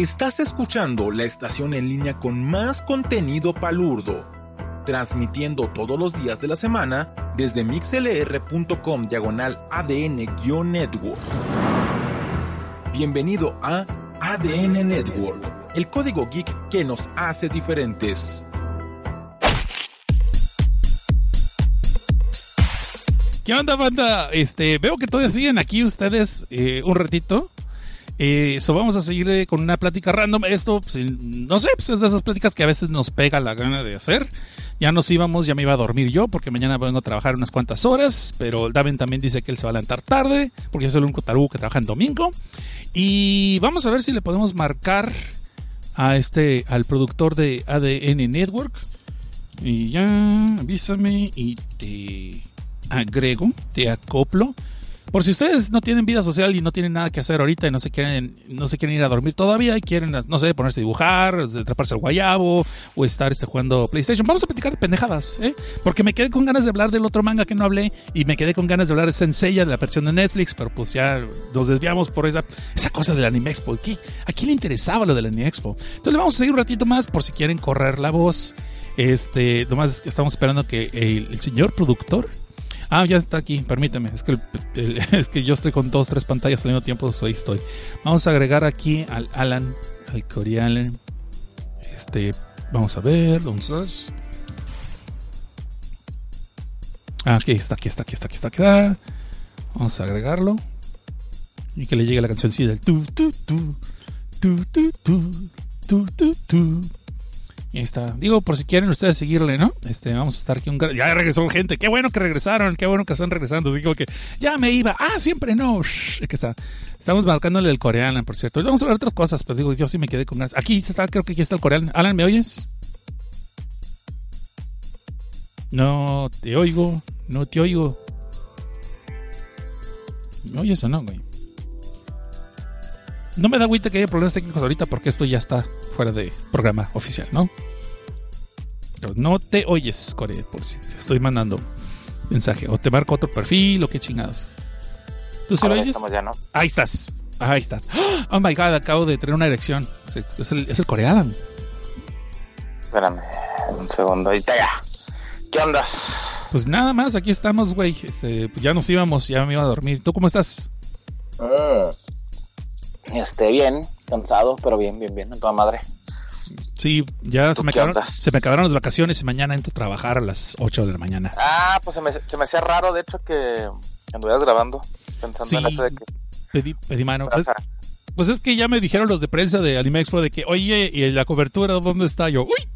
Estás escuchando la estación en línea con más contenido palurdo, transmitiendo todos los días de la semana desde mixlr.com diagonal ADN-network. Bienvenido a ADN Network, el código geek que nos hace diferentes. ¿Qué onda, banda? Este, veo que todavía siguen aquí ustedes eh, un ratito. Eso, vamos a seguir eh, con una plática random. Esto, pues, no sé, pues es de esas pláticas que a veces nos pega la gana de hacer. Ya nos íbamos, ya me iba a dormir yo, porque mañana vengo a trabajar unas cuantas horas. Pero Daven también dice que él se va a levantar tarde, porque soy el único tarugo que trabaja en domingo. Y vamos a ver si le podemos marcar a este, al productor de ADN Network. Y ya, avísame y te agrego, te acoplo. Por si ustedes no tienen vida social y no tienen nada que hacer ahorita y no se quieren, no se quieren ir a dormir todavía y quieren, no sé, ponerse a dibujar, atraparse al guayabo o estar este, jugando PlayStation, vamos a platicar de pendejadas, ¿eh? Porque me quedé con ganas de hablar del otro manga que no hablé y me quedé con ganas de hablar de Senseiya, de la versión de Netflix, pero pues ya nos desviamos por esa, esa cosa del Anime Expo. ¿A quién le interesaba lo del Anime Expo? Entonces le vamos a seguir un ratito más por si quieren correr la voz. Este, nomás estamos esperando que el señor productor Ah, ya está aquí, permíteme. Es que, es que yo estoy con dos, tres pantallas al mismo tiempo, ahí estoy. Vamos a agregar aquí al Alan, al Coreal. Este, vamos a ver, ¿dónde estás? Ah, aquí está, aquí está, aquí está, aquí está, aquí. Vamos a agregarlo. Y que le llegue la canción así del tu, tu, tu, tu, tu, tu, tu, tu, tu. Ahí está. Digo, por si quieren ustedes seguirle, ¿no? Este, vamos a estar aquí un Ya regresó gente. Qué bueno que regresaron. Qué bueno que están regresando. Digo que ya me iba. Ah, siempre no. Shh, que está. Estamos marcándole el coreano, por cierto. Vamos a ver otras cosas, pero digo, yo sí me quedé con ganas. Aquí está, creo que aquí está el coreano. Alan, ¿me oyes? No te oigo. No te oigo. ¿Me oyes o no, güey? No me da agüita que haya problemas técnicos ahorita porque esto ya está fuera de programa oficial, ¿no? Pero no te oyes, Core, por si te estoy mandando mensaje. O te marco otro perfil o qué chingados. ¿Tú sí lo oyes? Ahí estás. Ahí estás. Oh my god, acabo de tener una erección. Es el, es el coreano. Espérame un segundo. Ahí está ya. ¿Qué ondas? Pues nada más, aquí estamos, güey. Este, pues ya nos íbamos, ya me iba a dormir. ¿Tú cómo estás? Ah. Este, bien, cansado, pero bien, bien, bien, en toda madre. Sí, ya se me, acabaron, se me acabaron las vacaciones y mañana entro a trabajar a las 8 de la mañana. Ah, pues se me, se me hacía raro, de hecho, que anduvieras grabando, pensando en eso de que... Pedí, pedí mano. Pues, pues, es que ya me dijeron los de prensa de Anime Expo de que, oye, ¿y la cobertura dónde está? Yo, uy,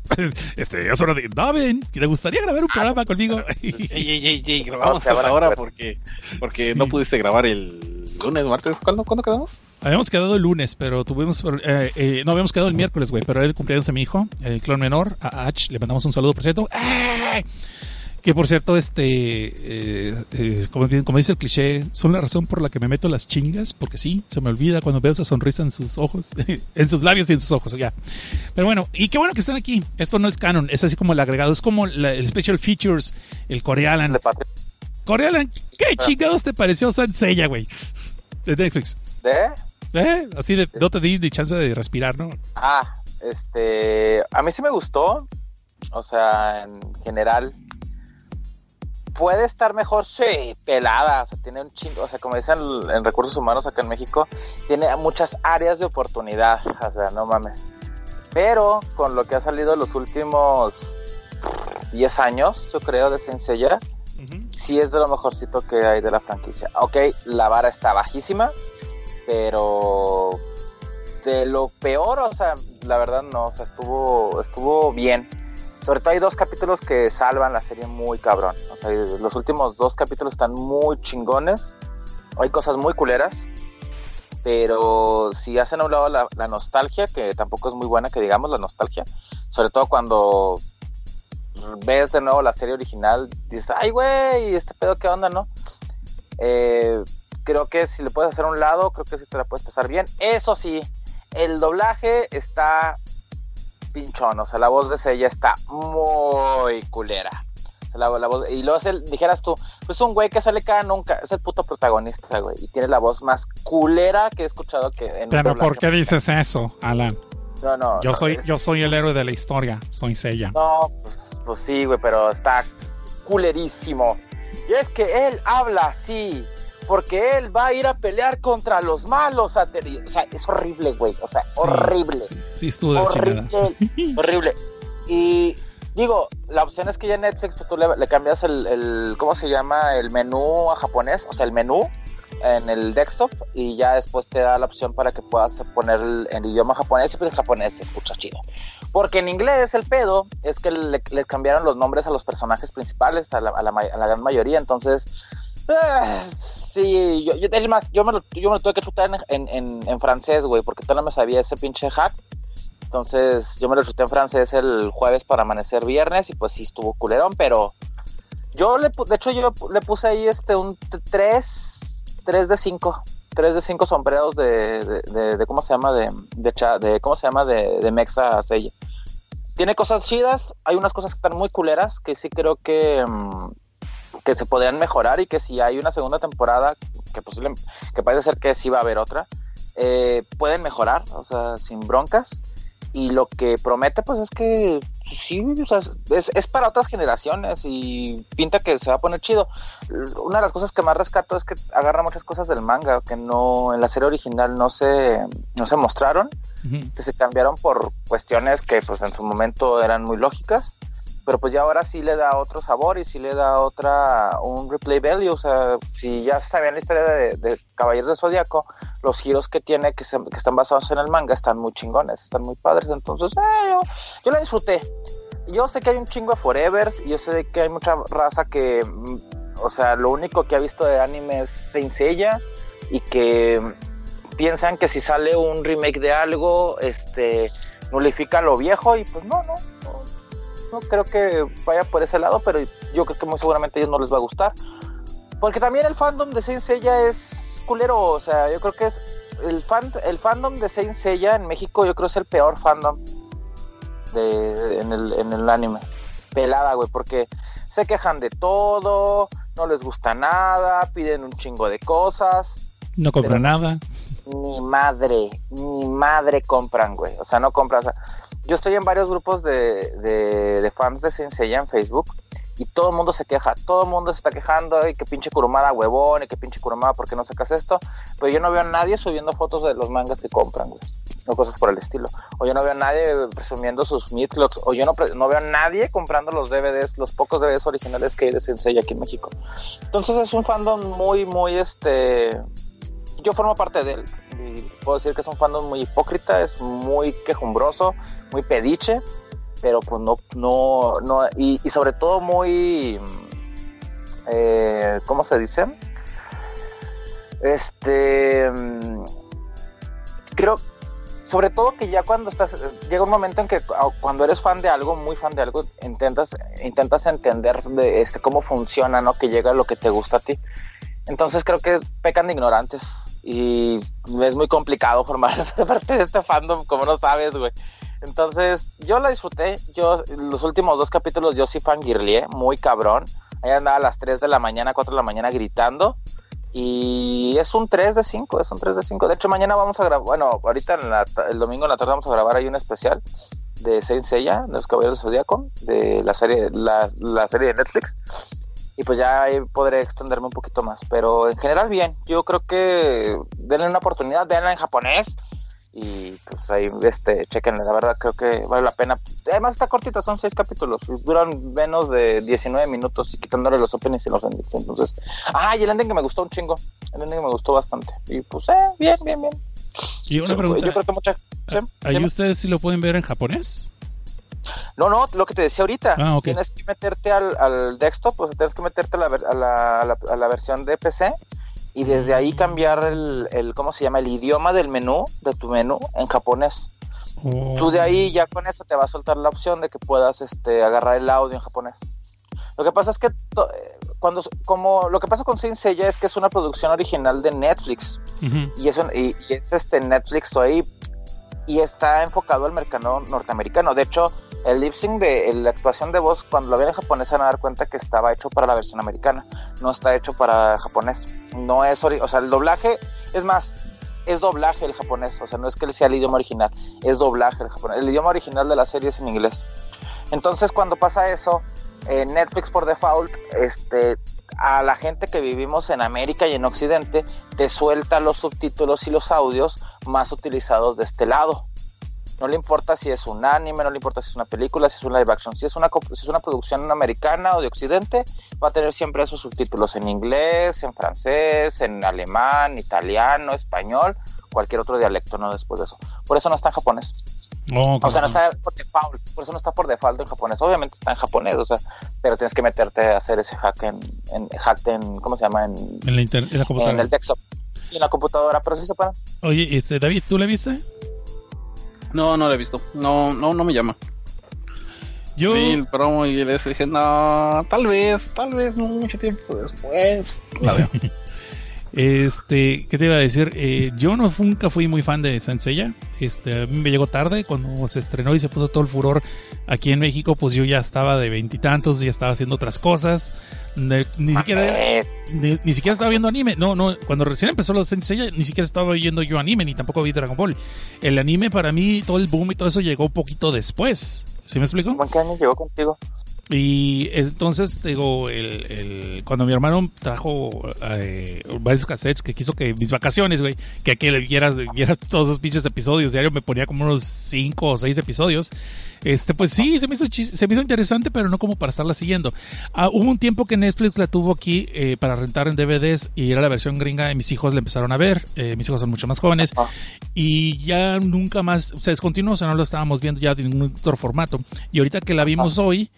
este, es hora de, Daven, ¿te gustaría grabar un programa conmigo? ey, ey, ey, ey, grabamos ahora porque, porque no pudiste grabar el lunes, martes, ¿cuándo, ¿cuándo quedamos? Habíamos quedado el lunes, pero tuvimos. Eh, eh, no, habíamos quedado el miércoles, güey, pero era el cumpleaños de mi hijo, el clon menor, a H. Le mandamos un saludo, por cierto. Que por cierto, este. Eh, como, como, dice el cliché, son la razón por la que me meto las chingas, porque sí, se me olvida cuando veo esa sonrisa en sus ojos, en sus labios y en sus ojos, ya. Pero bueno, y qué bueno que están aquí. Esto no es canon, es así como el agregado, es como el Special Features, el coreano. Corealan, ¿qué ah. chingados te pareció Sansella, güey? De Netflix. ¿De? ¿Eh? Así de, no te di ni chance de respirar, ¿no? Ah, este, a mí sí me gustó, o sea, en general, puede estar mejor, sí, pelada, o sea, tiene un chingo, o sea, como dicen en recursos humanos acá en México, tiene muchas áreas de oportunidad, o sea, no mames. Pero con lo que ha salido los últimos 10 años, yo creo, de Senseiya, sí es de lo mejorcito que hay de la franquicia. Ok, la vara está bajísima, pero de lo peor, o sea, la verdad no, o sea, estuvo, estuvo bien. Sobre todo hay dos capítulos que salvan la serie muy cabrón. O sea, los últimos dos capítulos están muy chingones. Hay cosas muy culeras. Pero si hacen a la nostalgia, que tampoco es muy buena que digamos la nostalgia. Sobre todo cuando ves de nuevo la serie original, dices, ay, güey, este pedo, ¿qué onda, no? Eh, creo que si le puedes hacer a un lado, creo que sí te la puedes pasar bien. Eso sí, el doblaje está pinchón, o sea, la voz de ella está muy culera. La, voz, y luego dijeras tú, pues un güey que sale cada nunca, es el puto protagonista, güey, y tiene la voz más culera que he escuchado que en Pero ¿por qué dices eso, Alan? No, no. Yo soy, yo soy el héroe de la historia, soy Sella. No, pues, pues sí, güey, pero está culerísimo. Y es que él habla así, porque él va a ir a pelear contra los malos. O sea, es horrible, güey. O sea, horrible. Sí, estuvo de horrible, horrible. Y digo, la opción es que ya en Netflix pues, tú le, cambias el, el, ¿cómo se llama? El menú a japonés, o sea, el menú en el desktop y ya después te da la opción para que puedas poner el, idioma japonés y pues el japonés se escucha chido. Porque en inglés el pedo es que le, cambiaron los nombres a los personajes principales, a la, a la, a la gran mayoría, entonces sí, yo, es más, yo me, lo, yo me tuve que chutar en, en, en, francés, güey, porque todavía no me sabía ese pinche hack. Entonces yo me lo chuté en francés el jueves para amanecer viernes y pues sí estuvo culerón, pero yo le de hecho yo le puse ahí este un 3, 3 de 5, 3 de 5 sombreros de, de, de, ¿cómo se llama? De, de, ¿cómo se llama? De, de Mexa Sella. Tiene cosas chidas, hay unas cosas que están muy culeras que sí creo que... Mm, que se podrían mejorar y que si hay una segunda temporada, que posible, que parece ser que sí va a haber otra, eh, pueden mejorar, o sea, sin broncas. Y lo que promete, pues es que sí, o sea, es, es, para otras generaciones y pinta que se va a poner chido. Una de las cosas que más rescato es que agarra muchas cosas del manga que no en la serie original no se, no se mostraron, que se cambiaron por cuestiones que pues en su momento eran muy lógicas pero pues ya ahora sí le da otro sabor y sí le da otra, un replay value, o sea, si ya sabían la historia de, de Caballeros de Zodíaco, los giros que tiene, que, que, están basados en el manga, están muy chingones, están muy padres, entonces, eh, yo, yo, la disfruté. Yo sé que hay un chingo de Forevers, yo sé que hay mucha raza que, mm, o sea, lo único que ha visto de anime es Saint Seiya, y que piensan que si sale un remake de algo, este, nulifica lo viejo, y pues no, no, no creo que vaya por ese lado, pero yo creo que muy seguramente a ellos no les va a gustar. Porque también el fandom de Saint Seiya es culero, o sea, yo creo que es el, fan, el fandom de Saint Seiya en México yo creo es el peor fandom de, en, el, en el anime. Pelada, güey, porque se quejan de todo, no les gusta nada, piden un chingo de cosas. No compran nada. Ni madre, ni madre compran, güey. O sea, no compran yo estoy en varios grupos de, de, fans de Sensei en Facebook y todo el mundo se queja, todo el mundo se está quejando y que pinche Kurumada huevón y que pinche Kurumada ¿por qué no sacas esto? Pero yo no veo a nadie subiendo fotos de los mangas que compran, güey. No cosas por el estilo. O yo no veo a nadie presumiendo sus midlocks. O yo no, no veo a nadie comprando los DVDs, los pocos DVDs originales que hay de Sensei aquí en México. Entonces es un fandom muy, muy este yo formo parte de él. Y puedo decir que es un fandom muy hipócrita, es muy quejumbroso, muy pediche, pero pues no, no, no, y, sobre todo muy, eh, ¿cómo se dice? Este, creo, sobre todo que ya cuando estás, llega un momento en que cuando eres fan de algo, muy fan de algo, intentas, intentas entender de este, cómo funciona, ¿no? Que llega lo que te gusta a ti. Entonces creo que pecan de ignorantes y es muy complicado formar parte de este fandom, como no sabes, güey. Entonces, yo la disfruté. Yo, los últimos dos capítulos, yo sí fangirlié, muy cabrón. Ahí andaba a las 3 de la mañana, 4 de la mañana gritando. Y es un 3 de 5, es un 3 de 5. De hecho, mañana vamos a grabar, bueno, ahorita el domingo en la tarde vamos a grabar ahí un especial de Saint Seiya, de los Caballeros Zodíaco, de la serie, la, la serie de Netflix y pues ya podré extenderme un poquito más. Pero en general bien, yo creo que denle una oportunidad, véanla en japonés y pues ahí este chequenle, la verdad creo que vale la pena. Además está cortita, son seis capítulos, duran menos de 19 minutos y quitándole los openings y los endings. Entonces, ah, y el ending que me gustó un chingo, el ending que me gustó bastante. Y pues, eh, bien, bien, bien. Y una pregunta, yo creo que mucha... ¿Ahí ustedes sí lo pueden ver en japonés? No, no, lo que te decía ahorita. Ah, tienes que meterte al, al desktop, o sea, tienes que meterte a la, a, la, a, la, versión de PC y desde ahí cambiar el, el, ¿cómo se llama? El idioma del menú, de tu menú, en japonés. Tú de ahí ya con eso te va a soltar la opción de que puedas este, agarrar el audio en japonés. Lo que pasa es que cuando como lo que pasa con Saint Seiya es que es una producción original de Netflix y, es y, y, es este Netflix ahí y está enfocado al mercado norteamericano. De hecho, El lip sync de la actuación de voz, cuando lo ven en japonés, se van a dar cuenta que estaba hecho para la versión americana, no está hecho para japonés. No es, o sea, el doblaje, es más, es doblaje el japonés, o sea, no es que sea el idioma original, es doblaje el japonés. El idioma original de la serie es en inglés. Entonces, cuando pasa eso, Netflix por default, este, a la gente que vivimos en América y en Occidente, te suelta los subtítulos y los audios más utilizados de este lado. No le importa si es un anime, no le importa si es una película, si es un live action. Si es una, si es una producción americana o de Occidente, va a tener siempre esos subtítulos en inglés, en francés, en alemán, italiano, español, cualquier otro dialecto, no después de eso. Por eso no está en japonés. o sea, no está por default, por eso no está por default en japonés. Obviamente está en japonés, o sea, pero tienes que meterte a hacer ese hack en, en hack en ¿cómo se llama? En, en, la, en la computadora. En el texto. En la computadora, pero sí se puede. Oye, este, David, ¿tú la viste? No, no la he visto. No, no, no me llama. Yo. Vi el promo y les dije, no, tal vez, tal vez, no mucho tiempo después. La veo. Este, ¿qué te iba a decir? Eh, yo no nunca fui muy fan de Senseiya. Este, a mí me llegó tarde cuando se estrenó y se puso todo el furor aquí en México. Pues yo ya estaba de veintitantos, ya estaba haciendo otras cosas. ni siquiera, ni, siquiera estaba viendo anime. No, no, cuando recién empezó lo de Senseiya, ni siquiera estaba viendo yo anime, ni tampoco vi Dragon Ball. El anime para mí, todo el boom y todo eso llegó un poquito después. ¿Sí me explico? ¿En qué año llegó contigo? Y entonces, digo, el, cuando mi hermano trajo eh, varios cassettes que quiso que mis vacaciones, güey, que que le vieras, vieras todos esos pinches episodios diario, me ponía como unos 5 o 6 episodios. Este, pues sí, se me, hizo, se me hizo interesante, pero no como para estarla siguiendo. Ah, hubo un tiempo que Netflix la tuvo aquí eh, para rentar en DVDs y era la versión gringa y mis hijos la empezaron a ver. Eh, mis hijos son mucho más jóvenes y ya nunca más se descontinuó, o sea, no lo estábamos viendo ya de ningún otro formato. Y ahorita que la vimos hoy,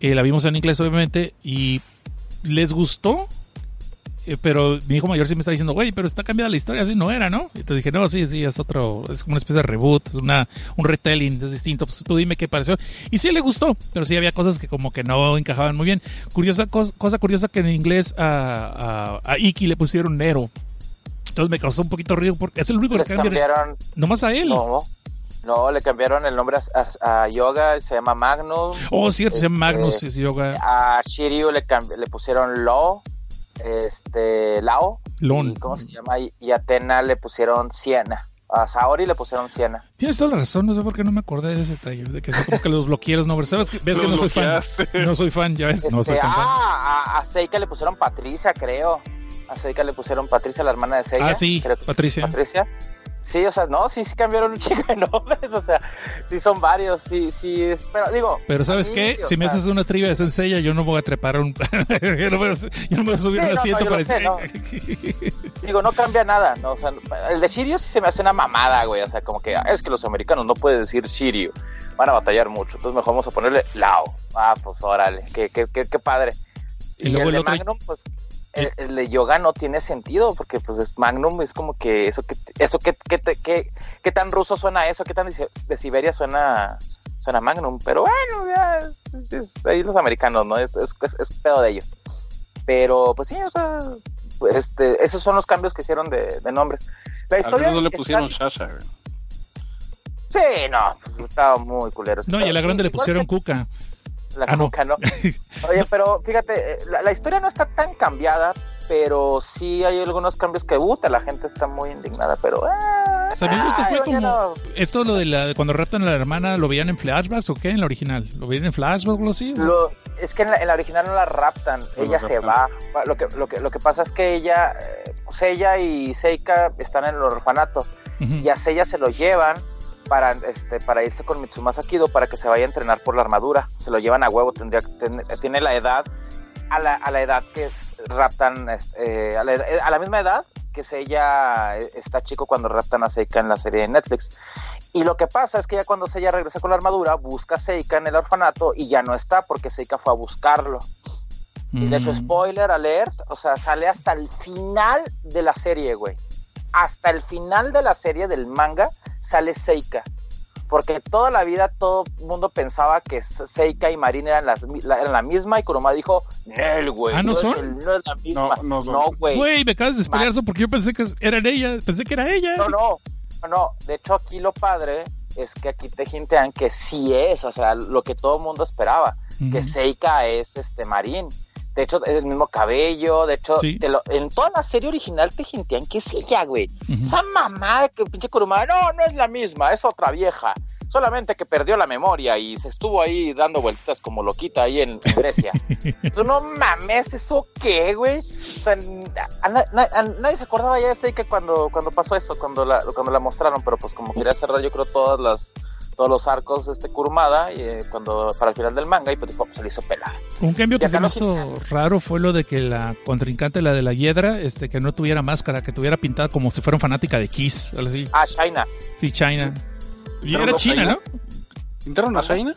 eh, la vimos en inglés, obviamente, y les gustó. Eh, pero mi hijo mayor sí me está diciendo, güey, pero está cambiada la historia, así no era, ¿no? Entonces dije, no, sí, sí, es otro, es como una especie de reboot, es una, un retelling, es distinto. Pues tú dime qué pareció. Y sí le gustó, pero sí había cosas que como que no encajaban muy bien. Curiosa cosa, curiosa que en inglés a, a, Iki le pusieron Nero. Entonces me causó un poquito ruido porque es el único que cambiaron. Nomás a él. No. No, le cambiaron el nombre a, Yoga, se llama Magnus. Oh, cierto, se llama este, Magnus, es Yoga. A Shiryu le, le pusieron Lo, este, Lao. Lon. ¿Cómo se llama? Y a Atena le pusieron Siena. A Saori le pusieron Siena. Tienes toda la razón, no sé por qué no me acordé de ese detalle, de que como que los bloqueé los nombres. ¿Sabes que, ves que no soy fan? No soy fan, ya ves, no soy este, fan. Ah, a, Seika le pusieron Patricia, creo. A Seika le pusieron Patricia, la hermana de Seika. Ah, sí, Patricia. Patricia. Sí, o sea, no, sí, sí cambiaron un chico de nombres, o sea, sí son varios, sí, sí, pero digo... Pero ¿sabes qué? Si me haces una trivia de Senseiya, yo no voy a trepar un... yo, no voy a, subir un asiento para decir... digo, no cambia nada, ¿no? O sea, el de Shiryu sí se me hace una mamada, güey, o sea, como que es que los americanos no pueden decir Shiryu, van a batallar mucho, entonces mejor vamos a ponerle Lao. Ah, pues órale, qué, qué, qué, qué padre. Y, el, de Magnum, pues el, de yoga no tiene sentido porque pues es Magnum es como que eso que eso que que, tan ruso suena eso qué tan de Siberia suena suena Magnum pero bueno ya ahí los americanos no es, es, es, pedo de ellos. Pero pues sí o sea este esos son los cambios que hicieron de, nombres. La historia no le pusieron Sasha sí no pues, estaba muy culero no y a la grande le pusieron Cuca la ah, no. Oye, pero fíjate, eh, la, historia no está tan cambiada, pero sí hay algunos cambios que gusta, la gente está muy indignada, pero... Eh, esto fue como... Esto lo de la, cuando raptan a la hermana, ¿lo veían en flashbacks o qué en la original? ¿Lo veían en flashbacks o así? es que en la, original no la raptan, ella se va. Lo que, lo, que, lo que pasa es que ella, eh, Seiya y Seika están en el orfanato, y a Seiya se lo llevan para, este, para irse con Mitsumasa Kido para que se vaya a entrenar por la armadura. Se lo llevan a huevo, tendría tiene la edad, a la, a la edad que raptan, este, a, la, misma edad que es ella está chico cuando raptan a Seika en la serie de Netflix. Y lo que pasa es que ya cuando Seiya regresa con la armadura, busca a Seika en el orfanato y ya no está porque Seika fue a buscarlo. Y de hecho, mm. spoiler alert, o sea, sale hasta el final de la serie, güey. Hasta el final de la serie del manga sale Seika. Porque toda la vida todo el mundo pensaba que Seika y Marin eran, las, la, misma y Kuruma dijo, Nel, güey. Ah, ¿no, son? no es la misma. No, güey. güey, me acabas de esperar eso porque yo pensé que eran ella, pensé que era ella. No, no, no. De hecho, aquí lo padre es que aquí te hintean que sí es, o sea, lo que todo el mundo esperaba, que Seika es este Marín. De hecho, es el mismo cabello. De hecho, en toda la serie original te hintean que es ella, güey. Esa mamá que pinche Kurumada, no, no es la misma, es otra vieja solamente que perdió la memoria y se estuvo ahí dando vueltas como loquita ahí en, Grecia. Tú no mames, ¿eso qué, güey? O sea, nadie se acordaba ya de Seika cuando, cuando pasó eso, cuando la, cuando la mostraron, pero pues como quería cerrar yo creo todas las todos los arcos de este Kurumada y, eh, cuando para el final del manga y pues, se le hizo pelada. Un cambio que se me hizo raro fue lo de que la contrincante, la de la hiedra, este, que no tuviera máscara, que tuviera pintada como si fuera fanática de Kiss. Así. Ah, China. Sí, China. Y era China, ¿no? ¿Pintaron a China?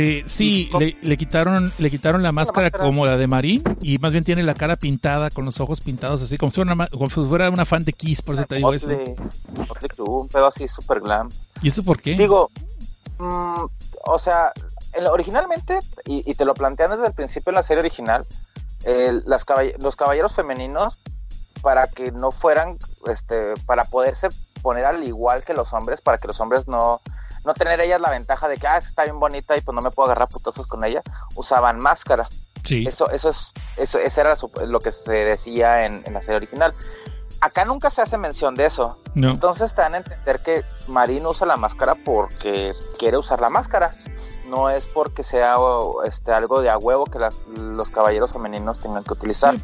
Eh, sí, le, quitaron le quitaron la máscara, como la de Marín y más bien tiene la cara pintada con los ojos pintados así como si fuera una, como si fuera una fan de Kiss, por eso te digo eso. Un pedo así super glam. ¿Y eso por qué? Digo, mm, o sea, originalmente, y, te lo plantean desde el principio en la serie original, las los caballeros femeninos, para que no fueran, este, para poderse poner al igual que los hombres, para que los hombres no, no tener ellas la ventaja de que, ah, está bien bonita y pues no me puedo agarrar putazos con ella, usaban máscara. Sí. Eso, eso es, eso, era lo que se decía en, en, la serie original. Acá nunca se hace mención de eso. Entonces te dan a entender que Marín usa la máscara porque quiere usar la máscara no es porque sea este, algo de a huevo que los caballeros femeninos tengan que utilizar.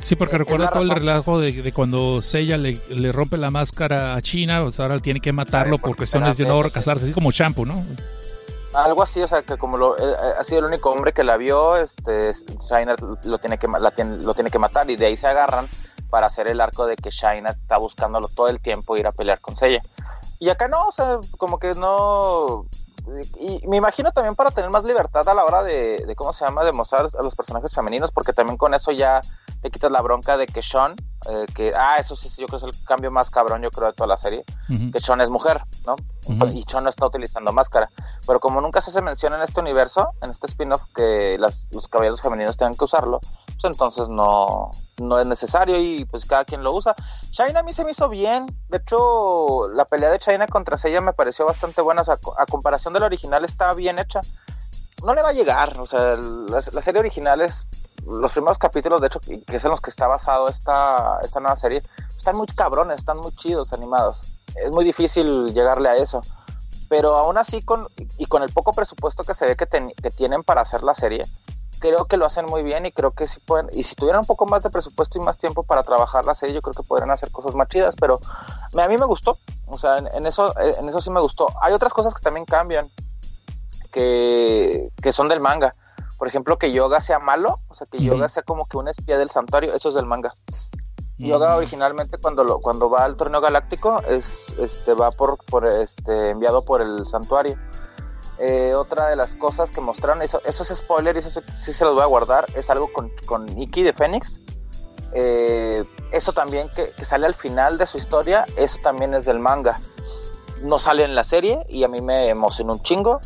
Sí, porque recuerda todo el relajo de, cuando Seiya le, rompe la máscara a China, pues ahora tiene que matarlo por cuestiones de no casarse, así como Shampoo, ¿no? Algo así, o sea, que como lo, eh, ha sido el único hombre que la vio, este, China lo tiene, que, lo tiene que matar y de ahí se agarran para hacer el arco de que China está buscándolo todo el tiempo ir a pelear con Seiya. Y acá no, o sea, como que no, y me imagino también para tener más libertad a la hora de, ¿cómo se llama?, de mostrar a los personajes femeninos, porque también con eso ya te quitas la bronca de que Sean, eh, que, ah, eso sí, yo creo que es el cambio más cabrón, yo creo, de toda la serie, que Sean es mujer, ¿no? Y Sean no está utilizando máscara. Pero como nunca se hace mención en este universo, en este spin-off, que los caballeros femeninos tengan que usarlo, pues entonces no, no es necesario y pues cada quien lo usa. China a mí se me hizo bien, de hecho la pelea de China contra Seiya me pareció bastante buena, o sea, a comparación de la original está bien hecha. No le va a llegar, o sea, la, serie original es, los primeros capítulos, de hecho, que es en los que está basado esta, esta nueva serie, están muy cabrones, están muy chidos animados. Es muy difícil llegarle a eso. Pero aún así, con, y con el poco presupuesto que se ve que, que tienen para hacer la serie, creo que lo hacen muy bien y creo que sí pueden, y si tuvieran un poco más de presupuesto y más tiempo para trabajar la serie, yo creo que podrían hacer cosas más chidas, pero a mí me gustó, o sea, en, eso, en eso sí me gustó. Hay otras cosas que también cambian, que, que son del manga. Por ejemplo, que Yoga sea malo, o sea, que Yoga sea como que un espía del santuario, eso es del manga. Yoga originalmente cuando lo, cuando va al torneo galáctico es este va por, por este enviado por el santuario eh, otra de las cosas que mostraron, eso, eso es spoiler y eso sí se los voy a guardar, es algo con, con Iki de Fénix. Eh, eso también que, sale al final de su historia, eso también es del manga. No sale en la serie y a mí me emocionó un chingo.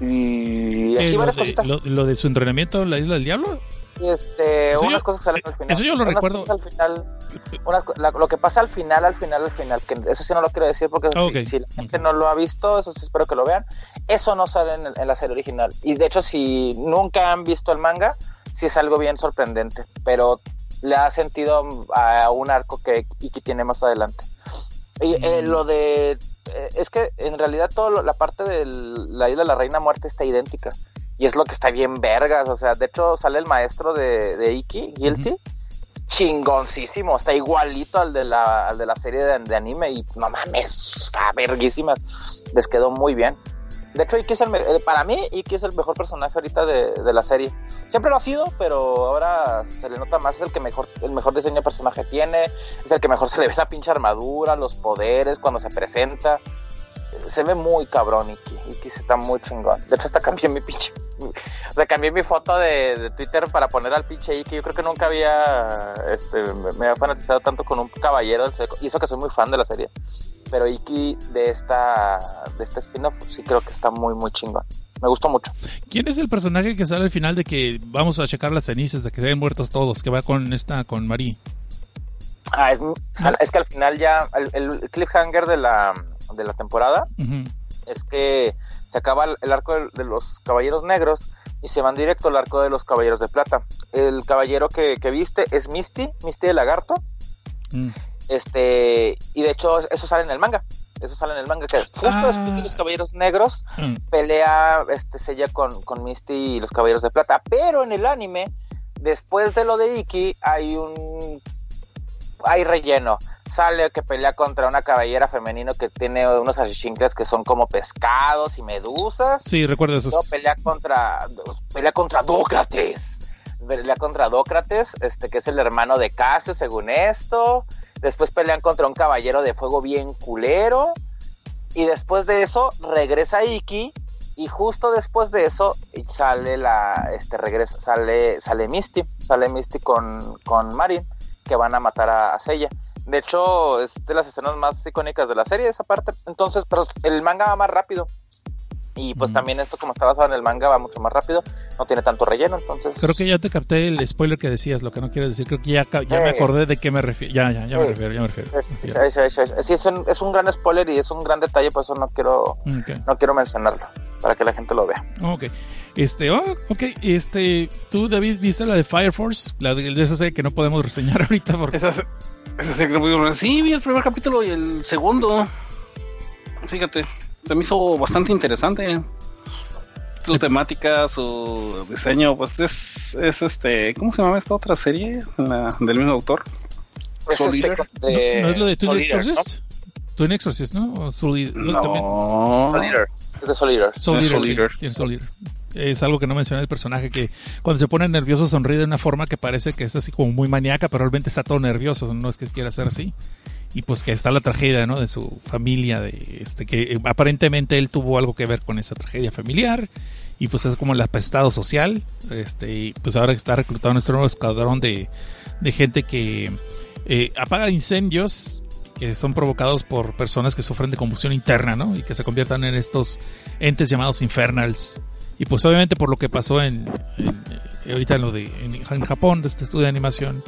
Y así varias cositas. Lo, de su entrenamiento en la isla del diablo? Este, unas cosas que salen al final. Eso yo lo recuerdo. Al final, lo que pasa al final, al final, al final, que eso sí no lo quiero decir porque si, la gente no lo ha visto, eso sí espero que lo vean. Eso no sale en, la serie original. Y de hecho, si nunca han visto el manga, sí es algo bien sorprendente. Pero le ha sentido a un arco que Iki tiene más adelante. Y eh, mm. lo de. Eh, es que en realidad toda la parte de la isla de la Reina Muerte está idéntica. Y es lo que está bien vergas. O sea, de hecho sale el maestro de, de Iki, Guilty. Chingoncísimo, está igualito al de la, al de la serie de, anime y no mames, está verguísima. Les quedó muy bien. De hecho, Iki es el, eh, para mí, Iki es el mejor personaje ahorita de, la serie. Siempre lo ha sido, pero ahora se le nota más. Es el que mejor, el mejor diseño de personaje tiene. Es el que mejor se le ve la pinche armadura, los poderes cuando se presenta se ve muy cabrón Iki. Iki está muy chingón. De hecho, hasta cambié mi pinche. O sea, cambié mi foto de, Twitter para poner al pinche Iki. Yo creo que nunca había. Este, me había fanatizado tanto con un caballero. Y eso que soy muy fan de la serie. Pero Iki de esta. De este spin-off, sí creo que está muy, muy chingón. Me gustó mucho. ¿Quién es el personaje que sale al final de que vamos a checar las cenizas, de que se ven muertos todos? Que va con esta, con Marie. Ah, es, es que al final ya. el cliffhanger de la de la temporada es que se acaba el arco de, los caballeros negros y se van directo al arco de los caballeros de plata. El caballero que, viste es Misty, Misty de Lagarto. Mm. Este, y de hecho, eso sale en el manga. Eso sale en el manga, que justo después de los Caballeros Negros mm. pelea este Sella con, con Misty y los Caballeros de Plata. Pero en el anime, después de lo de Iki, hay un hay relleno. Sale que pelea contra una caballera femenino que tiene unos achichincles que son como pescados y medusas. Sí, recuerdo eso. pelea contra pelea contra Dócrates. Pelea contra Dócrates, este que es el hermano de Casio, según esto. Después pelean contra un caballero de fuego bien culero. Y después de eso regresa Iki y justo después de eso sale la este regresa sale sale Misty, sale Misty con con Marin que van a matar a, a De hecho, es de las escenas más icónicas de la serie, esa parte. Entonces, pero el manga va más rápido. Y pues también esto, como está basado en el manga, va mucho más rápido. No tiene tanto relleno, entonces. Creo que ya te capté el spoiler que decías, lo que no quieres decir. Creo que ya, ya me acordé de qué me refiero. Ya, ya, ya me refiero, ya me refiero. sí, es un, es un gran spoiler y es un gran detalle, por eso no quiero, no quiero mencionarlo, para que la gente lo vea. Ok. Este, oh, ok, este, tú David, ¿viste la de Fire Force? La de, esa serie que no podemos reseñar ahorita porque... Esa, esa serie que Sí, vi el primer capítulo y el segundo. Fíjate, se me hizo bastante interesante. Su temática, su diseño, pues es, es este, ¿cómo se llama esta otra serie del mismo autor? Es este ¿No, es lo de Twin Exorcist? ¿no? Twin Exorcist, ¿no? O Soul, no, Soul Eater. Es de Soul Eater. Soul Eater, sí, Soul Eater. Es algo que no mencioné el personaje, que cuando se pone nervioso sonríe de una forma que parece que es así como muy maníaca, pero realmente está todo nervioso, no es que quiera ser así y pues que está la tragedia ¿no? de su familia de este que aparentemente él tuvo algo que ver con esa tragedia familiar y pues es como el apestado social este y pues ahora está reclutado nuestro nuevo escuadrón de, de gente que eh, apaga incendios que son provocados por personas que sufren de combustión interna ¿no? y que se conviertan en estos entes llamados infernals y pues obviamente por lo que pasó en, eh, ahorita en lo de en, Japón de este estudio de animación,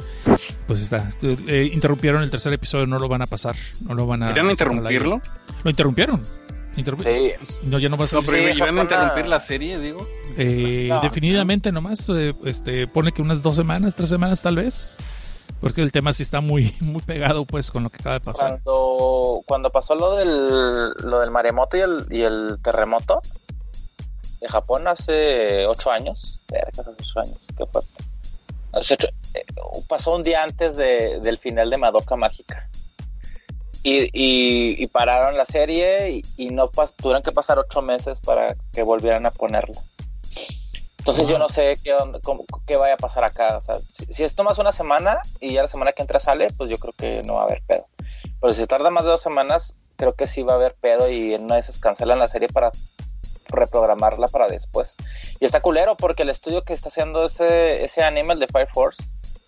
pues está, eh, interrumpieron el tercer episodio, no lo van a pasar, no lo van a ¿Querían interrumpirlo? Lo interrumpieron. sí. No, ya no va a ser. No, pero iban a interrumpir la serie, digo. Eh, definitivamente nomás, este, pone que unas dos semanas, tres semanas tal vez. Porque el tema sí está muy, muy pegado pues con lo que acaba de pasar. Cuando, cuando pasó lo del, lo del maremoto y el, y el terremoto, de Japón hace ocho años. Hace ocho años, qué fuerte. Eh, pasó un día antes de, del final de Madoka Mágica. Y, y, pararon la serie y, no tuvieron que pasar ocho meses para que volvieran a ponerla. Entonces yo no sé qué, qué vaya a pasar acá. O sea, si, si, esto más una semana y ya la semana que entra sale, pues yo creo que no va a haber pedo. Pero si tarda más de dos semanas, creo que sí va a haber pedo y en una de esas cancelan la serie para reprogramarla para después. Y está culero porque el estudio que está haciendo ese, ese anime, de Fire Force,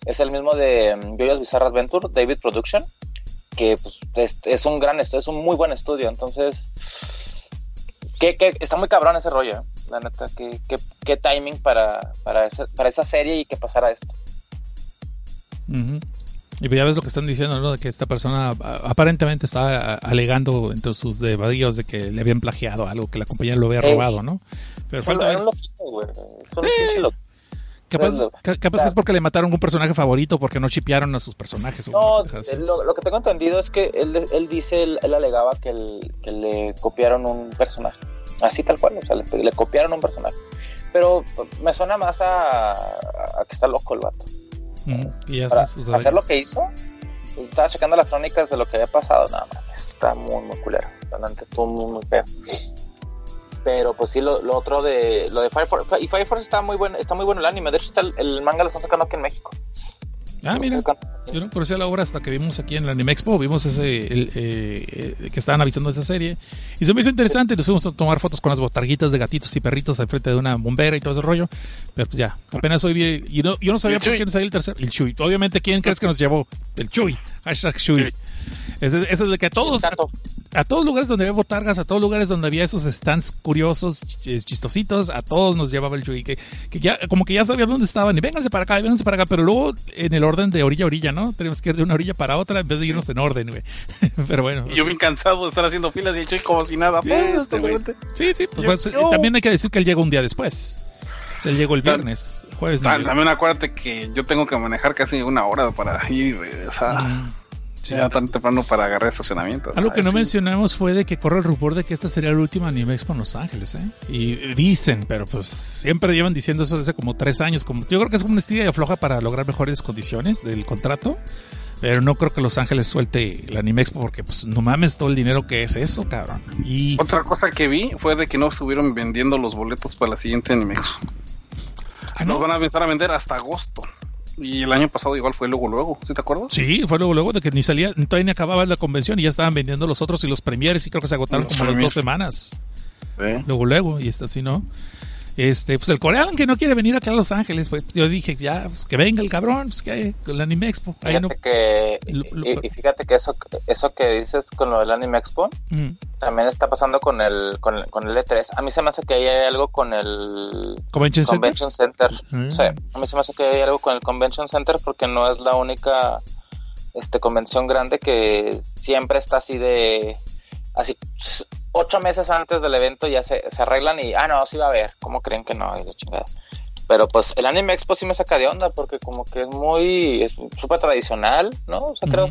es el mismo de um, Jojo's Bizarre Adventure, David Production, que pues, es, un gran estudio, es un muy buen estudio. Entonces, que, está muy cabrón ese rollo, ¿eh? la neta. Qué, timing para, para, para esa serie y que pasara esto. Y pues ya ves lo que están diciendo, ¿no? De que esta persona aparentemente estaba alegando entre sus debadillos de que le habían plagiado algo, que la compañía lo había robado, ¿no? Pero falta ver... Capaz, que es porque le mataron un personaje favorito porque no chipearon a sus personajes. No, lo, que tengo entendido es que él, dice, él, alegaba que, le copiaron un personaje. Así tal cual, o sea, le, copiaron un personaje. Pero me suena más a, a que está loco el vato para hacer lo que hizo, estaba checando las crónicas de lo que había pasado, nada más, está muy, muy culero, realmente estuvo muy, muy feo. Pero pues sí, lo, otro de lo de Fire Force, y Fire Force está muy bueno, está muy bueno el anime, de hecho está el, manga lo están sacando aquí en México. Ah, mira. Yo no conocía la obra hasta que vimos aquí en la Anime Expo, vimos ese el, eh, que estaban avisando esa serie. Y se me hizo interesante, nos fuimos a tomar fotos con las botarguitas de gatitos y perritos al frente de una bombera y todo ese rollo. Pero pues ya, apenas hoy vi, y no, yo no sabía por quién salía el tercer. El Chuy. Obviamente, ¿quién crees que nos llevó? El Chuy. Hashtag Chuy. Ese, es el que todos, a todos lugares donde había botargas, a todos lugares donde había esos stands curiosos, chistositos, a todos nos llevaba el Chuy, que, que ya, como que ya sabía dónde estaban, y vénganse para acá, y vénganse para acá, pero luego en el orden de orilla a orilla, ¿no? Tenemos que ir de una orilla para otra en vez de irnos en orden, güey. pero bueno. Y yo bien cansado de estar haciendo filas y el Chuy como si nada. Sí, pues, este de sí, sí, pues, Yo- pues, yo- también hay que decir que él llegó un día después. Él llegó el viernes, jueves. no. También acuérdate que yo tengo que manejar casi una hora para ir y regresar. Mm, sí. Ya tan temprano para agarrar estacionamiento. Algo que no sí. mencionamos fue de que corre el rumor de que esta sería la última Anime Expo en Los Ángeles, ¿eh? Y dicen, pero pues siempre llevan diciendo eso desde como tres años. Como, yo creo que es como una estilla de afloja para lograr mejores condiciones del contrato. Pero no creo que Los Ángeles suelte la Anime Expo porque, pues, no mames todo el dinero que es eso, cabrón. Y Otra cosa que vi fue de que no estuvieron vendiendo los boletos para la siguiente Animex. Ah, Los ¿no? van a empezar a vender hasta agosto. Y el año pasado igual fue luego, luego. ¿Sí te acuerdas? Sí, fue luego, luego de que ni salía, todavía ni acababa la convención y ya estaban vendiendo los otros y los premieres y creo que se agotaron Los como las dos semanas. Sí. luego luego y está así no este pues el coreano que no quiere venir acá a Los Ángeles pues yo dije ya pues que venga el cabrón pues que hay con la Anime Expo ahí no Fíjate que, Lo- lo- y, y fíjate que eso, eso que dices con lo del Anime Expo Ujú. también está pasando con el, con, el- con el E3. A mí se me hace que ahí hay algo con el Convention Center. Mm. Sí, a mí se me hace que hay algo con el Convention Center porque no es la única este convención grande que siempre está así de así ocho meses antes del evento ya se, se arreglan y ah no sí va a haber. Cómo creen que no chingada. Pero pues el Anime Expo sí me saca de onda porque como que es muy es súper tradicional no o sea creo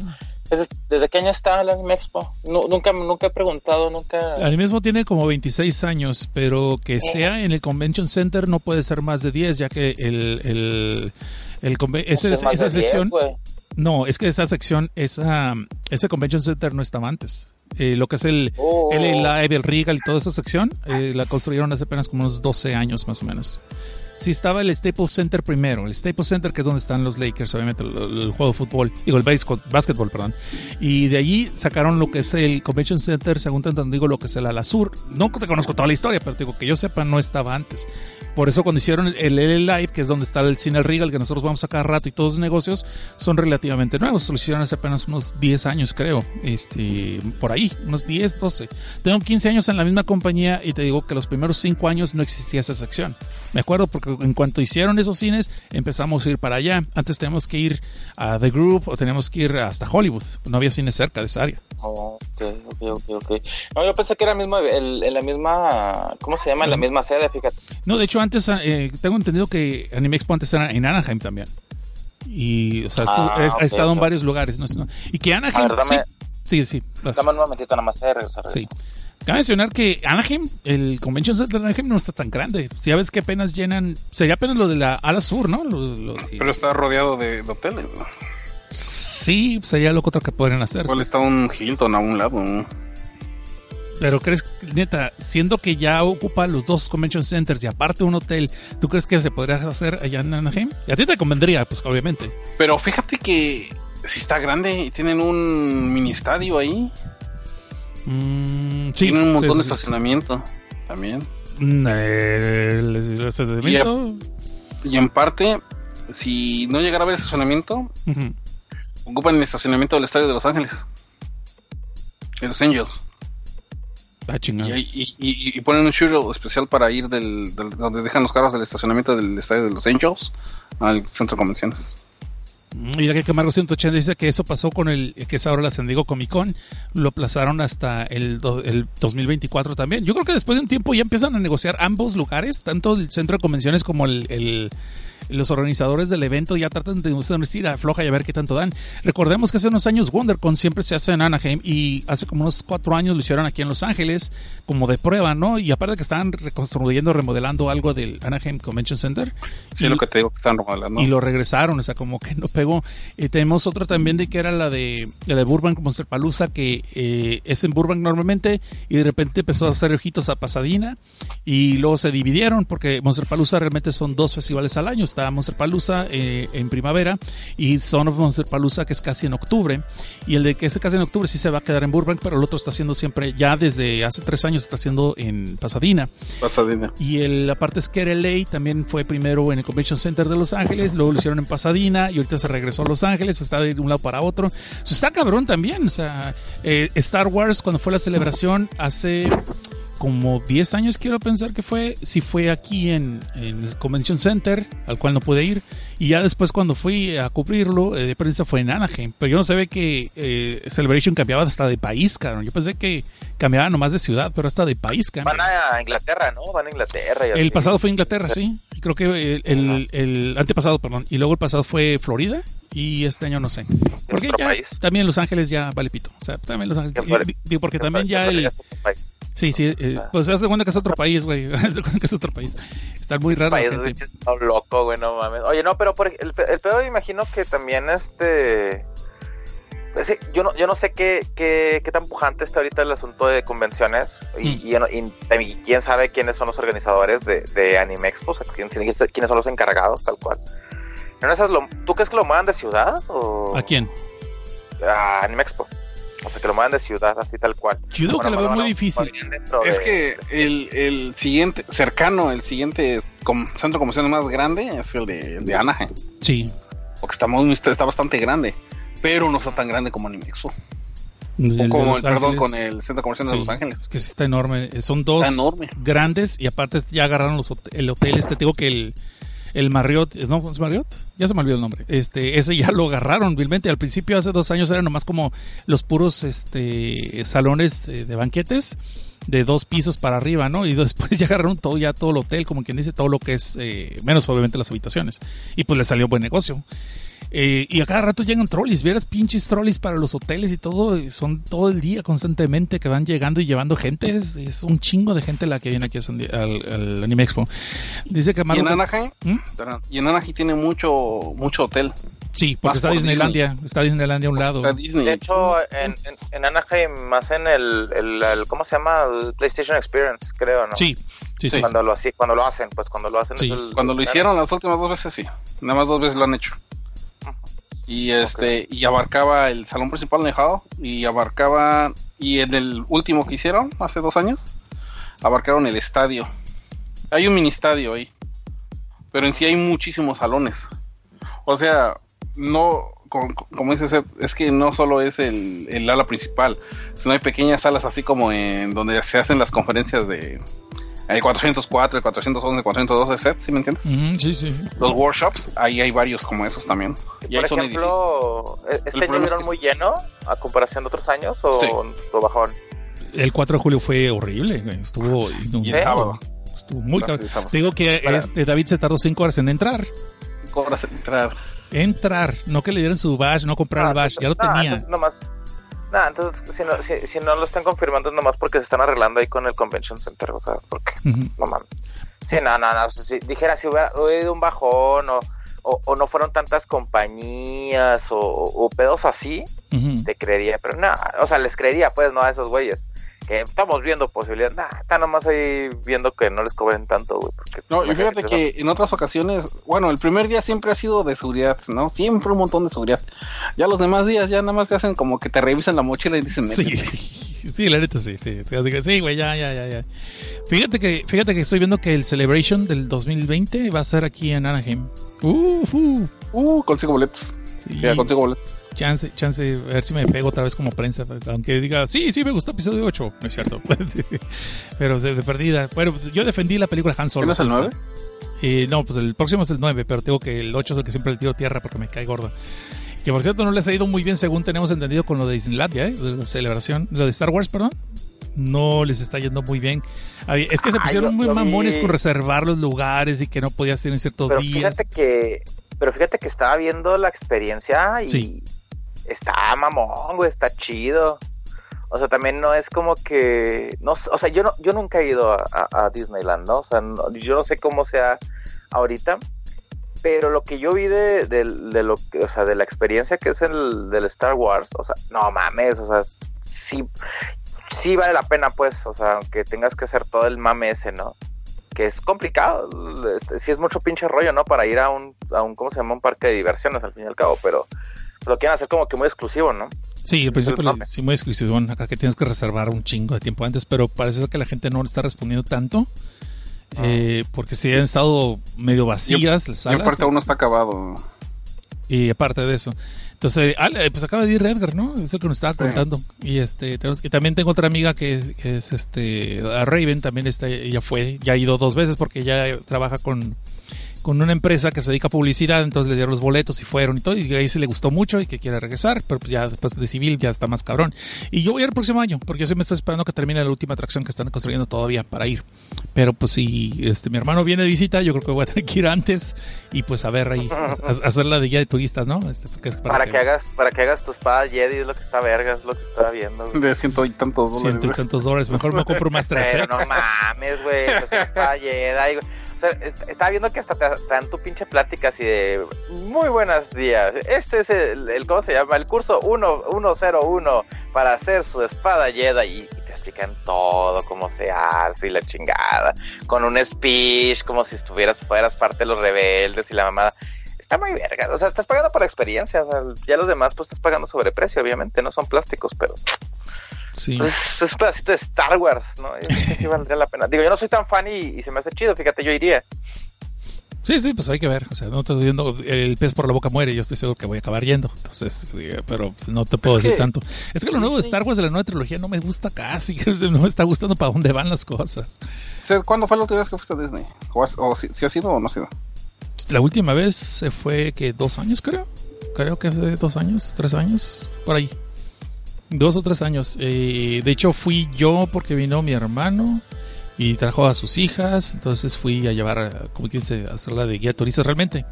desde, desde qué año está el Anime Expo Nu- nunca nunca he preguntado nunca. Anime Expo tiene como 26 años pero que sea en el Convention Center no puede ser más de 10 ya que el el, el ese- más esa de 10, sección. No es que esa sección esa ese Convention Center no estaba antes Eh, lo que es el Oh. LA Live, el Regal y toda esa sección, eh, la construyeron hace apenas como unos 12 años más o menos. Sí, estaba el Staples Center primero. El Staples Center, que es donde están los Lakers, obviamente, el, el juego de fútbol. Digo, el básquetbol, básquetbol, perdón. Y de allí sacaron lo que es el Convention Center, según tanto digo, lo que es el Ala Sur. No te conozco toda la historia, pero te digo que yo sepa, no estaba antes. Por eso cuando hicieron el LA Live, que es donde está el cine Regal, que nosotros vamos a cada rato y todos los negocios, son relativamente nuevos. Lo hicieron hace apenas unos 10 años, creo. Este, por ahí, unos 10, 12. Tengo 15 años en la misma compañía y te digo que los primeros 5 años no existía esa sección. Me acuerdo porque en cuanto hicieron esos cines, empezamos a ir para allá. Antes teníamos que ir a The Group o teníamos que ir hasta Hollywood. No había cine cerca de esa área. Oh, ok, ok, ok, ok. No, yo pensé que era el mismo, el, en la misma, ¿cómo se llama? En la misma sede, fíjate. No, de hecho, antes eh, tengo entendido que Anime Expo antes era en Anaheim también. Y, o sea, Ah, ha estado en varios lugares. ¿no? No. Y que Anaheim. Ver, dame- sí, sí, sí. Dame un momentito nada más de regresar. Sí. Cabe mencionar que Anaheim, el Convention Center de Anaheim no está tan grande. Si ya ves que apenas llenan, sería apenas lo de la ala sur, ¿no? Lo- lo de- Pero está rodeado de, de hoteles. ¿no? sí, sería lo que otro que podrían hacer. Igual está un Hilton a un lado. ¿no? Pero crees, neta, siendo que ya ocupa los dos Convention Centers y aparte un hotel, ¿tú crees que se podría hacer allá en Anaheim? Y a ti te convendría, pues obviamente. Pero fíjate que si está grande y tienen un mini estadio ahí. Mm, sí, tienen un montón sí, de sí, estacionamiento también. Mm, El, el estacionamiento. Y en parte, si no llegara a haber estacionamiento, ocupan el estacionamiento del estadio de Los Ángeles. De Los Angels. Ah. Y, y- y- y ponen un shuttle especial para ir del, del- donde dejan los carros del estacionamiento del estadio de Los Angels al centro de convenciones. Mira que Camargo 180 dice que eso pasó con el que es ahora la San Diego Comic Con. Lo aplazaron hasta el, el 2024 también. Yo creo que después de un tiempo ya empiezan a negociar ambos lugares, tanto el centro de convenciones como el- los organizadores del evento ya tratan de decir afloja y a ver qué tanto dan. Recordemos que hace unos años WonderCon siempre se hace en Anaheim y hace como unos cuatro años lo hicieron aquí en Los Ángeles como de prueba, ¿no? Y aparte que estaban reconstruyendo, remodelando algo del Anaheim Convention Center. Sí, Y- lo que te digo que están remodelando. y lo regresaron, o sea, como que no pegó. Eh, tenemos otra también de que era la de, la de Burbank Monster Palusa, que eh, es en Burbank normalmente, y de repente empezó a hacer ojitos a Pasadena, y luego se dividieron, porque Monster Palusa realmente son dos festivales al año. Está Monster Palusa eh, en primavera, y Son of Monster Palusa, que es casi en octubre. Y el de que es casi en octubre sí se va a quedar en Burbank, pero el otro está haciendo siempre, ya desde hace tres años, está haciendo en Pasadena. Pasadena. Y el, la parte es que LA también fue primero en el Convention Center de Los Ángeles, luego lo hicieron en Pasadena y ahorita se regresó a Los Ángeles, está de un lado para otro. Está cabrón también. O sea, eh, Star Wars, cuando fue la celebración hace como 10 años, quiero pensar que fue, sí fue aquí en, en el Convention Center, al cual no pude ir. Y ya después, cuando fui a cubrirlo eh, de prensa, fue en Anaheim. Pero yo no sabía que eh, Celebration cambiaba hasta de país, cabrón. Yo pensé que cambiaba nomás de ciudad, pero hasta de país, cabrón. Van a Inglaterra, ¿no? Van a Inglaterra. y El así. pasado fue Inglaterra, sí. Y creo que el, el- el antepasado, perdón. Y luego el pasado fue Florida. Y este año no sé. Porque ya, país. también Los Ángeles ya vale pito. O sea, también Los Ángeles. Digo, porque que también ya el. Sí, sí. eh, pues haz de cuenta que es otro país, güey. Haz de cuenta que es otro país. Está muy raro la país, gente. güey, que está loco, güey, no mames. Oye, no, pero por el, el pedo me imagino que también este... pues sí, yo no, yo no sé qué, qué, qué tan pujante está ahorita el asunto de convenciones y, Mm. y no- y quién sabe quiénes son los organizadores de, de Anime Expo, o sea, quién- quiénes son los encargados, tal cual. ¿En esas lo- ¿Tú crees que lo muevan de ciudad o ¿A quién? a Anime Expo? O sea, que lo muevan de ciudad, así tal cual. Yo digo que lo veo bueno, muy difícil. Es de- que el, el siguiente, cercano, el siguiente com- centro comercial más grande es el de, el de Anaheim. Sí. Porque está, muy- está bastante grande. Pero no está tan grande como Anime Expo. El de O como Los el, perdón, Ángeles. con el centro comercial de Sí, Los Ángeles. Es que sí está enorme. Son dos Está enorme. grandes y aparte ya agarraron los hot- el hotel. Este te digo que el, el Marriott, ¿no? ¿Es Marriott? Ya se me olvidó el nombre. Este, ese ya lo agarraron vilmente. Al principio, hace dos años, eran nomás como los puros este, salones eh, de banquetes de dos pisos para arriba, ¿no? Y después ya agarraron todo, ya todo el hotel, como quien dice, todo lo que es, eh, menos obviamente las habitaciones. Y pues le salió buen negocio. Eh, y a cada rato llegan trolleys, vieras pinches trolleys para los hoteles y todo, y son todo el día constantemente que van llegando y llevando gente, es, es un chingo de gente la que viene aquí a San al, al Anime Expo. Dice que Y en Anaheim, ¿Mm? y en Anaheim tiene mucho, mucho hotel. Sí, porque Más está por Disneylandia, está Disneylandia a un lado. Está Disney. De hecho, en, en, en Anaheim, más en el, el, el- ¿cómo se llama? El PlayStation Experience, creo, ¿no? Sí, sí, sí. Cuando lo, así, cuando lo hacen, pues cuando lo hacen. Sí. es el- Cuando lo hicieron las últimas dos veces, sí. Nada más dos veces lo han hecho. Y este, y abarcaba el salón principal de Hall y abarcaba, y en el último que hicieron, hace dos años, abarcaron el estadio. Hay un mini estadio ahí, pero en sí hay muchísimos salones. O sea, no, como, como dices, es que no solo es el, el ala principal, sino hay pequeñas salas así como en donde se hacen las conferencias de el 404, el 411, el 412 set, ¿sí me entiendes? Ujú, sí, sí. Los workshops, ahí hay varios como esos también. Y ahí Por son ejemplo, ¿e- ¿este año problema es vieron que- muy lleno a comparación de otros años o, Sí. bajón? El 4 de julio fue horrible, estuvo Y el inundado. sábado. Estuvo muy Ah, cabrón. Te digo que este, David se tardó 5 horas en entrar. Cobras entrar. Entrar, no que le dieran su bash, no comprar el Ah, bash, ya lo nah, tenía. Entonces nomás, nah, entonces si no, si, si no lo están confirmando es nomás porque se están arreglando ahí con el Convention Center, o sea, porque no mames. Sí, no, no, no, si dijera si hubiera habido un bajón o, o, o no fueron tantas compañías o, o pedos así, te creería, pero nada, o sea, les creería pues, no a esos güeyes. Que estamos viendo posibilidades, nah, están nomás ahí viendo que no les cobren tanto, güey. Porque, No, y fíjate que en otras ocasiones, bueno, el primer día siempre ha sido de seguridad, ¿no? Siempre un montón de seguridad. Ya los demás días ya nada más te hacen como que te revisan la mochila y dicen, Sí, "Métete". sí, la neta sí, sí. Que Sí, güey, ya, ya, ya, ya. Fíjate que, fíjate que estoy viendo que el Celebration del 2020 va a ser aquí en Anaheim. Uh, uh, Uh, consigo boletos. sí. Ya consigo boletos. Chance, chance, a ver si me pego otra vez como prensa. Aunque diga, sí, sí, me gustó episodio 8. No es cierto. pero de, de perdida. Bueno, yo defendí la película Han Solo. ¿Quién es el Esta. 9? Eh, no, pues el próximo es el 9, pero tengo que el 8 es el que siempre le tiro tierra porque me cae gordo. Que por cierto no les ha ido muy bien según tenemos entendido con lo de Disneylandia, ¿eh? de la celebración, lo de Star Wars, perdón. No les está yendo muy bien. Es que se Ay, pusieron muy vi- mamones con reservar los lugares y que no podías ir en ciertos Pero días. fíjate que, pero fíjate que estaba viendo la experiencia y Sí. Está mamón, güey, está chido. O sea, también no es como que, no, o sea, yo no, yo nunca he ido a, Disneyland, ¿no? O sea, no- yo no sé cómo sea ahorita, pero lo que yo vi de, de, lo o sea, de la experiencia que es el del Star Wars, o sea, no mames, o sea, sí, sí vale la pena, pues, o sea, aunque tengas que hacer todo el mame ese, ¿no? Que es complicado, este, sí es mucho pinche rollo, ¿no? Para ir a un, a un, ¿cómo se llama? Un parque de diversiones, al fin y al cabo, pero lo quieren hacer como que muy exclusivo, ¿no? Sí, al es principio sí muy exclusivo, acá que tienes que reservar un chingo de tiempo antes, pero parece ser que la gente no le está respondiendo tanto. eh, porque sí han estado medio vacías las Y salas. aparte uno está acabado. Y aparte de eso. Entonces, ah, eh, pues acaba de ir Edgar, ¿no? Es el que nos estaba contando. Y este, tenemos- y también tengo otra amiga que, que es este, a Raven, también está, ella fue, ya ha ido dos veces porque ella trabaja con, con una empresa que se dedica a publicidad, entonces le dieron los boletos y fueron y todo, y ahí se le gustó mucho y que quiere regresar, pero pues ya después de civil ya está más cabrón. Y yo voy a ir el próximo año, porque yo sí me estoy esperando que termine la última atracción que están construyendo todavía para ir. Pero pues si este mi hermano viene de visita, yo creo que voy a tener que ir antes y pues a ver ahí, a- hacer la de guía de turistas, ¿no? Este, porque es Para que hagas, para que hagas tu espada Jedi es lo que está verga, es lo que estaba viendo. güey. De ciento y tantos dólares. ciento y tantos dólares. Mejor me compro más Pero After no mames, güey, pues espada Jedi, güey. Estaba viendo que hasta te dan tu pinche plática así de muy buenos días. Este es el, ¿cómo se llama? El curso 1 101 para hacer su espada Jedi y te explican todo, cómo se hace y la chingada. Con un speech, como si estuvieras, fueras parte de los rebeldes y la mamada. Está muy verga, o sea, estás pagando por experiencia, o sea, ya los demás pues estás pagando sobreprecio, obviamente, no son plásticos, pero Sí. pues, es un pedacito de Star Wars, ¿no? Yo creo que sí valdría la pena. Digo, yo no soy tan fan y, y se me hace chido, fíjate, yo iría. Sí, sí, pues hay que ver. O sea, no estoy viendo el pez por la boca muere. Yo estoy seguro que voy a acabar yendo. Entonces, pero no te puedo Es decir que- tanto. Es que lo nuevo de Star Wars de la nueva trilogía no me gusta casi. No me está gustando para dónde van las cosas. ¿Cuándo fue la última vez que fuiste a Disney? ¿O, has- o si, si ha sido o no ha sido? La última vez se fue que dos años, creo. Creo que fue dos años, tres años, por ahí. Dos o tres años. Eh, de hecho, fui yo porque vino mi hermano y trajo a sus hijas. Entonces fui a llevar, a- como quien dice, a hacerla de guía turista realmente.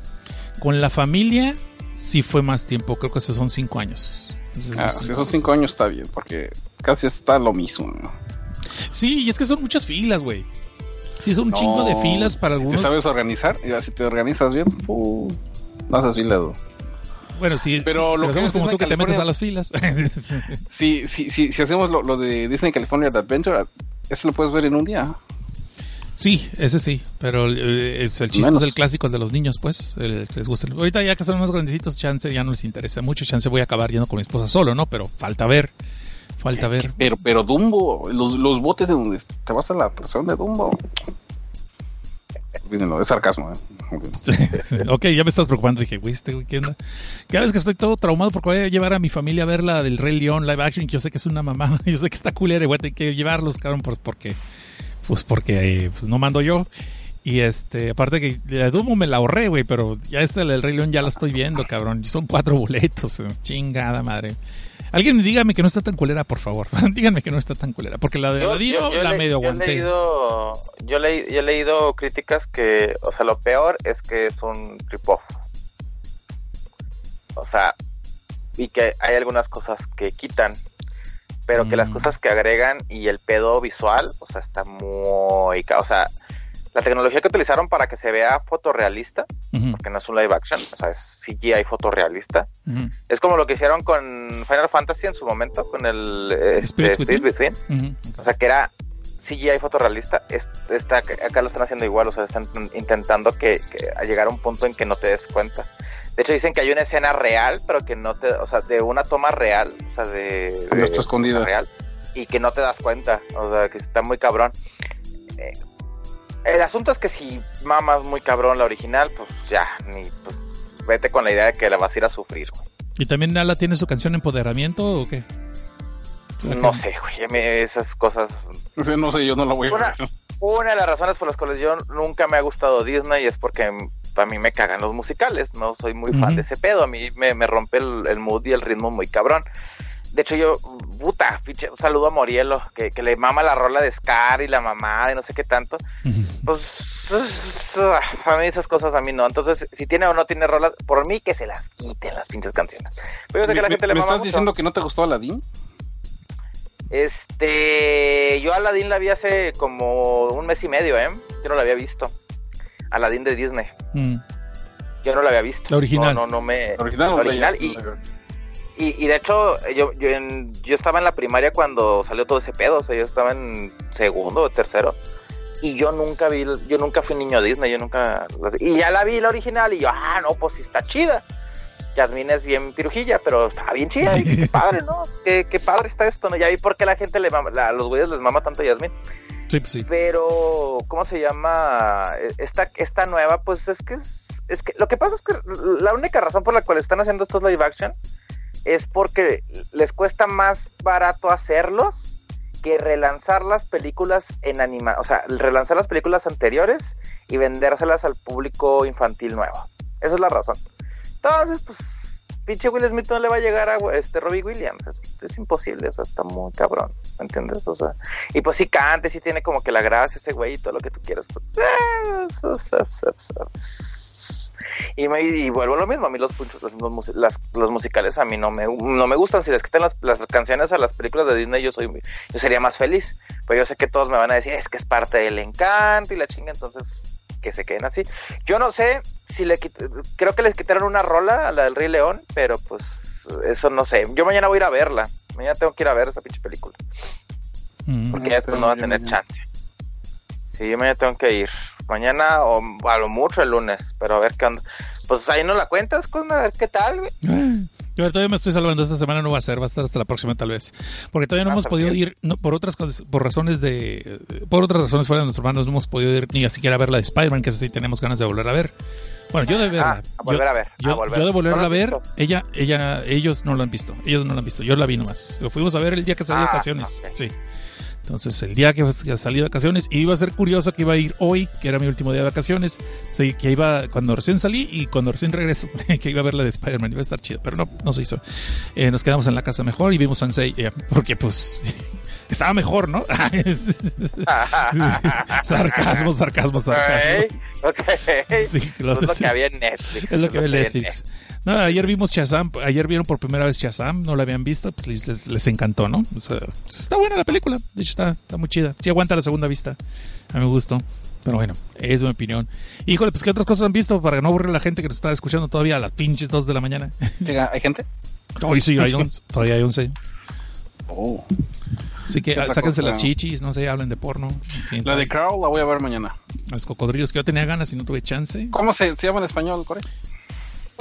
Con la familia sí fue más tiempo. Creo que esos son cinco años. Esos son Ah, cinco esos cinco años está bien, porque casi está lo mismo. ¿no? Sí, y es que son muchas filas, güey. Sí, son un No, chingo de filas para ¿Te algunos. sabes organizar? Y si te organizas bien, no haces fila. ¿no? Bueno, sí, Pero si, si lo que hacemos como Disney tú que te metes a las filas. Si, si, si, si hacemos lo, lo de Disney California Adventure, eso lo puedes ver en un día. Sí, ese sí, pero eh, es- el chiste Menos. es el clásico el de los niños, pues, el que les gusta. Ahorita ya que son más grandecitos, chance ya no les interesa mucho, chance voy a acabar yendo con mi esposa solo, ¿no? Pero falta ver, falta ver. Pero, pero Dumbo, los, los botes de donde te vas a la atracción de Dumbo. Es sarcasmo. ¿eh? ok, ya me estás preocupando, dije, güey, este güey, ¿qué onda? Cada vez que estoy todo traumado porque voy a llevar a mi familia a ver la del Rey León live action, que yo sé que es una mamada, yo sé que está culera y voy a tener que llevarlos, cabrón, pues porque, pues porque eh, pues no mando yo. Y este, aparte que la de Dumbo me la ahorré, güey, pero ya esta del Rey León ya la estoy viendo, cabrón. Son cuatro boletos, chingada madre. Alguien dígame que no está tan culera, por favor. Díganme que no está tan culera, porque la de Yo- Aladino yo- yo la le- medio yo he aguanté. leído, yo, le- yo he leído críticas que, o sea, lo peor es que es un rip-off. O sea, y que hay algunas cosas que quitan, pero que las Mm. cosas que agregan y el pedo visual, o sea, está muy... O sea, la tecnología que utilizaron para que se vea fotorrealista, Ujú, porque no es un live action, o sea, es CGI fotorrealista, ujú, es como lo que hicieron con Final Fantasy en su momento, con el este, Within. Within. ujú. O sea, que era CGI fotorrealista. Es- Está, acá lo están haciendo igual, o sea, están intentando que, que a llegar a un punto en que no te des cuenta. De hecho, dicen que hay una escena real, pero que no te, o sea, de una toma real, o sea, de, No de- está escondida. real, y que no te das cuenta, o sea, que está muy cabrón. Eh, el asunto es que si mamas muy cabrón la original, pues ya, ni, pues, vete con la idea de que la vas a ir a sufrir. güey. ¿Y también Nala tiene su canción Empoderamiento o qué? No sé, güey, esas cosas no sé, yo no la voy a Una- ver. Una de las razones por las cuales yo nunca me ha gustado Disney es porque a mí me cagan los musicales. No soy muy fan de ese pedo. A mí me, me rompe el, el mood y el ritmo muy cabrón. De hecho, yo, puta, pinche, un saludo a Morielo, que, que le mama la rola de Scar y la mamada y no sé qué tanto. Ujú. Pues, a mí esas cosas a mí no. Entonces, si tiene o no tiene rolas, por mí que se las quiten las pinches canciones. Pero yo sé que a la ¿Me, gente le me mama estás mucho. diciendo que no te gustó Aladdin? Este, yo Aladdin la vi hace como un mes y medio, ¿eh? Yo no la había visto. Aladdin de Disney. Mm. Yo no la había visto. La original. No, no, no me. ¿La original la original y, y, y de hecho, yo, yo, en- yo estaba en la primaria cuando salió todo ese pedo. O sea, yo estaba en segundo o tercero. Y yo nunca vi, yo nunca fui niño Disney, yo nunca. Y ya la vi la original y yo, ah, no, pues sí está chida. Yasmín es bien pirujilla, pero está bien chida. y qué padre, ¿no? Qué, qué padre está esto, ¿no? Ya vi por qué la gente le mama, la- a los güeyes les mama tanto Yasmín. Sí, pues sí. Pero, ¿cómo se llama? Esta, esta nueva, pues es que es, es que lo que pasa es que la única razón por la cual están haciendo estos live action es porque les cuesta más barato hacerlos que relanzar las películas en anima, o sea, relanzar las películas anteriores y vendérselas al público infantil nuevo. Esa es la razón. Entonces, pues, pinche Will Smith no le va a llegar a este Robbie Williams. Es, imposible, o sea, está muy cabrón, ¿me entiendes? O sea, y pues sí cante, sí tiene como que la gracia ese güey y todo lo que tú quieras. Pues, y, me, y vuelvo a lo mismo, a mí los, los, las, los musicales a mí no me, no me gustan. Si les quitan las, las, canciones a las películas de Disney, yo soy yo sería más feliz. Pero yo sé que todos me van a decir, es que es parte del encanto y la chinga, entonces que se queden así. Yo no sé si le creo que les quitaron una rola a la del Rey León, pero pues eso no sé. Yo mañana voy a ir a verla. Mañana tengo que ir a ver esa pinche película. Mm. Porque ya después no va a tener chance. Sí, yo mañana tengo que ir mañana o a lo mucho el lunes, pero a ver qué onda. Pues ahí no la cuentas, con a ver qué tal, Yo todavía me estoy salvando, esta semana no va a ser, va a estar hasta la próxima tal vez. Porque todavía no ah, hemos podido ir, por otras por razones de, por otras razones fuera de nuestros hermanos, no hemos podido ir ni siquiera a ver la de Spider-Man, que así tenemos ganas de volver a ver. Bueno, yo de verla. Ah, a volver a ver. Yo, de volverla a ver, ella, ella, ellos no la han visto, ellos no la han visto, yo la vi nomás. Lo fuimos a ver el día que salió ah, vacaciones, sí. Entonces, el día que, salí de vacaciones, iba a ser curioso que iba a ir hoy, que era mi último día de vacaciones, que iba cuando recién salí y cuando recién regreso, que iba a ver la de Spider-Man, iba a estar chido, pero no, no se hizo. Eh, nos quedamos en la casa mejor y vimos Sensei, eh, porque pues estaba mejor, ¿no? sarcasmo, sarcasmo, sarcasmo. Ok, es lo que había en Netflix. Es lo que había en Netflix. No, ayer vimos Shazam, ayer vieron por primera vez Shazam, no la habían visto, pues les, les, encantó, ¿no? está buena la película, de hecho está, está muy chida. Sí aguanta la segunda vista, a mí me gustó. Pero bueno, es mi opinión. Híjole, pues ¿qué otras cosas han visto para no aburrir a la gente que nos está escuchando todavía a las pinches 2 de la mañana? ¿Hay gente? Hoy sí, hay 11, todavía hay 11. Oh. Así que sáquense las chichis, no sé, hablen de porno. La de Crow la voy a ver mañana. Los cocodrilos que yo tenía ganas y no tuve chance. ¿Cómo se, llama en español, Core?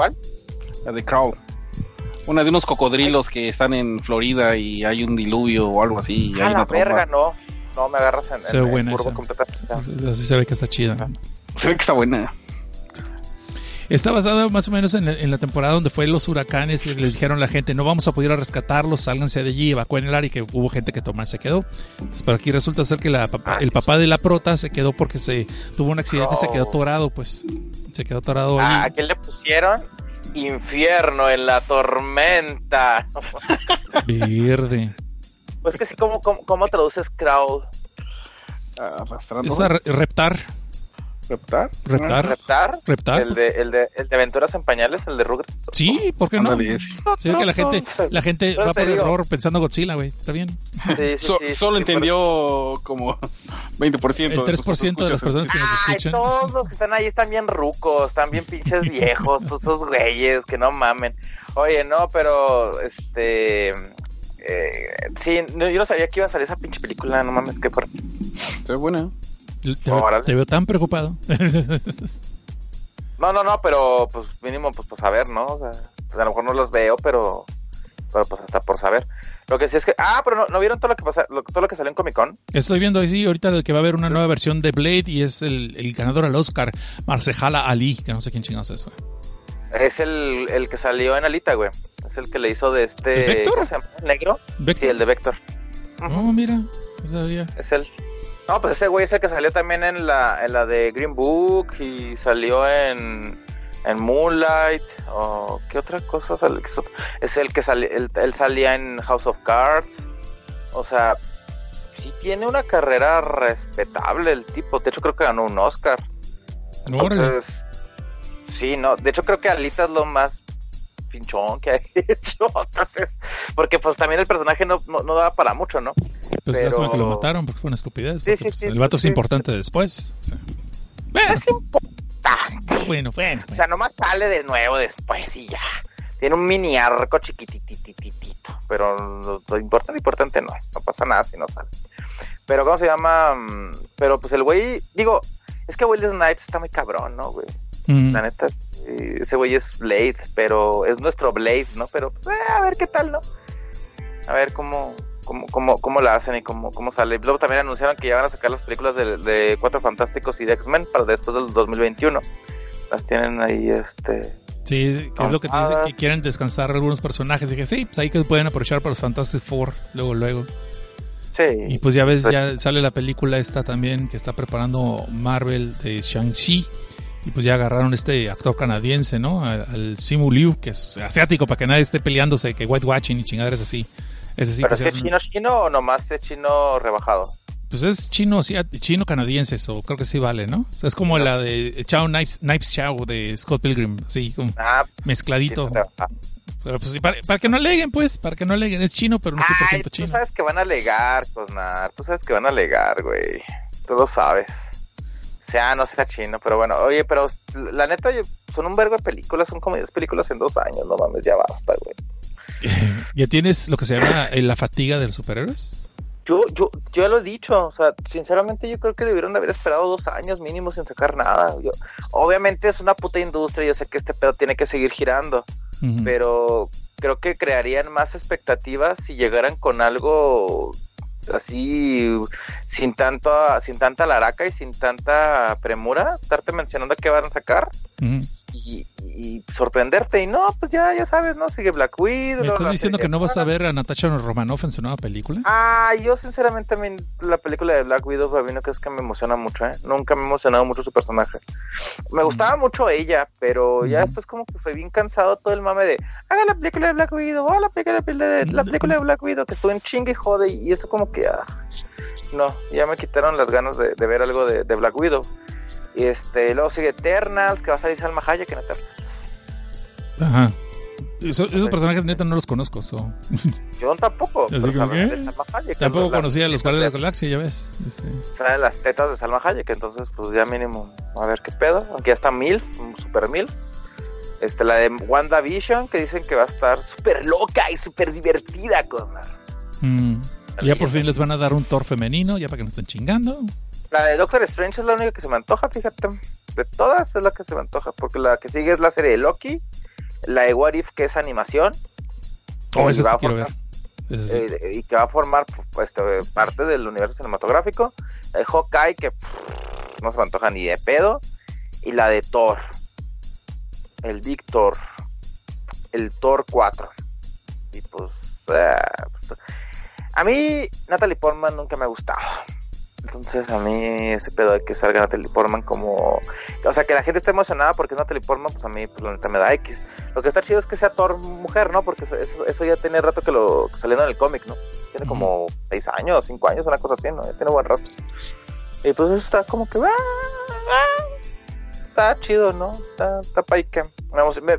¿Cuál? La de Crow. Una de unos cocodrilos que están en Florida y hay un diluvio o algo así. Y hay la verga, no. No me agarras en, se ve buena Así se ve que está chida. Se ve que está buena. Está basado más o menos en la, temporada donde fue los huracanes y les dijeron a la gente, no vamos a poder rescatarlos, sálganse de allí, evacúen el área y que hubo gente que tomar se quedó. Entonces, pero aquí resulta ser que la, el papá de la prota se quedó porque se tuvo un accidente y se quedó torado, pues. Se quedó torado ahí. ¿A qué le pusieron? Infierno en la tormenta. Verde. Pues que sí, ¿cómo, cómo, traduces crowd? arrastrando. Es reptar. ¿Reptar? ¿Reptar? ¿Reptar? ¿Reptar? ¿El de, el, de, el de Aventuras en Pañales? ¿El de Rugrats? Sí, ¿por qué no? Sí, que la gente, la gente va por error pensando Godzilla, güey. Está bien. Sí, sí, sí, solo entendió como 20%. El 3% de, las personas que nos escuchan. todos los que están ahí están bien rucos, están bien pinches viejos, todos esos güeyes que no mamen. Oye, no, pero este... Eh, sí, yo no sabía que iba a salir esa pinche película, no mames, qué fuerte. Está buena. Te, veo tan preocupado. no, no, no, pero pues mínimo pues por saber, ¿no? O sea, pues, a lo mejor no los veo, pero, pero pues hasta por saber. Lo que sí es que, ah, pero no, vieron todo lo que pasa, todo lo que salió en Comic Con. Estoy viendo sí, ahorita que va a haber una nueva versión de Blade y es el, el ganador al Oscar, Marcejala Ali, que no sé quién chingados es, Es el, el que salió en Alita, güey. Es el que le hizo de este. ¿Vector? ¿Negro? Sí, el de Vector. Oh, mira, no sabía. Es él. No, pues ese güey es el que salió también en la, en la de Green Book y salió en, en Moonlight. O, ¿Qué otra cosa sale? Es el que sale, él, salía en House of Cards. O sea, sí tiene una carrera respetable el tipo. De hecho, creo que ganó un Oscar. Entonces, sí, no. De hecho, creo que Alita es lo más pinchón que ha hecho. Entonces, porque pues también el personaje no, no, daba para mucho, ¿no? Pues Pero... que lo mataron porque fue una estupidez. Sí, sí, pues, el vato es importante después. Bueno. Es importante. Bueno, bueno. O sea, nomás sale de nuevo después y ya. Tiene un mini arco chiquititititito. Pero lo, importante, importante no es. No pasa nada si no sale. Pero, ¿cómo se llama? Mm, pero pues el güey, digo, es que Will Snipes está muy cabrón, ¿no, güey? La neta, ese güey es Blade, pero es nuestro Blade, ¿no? Pero pues, eh, a ver qué tal, ¿no? A ver cómo, cómo, cómo, cómo la hacen y cómo, cómo sale. Luego también anunciaron que ya van a sacar las películas de, Cuatro Fantásticos y de X-Men para después del 2021. las tienen ahí, este... Sí, que es lo que te dice, que quieren descansar algunos personajes. Dije, sí, pues ahí que pueden aprovechar para los Fantastic Four, luego, luego. Sí. Y pues ya ves, ya sale la película esta también que está preparando Marvel de Shang-Chi. Y pues ya agarraron este actor canadiense, ¿no? Al, al Simu Liu, que es asiático, para que nadie esté peleándose, que whitewashing y chingaderas así. Ese sí, ¿Pero pues, es chino chino o nomás es chino rebajado? Pues es chino, sí, chino canadiense, eso creo que sí vale, ¿no? O sea, es como la de Chao Knives, Knives Chao de Scott Pilgrim, así como Ah, mezcladito. chino rebajado. Pero pues sí, para, para que no aleguen, pues, para que no aleguen, es chino, pero no 100% Ay, tú chino. sabes que van a alegar, Cosnar. Tú sabes que van a alegar, güey. Tú lo sabes. Sea, no sea chino, pero bueno. Oye, pero la neta, son un vergo de películas. Son como 10 películas en dos años. No mames, ya basta, güey. ¿Ya tienes lo que se llama eh, la fatiga de los superhéroes? Yo, yo, yo ya lo he dicho, o sea, sinceramente yo creo que debieron de haber esperado dos años mínimo sin sacar nada. Yo, obviamente es una puta industria, yo sé que este pedo tiene que seguir girando, pero creo que crearían más expectativas si llegaran con algo así sin tanto sin tanta laraca y sin tanta premura, estarte mencionando qué van a sacar. Y, y sorprenderte y no, pues ya ya sabes, ¿no? Sigue Black Widow. ¿Me estás diciendo que no vas a ver a Natasha Romanoff en su nueva película? Ah, yo sinceramente a mí la película de Black Widow a mí no es que me emociona mucho, ¿eh? Nunca me ha emocionado mucho su personaje. Me gustaba mucho ella, pero ya Ujú. después como que fue bien cansado todo el mame de haga la película de Black Widow, haga la película de, la película de Black Widow, que estuvo en chingue y jode y eso como que ah, no, ya me quitaron las ganas de, de ver algo de, de Black Widow. Y este, luego sigue Eternals, que va a salir Salma Hayek en Eternals. Ajá. Eso- esos personajes neta no los conozco. so. Yo tampoco, Así como que, Salma Hayek, Tampoco las- conocía a los Guardianes de la Galaxia, ya ves. Este, salen las tetas de Salma Hayek, entonces pues ya mínimo a ver qué pedo, aunque ya está mil, super mil. Este, la de WandaVision, que dicen que va a estar súper loca y súper divertida, con mm, ya por fin les van a dar un Thor femenino, ya para que no estén chingando. La de Doctor Strange es la única que se me antoja, fíjate. De todas es la que se me antoja, porque la que sigue es la serie de Loki, la de What If, que es animación. Oh, y ese sí quiero ver. eh, y que va a formar pues, este, parte del universo cinematográfico. El Hawkeye, que pff, no se me antoja ni de pedo. Y la de Thor. El Victor. El Thor 4. Y pues, eh, pues, A mí, Natalie Portman nunca me ha gustado. Entonces, a mí, ese pedo de que salga Natalie Portman como. O sea, que la gente esté emocionada porque es Natalie Portman, pues a mí, pues la neta me da X. Lo que está chido es que sea Thor mujer, ¿no? Porque eso, eso, ya tiene rato que lo que saliendo en el cómic, ¿no? Tiene como seis años, cinco años, una cosa así, ¿no? Ya tiene buen rato. Y pues eso está como que. ah, ah, Está chido, ¿no? Está, está paica.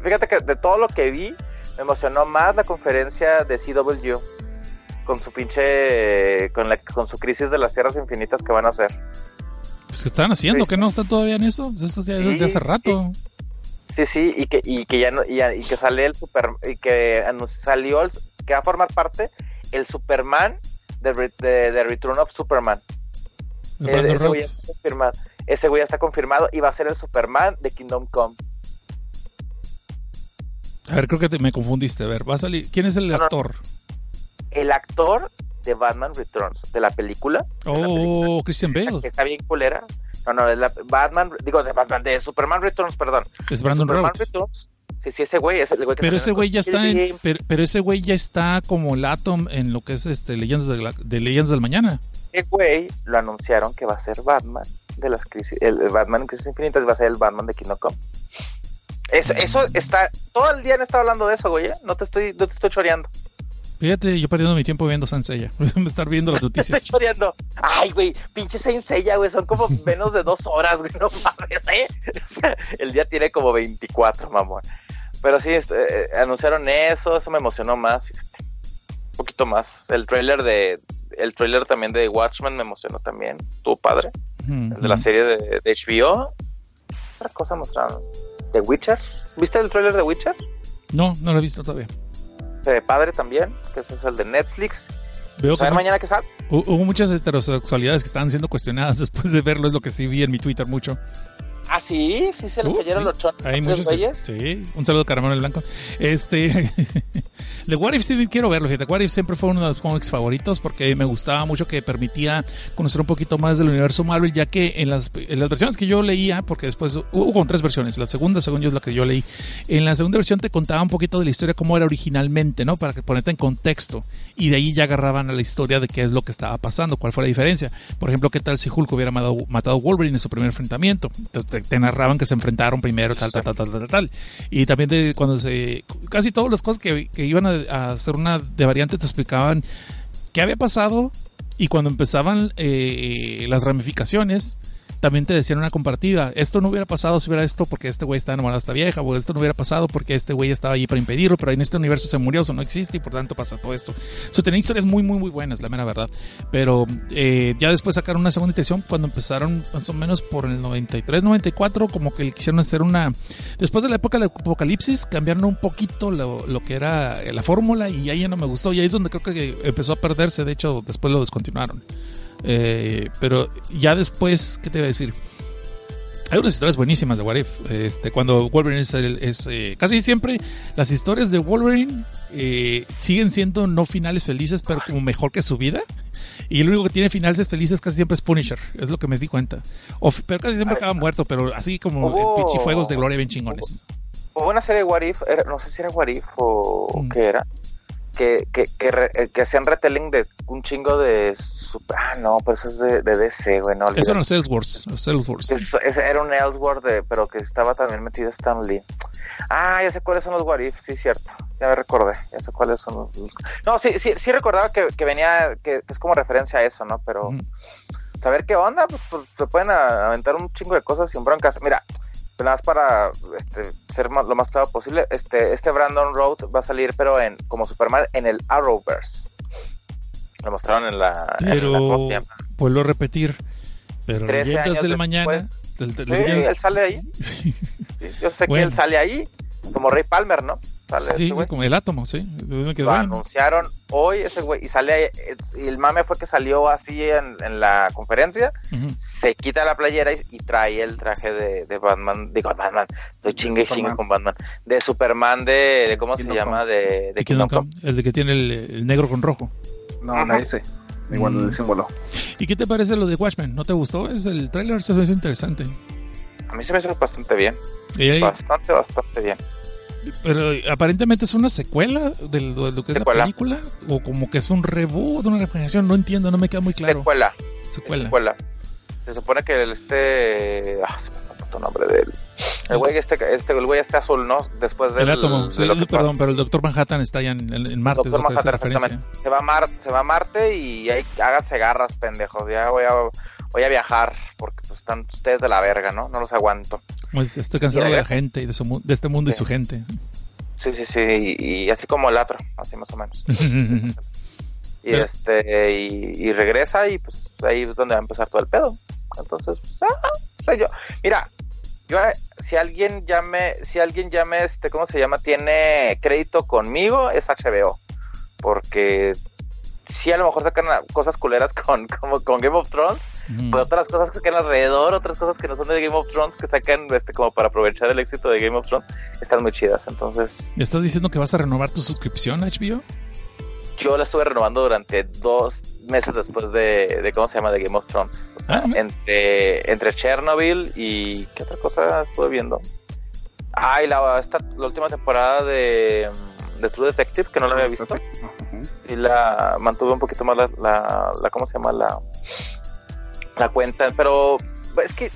Fíjate que de todo lo que vi, me emocionó más la conferencia de CW. Con su pinche. Con, la, con su crisis de las tierras infinitas que van a hacer. Pues que están haciendo, Sí. que no están todavía en eso. Pues Esto ya es Sí, desde hace rato. Sí, sí, y que, y que ya no, y, ya- y que sale el super, y que salió el, que va a formar parte el Superman de, de, de Return of Superman. El ese, güey está confirmado, ese güey está confirmado y va a ser el Superman de Kingdom Come. A ver, creo que te- me confundiste. A ver, va a salir. ¿Quién es el No, no. El actor de Batman Returns, de la película. de la película, Oh, Christian que Bale. está bien culera. No, no, es la Batman, digo, de Batman, de Superman Returns, perdón. Es Brandon Superman. Returns. Sí, sí, ese güey es el güey que Pero ese güey ya está en, pero, pero ese güey ya está como el Atom en lo que es este Leyendas de, la- de Leyendas del Mañana. Ese güey lo anunciaron que va a ser Batman de las crisis, el, el Batman en crisis infinitas va a ser el Batman de Kingdom Come. Eso, eso está, todo el día han estado hablando de eso, güey, ¿eh? no te estoy, no te estoy choreando, Fíjate, yo perdiendo mi tiempo viendo Sansella. Voy a estar viendo las te estoy noticias. choreando. Ay, güey, pinche Saint Seiya, güey, son como menos de dos horas, güey, no mames, ¿eh? El día tiene como 24, mamón. Pero sí, este, eh, anunciaron eso, eso me emocionó más, fíjate. Un poquito más. El trailer de, el trailer también de Watchmen me emocionó también, estuvo padre. El de la serie de, de HBO. Otra cosa mostraron. The Witcher. ¿Viste el trailer de Witcher? No, no lo he visto todavía. Ve padre también, que ese es el de Netflix. Veo Vamos a que ver no- mañana que sale. hu- hubo muchas heterosexualidades que estaban siendo cuestionadas después de verlo, es lo que sí vi en mi Twitter mucho. Ah, sí, sí se les Uh, cayeron sí. los chones. Hay a muchos que- sí, un saludo Caramelo el Blanco. Este The What If sí quiero verlo, fíjate. What If siempre fue uno de los cómics favoritos porque me gustaba mucho que permitía conocer un poquito más del universo Marvel, ya que en las, en las versiones que yo leía, porque después hubo con tres versiones, la segunda, según yo, es la que yo leí. En la segunda versión te contaba un poquito de la historia cómo era originalmente, ¿no? Para que ponerte en contexto. Y de ahí ya agarraban a la historia de qué es lo que estaba pasando, cuál fue la diferencia. Por ejemplo, qué tal si Hulk hubiera matado, matado a Wolverine en su primer enfrentamiento. Te, te- narraban que se enfrentaron primero, tal, tal, tal, tal, tal, tal. Y también de cuando se. Casi todas las cosas que, que iban a, a hacer una de variante te explicaban qué había pasado y cuando empezaban eh, las ramificaciones también te decían una comparativa. Esto no hubiera pasado si hubiera esto porque este güey está enamorado de esta vieja, o esto no hubiera pasado porque este güey estaba ahí para impedirlo, pero en este universo se murió, eso no existe y por tanto pasa todo esto. So, tenía historias muy, muy, muy buenas, la mera verdad. Pero eh, ya después sacaron una segunda edición cuando empezaron más o menos por el 93, 94, como que quisieron hacer una... Después de la época del apocalipsis, cambiaron un poquito lo, lo que era la fórmula y ahí ya no me gustó. Y ahí es donde creo que empezó a perderse, de hecho después lo descontinuaron. Eh, pero ya después, ¿qué te iba a decir? Hay unas historias buenísimas de What If. Este, cuando Wolverine es, el- es, eh, casi siempre las historias de Wolverine eh, siguen siendo no finales felices, pero como mejor que su vida. Y el único que tiene finales felices casi siempre es Punisher, es lo que me di cuenta. O pero casi siempre acaba muerto, pero así como en pichifuegos de gloria bien chingones. Hubo una serie de What If, era- no sé si era What If o Mm. qué era, que, que, eh, que hacían retelling de un chingo de... Super, ah, no, pero eso es de, de DC, güey, no Eso eran Salesforce. Salesforce. Es- es- era un Ellsworth, de- pero que estaba también metido Stan Lee. Ah, ya sé cuáles son los What If, sí, cierto. Ya me recordé, ya sé cuáles son los... No, sí, sí, sí recordaba que, que venía, que, es como referencia a eso, ¿no? Pero saber qué onda, pues, pues, se pueden aventar un chingo de cosas sin broncas. Mira, nada más para este, ser más- lo más claro posible, este, este Brandon Road va a salir, pero en como Superman en el Arrowverse. Lo mostraron en la... en la- Pero vuelvo a repetir. Pero 13 leyendas años de la después. mañana. del- del- Sí, leyendas- él sale ahí. Sí, Yo sé Bueno. que él sale ahí, como Ray Palmer, ¿no? Sale ese Sí, como el átomo, sí. Lo bueno. anunciaron hoy ese güey y sale ahí, y el mame fue que salió así en, en la conferencia, se quita la playera y, y trae el traje de, de Batman, digo Batman, estoy chingue y chingue con Batman, de Superman de, de ¿cómo se llama? Come. De, de Kingdom Come. Come, el de que tiene el, el negro con rojo. No, Ajá. la S. Igual Mm. el símbolo. ¿Y qué te parece lo de Watchmen? ¿No te gustó? Es el tráiler se me hizo interesante. A mí se me hizo bastante bien, Y ahí- bastante, bastante bien. Pero aparentemente es una secuela de lo, de lo que es la película o como que es un reboot, una refrigeración, no entiendo, no me queda muy claro. Secuela, Secuela. secuela. Se supone que el este, ah, se me nombre de él. El güey este, este, el güey este azul, ¿no? Después del, El átomo, de sí, lo que perdón, pero el Doctor Manhattan está allá en, en- Marte, Doctor Manhattan, exactamente. Se va a Marte, se va a Marte y ahí háganse garras, pendejos. Ya voy a, voy a viajar porque pues, están ustedes de la verga, ¿no? No los aguanto. Pues estoy cansado de la gente y de, su de este mundo y su gente. Sí, sí, sí. Y, y así como el otro, así más o menos. Y Pero- este, y, y regresa y pues ahí es donde va a empezar todo el pedo. Entonces, pues, ah, soy yo. Mira, yo eh, si alguien llame, si alguien llame, este, ¿cómo se llama? Tiene crédito conmigo, es HBO. Porque sí a lo mejor sacan cosas culeras con, como con Game of Thrones, Ujú. pero otras cosas que sacan alrededor, otras cosas que no son de Game of Thrones, que sacan este como para aprovechar el éxito de Game of Thrones, están muy chidas. Entonces, ¿Me estás diciendo que vas a renovar tu suscripción a HBO? yo la estuve renovando durante dos meses después de, de ¿cómo se llama? De Game of Thrones. O sea, Ah, entre, entre Chernobyl y ¿qué otra cosa estuve viendo? Ah, y la, esta, la última temporada de, de True Detective, que no la había visto. Y la mantuve un poquito más la, la, la ¿cómo se llama? La, la cuenta. Pero es que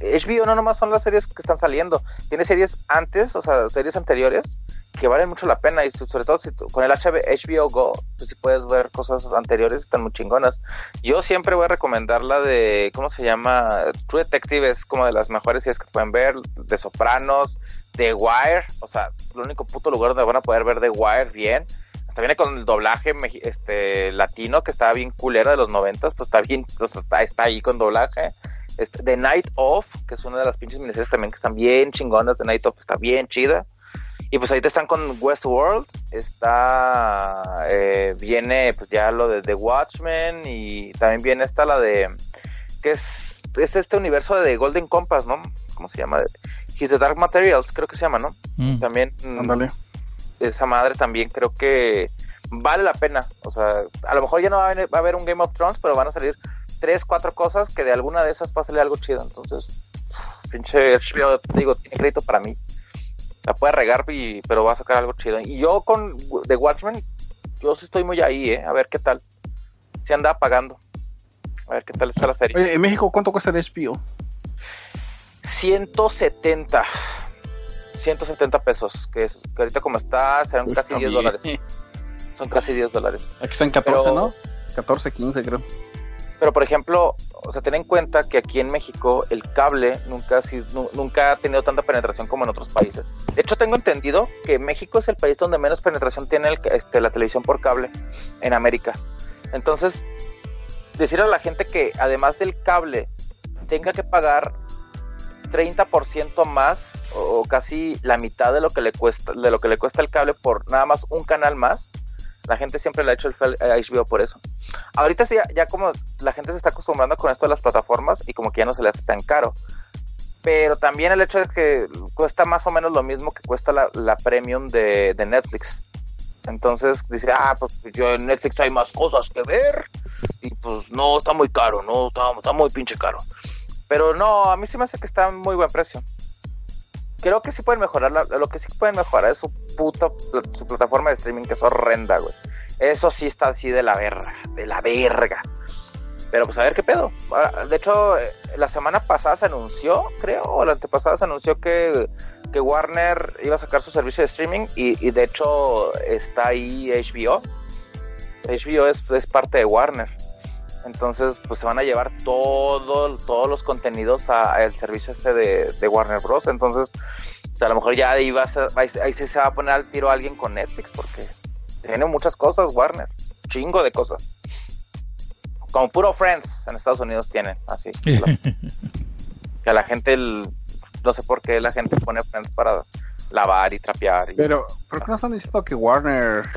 HBO no nomás son las series que están saliendo. Tiene series antes, o sea, series anteriores que valen mucho la pena y so- sobre todo si tú- con el HB HBO Go, pues si puedes ver cosas anteriores, están muy chingonas. Yo siempre voy a recomendar la de, ¿cómo se llama? True Detective es como de las mejores series que pueden ver, de Sopranos, The Wire, o sea, el único puto lugar donde van a poder ver The Wire bien. Hasta viene con el doblaje este latino que estaba bien culero de los noventas, pues está bien, o está, ahí con doblaje. Este, The Night Of, que es una de las pinches miniseries también que están bien chingonas, The Night Of está bien chida. Y pues ahorita están con Westworld, está, eh, viene pues ya lo de The Watchmen y también viene esta la de, que es, es este universo de Golden Compass, ¿no? ¿cómo se llama? His the Dark Materials, creo que se llama, ¿no? Mm. También mm, Ándale. esa madre también creo que vale la pena. O sea, a lo mejor ya no va a, haber, va a haber un Game of Thrones, pero van a salir tres, cuatro cosas que de alguna de esas va a salir algo chido. Entonces, pinche HBO, digo, tiene crédito para mí. La puede regar, y, pero va a sacar algo chido. Y yo con The Watchmen, yo sí estoy muy ahí, ¿eh? A ver qué tal. Si anda pagando. A ver qué tal está la serie. Oye, en México, ¿cuánto cuesta el HBO? 170. 170 pesos. Que, es, que ahorita como está, serán Uy, casi está 10 bien. dólares. Son casi 10 dólares. Aquí está en 14, Pero- ¿no? 14, 15, creo. Pero por ejemplo, o sea, ten en cuenta que aquí en México el cable nunca ha, sido- nu- nunca ha tenido tanta penetración como en otros países. De hecho, tengo entendido que México es el país donde menos penetración tiene el- este, la televisión por cable en América. Entonces, decir a la gente que además del cable tenga que pagar 30% más o casi la mitad de lo que le cuesta de lo que le cuesta el cable por nada más un canal más, la gente siempre le ha hecho el HBO por eso. Ahorita sí, ya, como la gente se está acostumbrando con esto de las plataformas y como que ya no se le hace tan caro. Pero también el hecho de que cuesta más o menos lo mismo que cuesta la, premium de, Netflix. Entonces dice, ah, pues yo en Netflix hay más cosas que ver. Y pues no, está muy caro, no, está muy pinche caro. Pero no, a mí sí me hace que está muy buen precio. Creo que sí pueden mejorar, la- lo que sí pueden mejorar es su puta, su plataforma de streaming que es horrenda, güey. Eso sí está así de la verga, de la verga. Pero pues a ver qué pedo. Ah, De hecho, eh, la semana pasada se anunció, creo, o la antepasada se anunció que, que Warner iba a sacar su servicio de streaming y, y de hecho está ahí HBO. HBO es, es parte de Warner. Entonces, pues se van a llevar todo, todos los contenidos a- al servicio este de, de Warner Bros. Entonces, o sea, a lo mejor ya ahí, va a ser- ahí, ahí sí se va a poner al tiro alguien con Netflix porque tiene muchas cosas Warner, chingo de cosas. Como puro Friends en Estados Unidos tienen, así. que a la gente, el- no sé por qué la gente pone Friends para lavar y trapear. y- Pero, ¿por qué no están diciendo que Warner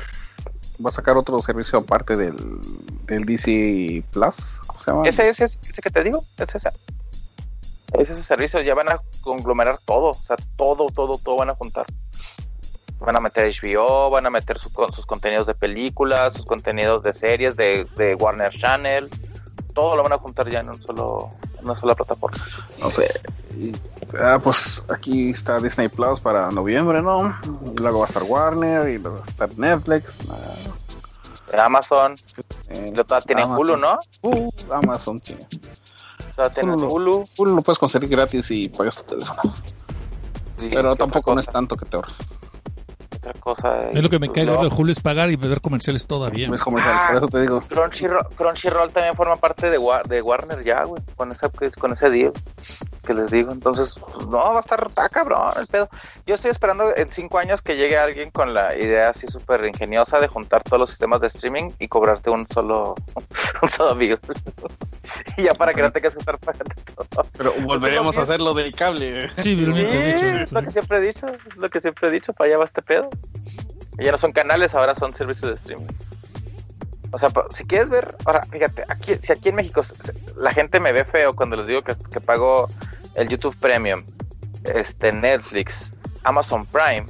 va a sacar otro servicio aparte del, del DC Plus? ¿Cómo se llama? Ese, ese, ese, que te digo, es ese. Es ese servicio, ya van a conglomerar todo, o sea, todo, todo, todo van a juntar. Van a meter HBO, van a meter su- sus contenidos de películas, sus contenidos de series, de, de Warner Channel, todo lo van a juntar ya en un solo, una sola plataforma. No sé. Y, ah, pues aquí está Disney Plus para noviembre, ¿no? Y luego va a estar Warner y luego va a estar Netflix. ah, Amazon, eh, lo todavía Amazon. Hulu, ¿no? Uh, Amazon. Todavía tienen Hulu. Hulu. Hulu lo puedes conseguir gratis y pagas tu teléfono. Pero ¿qué tampoco no es tanto que te ahorras. Otra cosa. Es lo que me cae No, gordo de Hulu es pagar y ver comerciales todavía. No es comerciales, Ah. por eso te digo. Crunchyroll, Crunchyroll también forma parte de, de Warner ya, güey, con ese, con ese deal que les digo. Entonces, pues, no, va a estar está cabrón el pedo. Yo estoy esperando en cinco años que llegue alguien con la idea así súper ingeniosa de juntar todos los sistemas de streaming y cobrarte un solo, un solo bill. y ya para que no tengas que estar pagando todo. Pero volveremos a hacer lo del cable. Sí, lo Sí, es lo que siempre he dicho, es lo que siempre he dicho, para allá va este pedo. Y ya no son canales, ahora son servicios de streaming. O sea, si quieres ver, ahora, fíjate, aquí, si aquí en México la gente me ve feo cuando les digo que, que pago el YouTube Premium, este Netflix, Amazon Prime.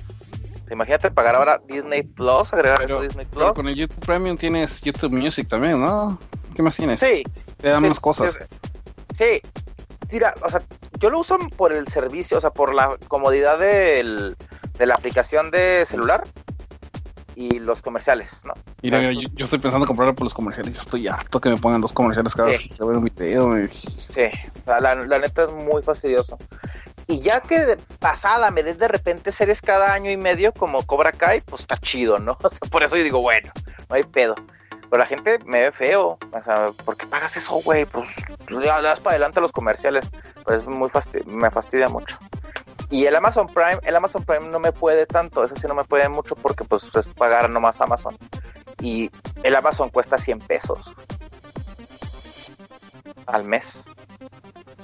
Imagínate pagar ahora Disney Plus, agregar eso Pero, a Disney pero Plus. con el YouTube Premium tienes YouTube Music también, ¿no? ¿Qué más tienes? Sí, Te dan Sí, más cosas. Sí, tira, o sea, yo lo uso por el servicio, o sea, por la comodidad del, de la aplicación de celular y los comerciales, ¿no? Y O sea, yo, estoy pensando comprarlo por los comerciales. Yo estoy harto que me pongan los comerciales cada Sí. vez que un video. me- Sí, o sea, la, la neta es muy fastidioso. Y ya que de pasada me des de repente series cada año y medio como Cobra Kai, pues está chido, ¿no? O sea, por eso yo digo, bueno, no hay pedo. Pero la gente me ve feo. O sea, ¿por qué pagas eso, güey? Pues pues, le das para adelante a los comerciales. Pues es muy fasti- me fastidia mucho. Y el Amazon Prime, el Amazon Prime no me puede tanto, ese sí no me puede mucho porque pues es pagar nomás Amazon. Y el Amazon cuesta 100 pesos al mes.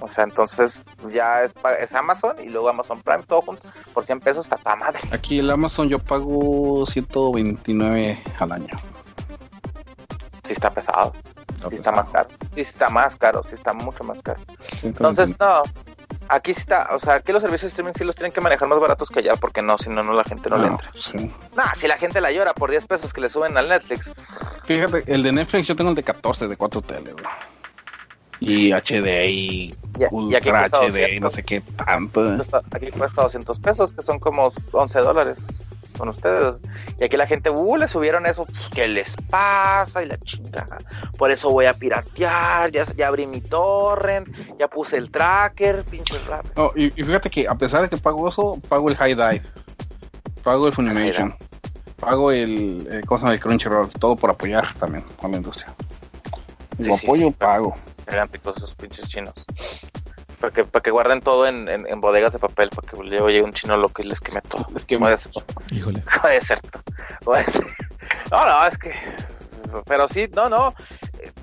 O sea, entonces ya es, es Amazon y luego Amazon Prime, todo junto. Por 100 pesos está toda madre. Aquí el Amazon yo pago 129 al año. Sí está pesado, sí está más caro. Sí está más caro, sí está mucho más caro. 129. Entonces, no. Aquí sí está, o sea, aquí los servicios de streaming sí los tienen que manejar más baratos que allá, porque no, si no, no la gente no, le entra. sí. Nah, si la gente la llora por 10 pesos que le suben al Netflix, Fíjate, el de Netflix yo tengo el de 14 de 4 tele, güey. Y HD y Ya- y Ultra HD y 200. no sé qué tanto. cuesta- aquí cuesta 200 pesos, que son como 11 dólares con ustedes. Y aquí la gente, uh, le subieron eso, pues, ¿qué les pasa? Y la chingada. Por eso voy a piratear, ya, ya abrí mi torrent, ya puse el tracker, pinche rap. No, y, y fíjate que a pesar de que pago eso, pago el High Dive, pago el Funimation, pago el, eh, ¿cómo se llama? el Crunchyroll, todo por apoyar también a la industria. Lo sí, apoyo, sí. pago. Eran picos esos pinches chinos. Para que, para que guarden todo en, en- en bodegas de papel, para que luego llegue un chino loco y les queme todo. Es que Puede ser. Híjole. Puede ser. No, no, es que. Pero sí, no, no.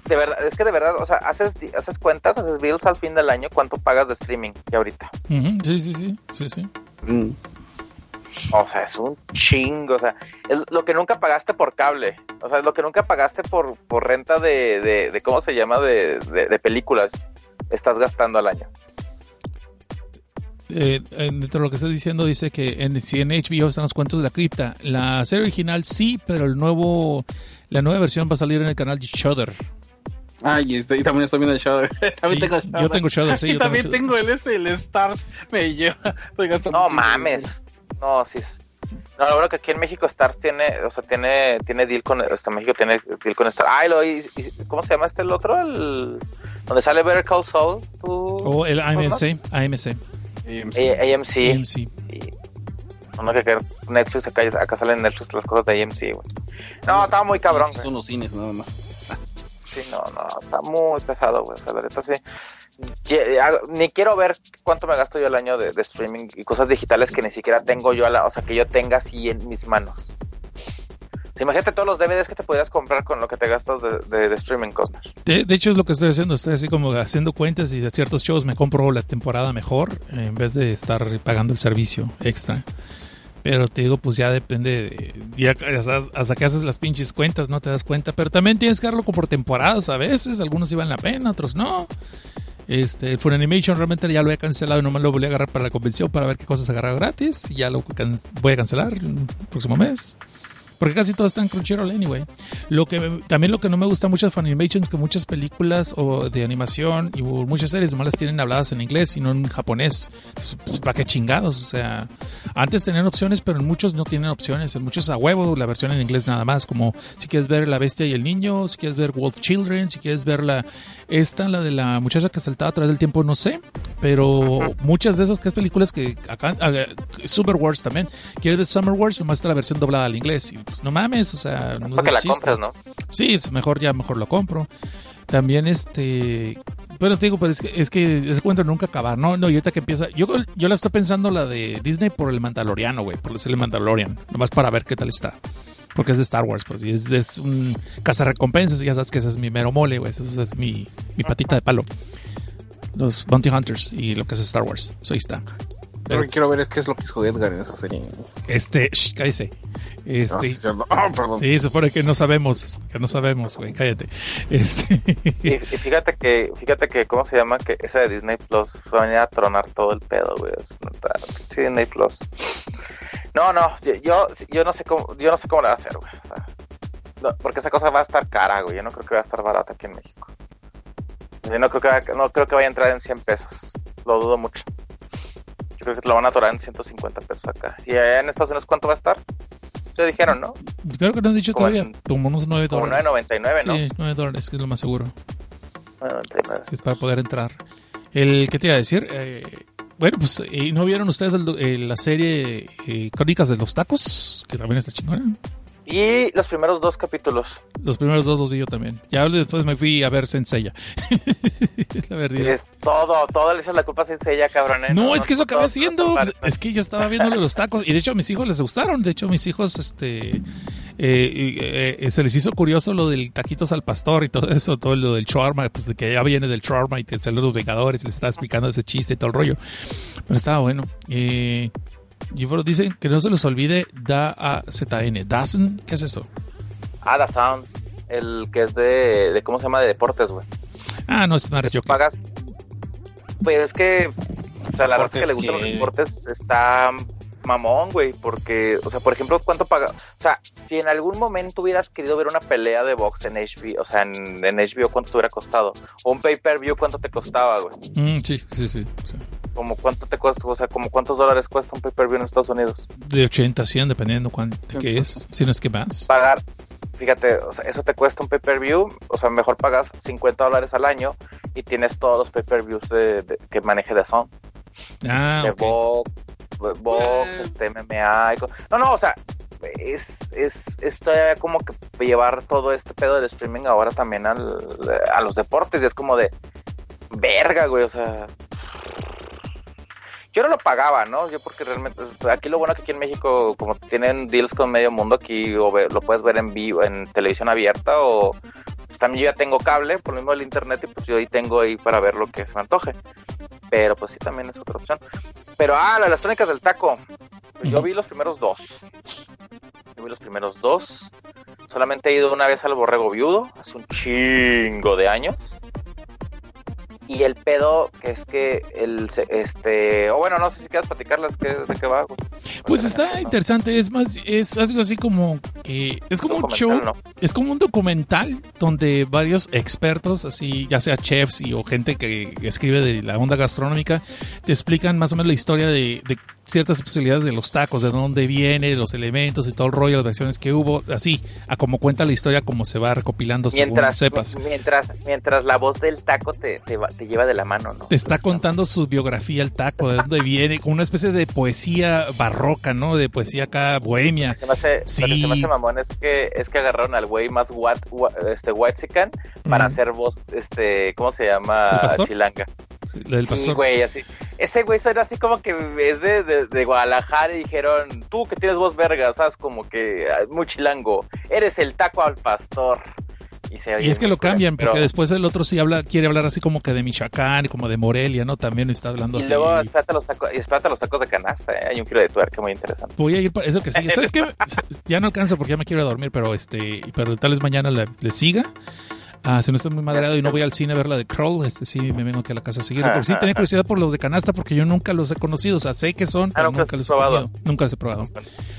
De verdad, es que de verdad, o sea, haces, haces cuentas, haces bills al fin del año, ¿cuánto pagas de streaming que ahorita? Sí, sí, sí, sí, sí. Mm. O sea, es un chingo, o sea, es lo que nunca pagaste por cable, o sea, es lo que nunca pagaste por, por renta de, de, de ¿cómo se llama? De, de, de películas, estás gastando al año. Eh, dentro de lo que estás diciendo dice que en, si en HBO están los cuentos de la cripta, la serie original sí, pero el nuevo, la nueva versión va a salir en el canal de Shudder. Ay, y, y también estoy viendo el Shudder. también Sí, tengo yo tengo Shudder, sí, y yo también tengo el este, el Stars, me lleva. No mames, no, sí es. No, lo bueno que aquí en México Stars tiene, o sea, tiene, tiene deal con, hasta México tiene deal con Stars. Ay, lo, y- y- ¿cómo se llama este el otro? El, donde sale Better Call Saul, tú. O el AMC, AMC, AMC. AMC. Y, no, no, que Netflix, acá, acá salen Netflix las cosas de AMC, güey. No, estaba muy cabrón, güey. Son los cines, nada más. Sí, no, no, está muy pesado, güey. O sea, la neta sí. Ah, Ni quiero ver cuánto me gasto yo al año de, de streaming y cosas digitales que ni siquiera tengo yo, a la, o sea, que yo tenga así en mis manos. Imagínate todos los DVDs que te podrías comprar con lo que te gastas de, streaming, Cosner. De, hecho es lo que estoy haciendo, estoy así como haciendo cuentas y de ciertos shows me compro la temporada mejor eh, en vez de estar pagando el servicio extra. Pero te digo, pues ya depende, de, ya hasta, hasta que haces las pinches cuentas no te das cuenta, pero también tienes que darlo por temporadas a veces, algunos valen la pena, otros no. Este, el Funimation realmente ya lo he cancelado y nomás lo volví a agarrar para la convención para ver qué cosas agarrar gratis y ya lo voy a cancelar el próximo mes. Porque casi todo está en Crunchyroll anyway. Lo que también lo que no me gusta mucho de Funimation es que muchas películas o de animación y muchas series nomás las tienen habladas en inglés y no en japonés. Pues, ¿para qué chingados? O sea, antes tenían opciones, pero en muchos no tienen opciones. En muchos a huevo la versión en inglés nada más. Como si quieres ver La Bestia y el Niño, si quieres ver Wolf Children, si quieres ver la esta, la de la muchacha que saltaba a través del tiempo, no sé. Pero muchas de esas que es películas que acá, ah, Super Wars también. Quieres ver Summer Wars, nomás está la versión doblada al inglés. Y pues no mames, o sea, no es que la chiste. compres, ¿no? Sí, mejor ya, mejor lo compro. También este, pero te digo, pues es que, es que ese cuento nunca acabar, ¿no? No, y ahorita que empieza, yo, yo la estoy pensando la de Disney por el Mandaloriano, güey, por el Mandalorian, nomás para ver qué tal está. Porque es de Star Wars, pues, y es, es un cazarrecompensas, y ya sabes que ese es mi mero mole, güey, esa es mi, mi patita de palo. Los Bounty Hunters y lo que es Star Wars, so, ahí está. Yo lo que quiero ver es qué es lo que hizo Edgar en esa serie. Este, shh, cállese. Este, sí. Ah, sí, se supone que no sabemos, que no sabemos, güey, cállate. Este, Y, y fíjate que, fíjate que, ¿cómo se llama? Que esa de Disney Plus fue a venir a tronar todo el pedo, güey. Pinche Disney Plus. No, no, yo, yo, no sé cómo, yo no sé cómo la va a hacer, güey. O sea, no, porque esa cosa va a estar cara, güey. Yo no creo que va a estar barata aquí en México. Yo no creo que, va- no creo que vaya a entrar en 100 pesos. Lo dudo mucho. Yo creo que te lo van a atorar en 150 pesos acá. ¿Y allá en Estados Unidos cuánto va a estar? Ya dijeron, ¿no? Creo que no han dicho Como todavía. en- como unos 9 Como dólares. 9.99, ¿no? Sí, 9 dólares, que es lo más seguro. 9.99. que es para poder entrar. El, ¿Qué te iba a decir? Eh, bueno, pues, ¿y ¿no vieron ustedes el do- eh, la serie eh, Crónicas de los Tacos? Que también está chingona. Y los primeros dos capítulos. Los primeros dos los vi yo también. Ya después me fui a ver Senseiya. la verdad. Es todo, todo le echas la culpa a ella, cabrón. ¿eh? No, es que eso todo- pues, es que yo estaba viéndole los tacos y de hecho a mis hijos les gustaron. De hecho, a mis hijos, este. eh, eh, se les hizo curioso lo del taquitos al pastor y todo eso, todo lo del shawarma, pues de que ya viene del shawarma y que salen los Vengadores y les estaba explicando ese chiste y todo el rollo. Pero estaba bueno. Eh, y bueno, dicen que no se les olvide DAZN. ¿Dazen? ¿Qué es eso? Ah, Sound. El que es de, de ¿cómo se llama? De deportes, güey. Ah, no, es una yo Pagas. Pues es que O sea, la verdad es que le gustan que- los deportes está mamón, güey, porque, o sea, por ejemplo, ¿cuánto paga? O sea, si en algún momento hubieras querido ver una pelea de box en HBO, o sea, en, en HBO, ¿cuánto te hubiera costado? O un pay-per-view, ¿cuánto te costaba, güey? Mm, sí, sí, sí. sí. Como cuánto te cuesta, o sea, como cuántos dólares cuesta un pay-per-view en Estados Unidos. De 80 a 100, dependiendo cuánto de qué es, si no es que más. Pagar, fíjate, o sea, eso te cuesta un pay-per-view, o sea, mejor pagas 50 dólares al año y tienes todos los pay-per-views de, de- que maneje de Zone. Ah, de ok. box, box, Eh. este MMA y No, no, o sea, es, es, es todavía como que llevar todo este pedo del streaming ahora también al, a los deportes y es como de verga, güey, o sea... Yo no lo pagaba, ¿no? Yo porque realmente, aquí lo bueno que aquí en México, como tienen deals con medio mundo, aquí o ve- lo puedes ver en vivo, en televisión abierta o pues, también yo ya tengo cable, por lo mismo del internet y pues yo ahí tengo ahí para ver lo que se me antoje. Pero pues sí, también es otra opción. Pero, ah, la- las tónicas del taco. Pues, Yo vi los primeros dos. Yo vi los primeros dos. Solamente he ido una vez al borrego viudo, hace un chingo de años. Y el pedo que es que el este o bueno no sé si quieres platicarles que, de qué va. Pues está interesante, es más, es algo así como que es como un show, es como un documental donde varios expertos, así ya sea chefs y o gente que escribe de la onda gastronómica, te explican más o menos la historia de, de ciertas posibilidades de los tacos, de dónde viene, los elementos y todo el rollo, las versiones que hubo, así, a como cuenta la historia, como se va recopilando según mientras sepas. mientras mientras la voz del taco te, te, va- te lleva de la mano no Te está contando su biografía, el taco, de dónde viene, como una especie de poesía barroca, ¿no? De poesía acá bohemia. se me hace, lo que se Sí. me hace mamón es que es que agarraron al güey más what, este whitezican para Mm. hacer voz este ¿cómo se ¿El llama? chilanga. Sí, del Sí, güey, así. Ese güey suena así como que es de, de, de Guadalajara y dijeron, tú que tienes voz verga, sabes, como que ah, muy chilango, eres el taco al pastor. Y, se oye Y es que lo cambian, porque pero- después el otro sí habla, quiere hablar así como que de Michoacán y como de Morelia, ¿no? También está hablando Y así. luego espérate los tacos, y espérate los tacos de canasta, ¿eh? hay un kilo de tuerca muy interesante. Voy a ir para eso que sigue. ¿Sabes qué? Ya no alcanzo porque ya me quiero dormir, pero este, pero tal vez mañana le, le siga. Ah, si no estoy muy madreado y no voy al cine a ver la de Crawl, este sí me vengo aquí a la casa a seguir. Porque sí tenía curiosidad por los de canasta porque yo nunca los he conocido. O sea, sé que son, Ah, pero ¿nunca nunca los he probado? Nunca los he probado.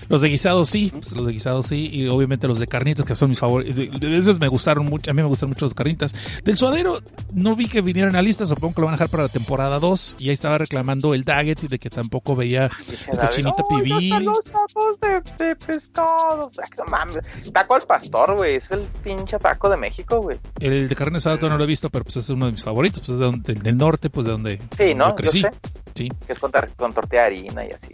Los de guisado sí, pues, los de guisado sí, y obviamente los de carnitas que son mis favoritos. Esos me gustaron mucho, a mí me gustan mucho los carnitas. Del suadero no vi que vinieran a la lista, supongo que lo van a dejar para la temporada 2 y ahí estaba reclamando el Daggett y de que tampoco veía cochinita Ay, pibil. ¿dónde están los tacos de, de pescado. No mames. Taco al pastor, güey. Es el pinche taco de México, güey. El de carne asada todavía no lo he visto, pero pues es uno de mis favoritos, pues es de donde- del norte, pues de donde Sí, yo ¿no? Yo crecí. sé. Sí. Que es con, con tortilla de harina y así.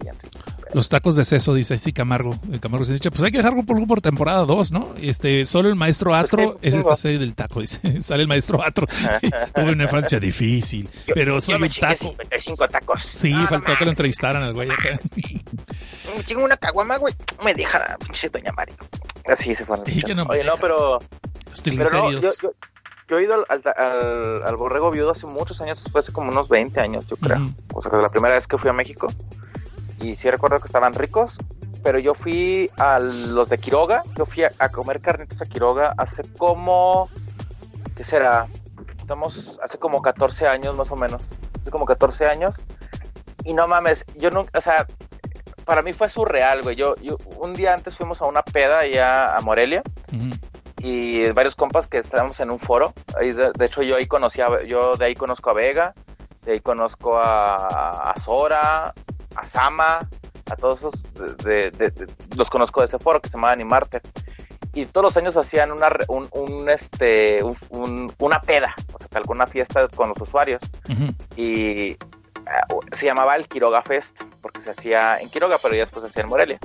Los tacos de seso, dice sí Camargo. El Camargo se dice, pues hay que dejarlo por, por temporada 2, ¿no? Este, solo el maestro Atro Pues sí, es esta serie del taco, dice. Sale el maestro Atro. Tuve una infancia difícil, Yo- pero soy yo me un taco. 55 tacos. Sí, no faltó que lo entrevistaran al güey acá. Me chingo una caguama, güey. Me deja la pinche doña Mari. Así se fueron. Oye, no, pero... Pero no, yo, yo, yo he ido al, al, al- al borrego viudo hace muchos años, fue hace como unos 20 años, yo creo. Ujú. O sea, que la primera vez que fui a México. Y sí recuerdo que estaban ricos, pero yo fui a los de Quiroga, yo fui a, a comer carnitas a Quiroga hace como, ¿qué será? Estamos hace como 14 años más o menos, hace como 14 años. Y no mames, yo nunca, o sea, para mí fue surreal, güey. Yo, yo un día antes fuimos a una peda allá a Morelia Ujú. Y varios compas que estábamos en un foro. De, de hecho, yo ahí conocí a, yo de ahí conozco a Vega, de ahí conozco a, a Sora, a Sama, a todos esos, de, de- los conozco de ese foro que se llama Animarte. Y todos los años hacían una, un, un, este, un- un- una peda, o sea, alguna fiesta con los usuarios. Ujú. Y ah, se llamaba el Quiroga Fest, porque se hacía en Quiroga, pero ya después se hacía en Morelia.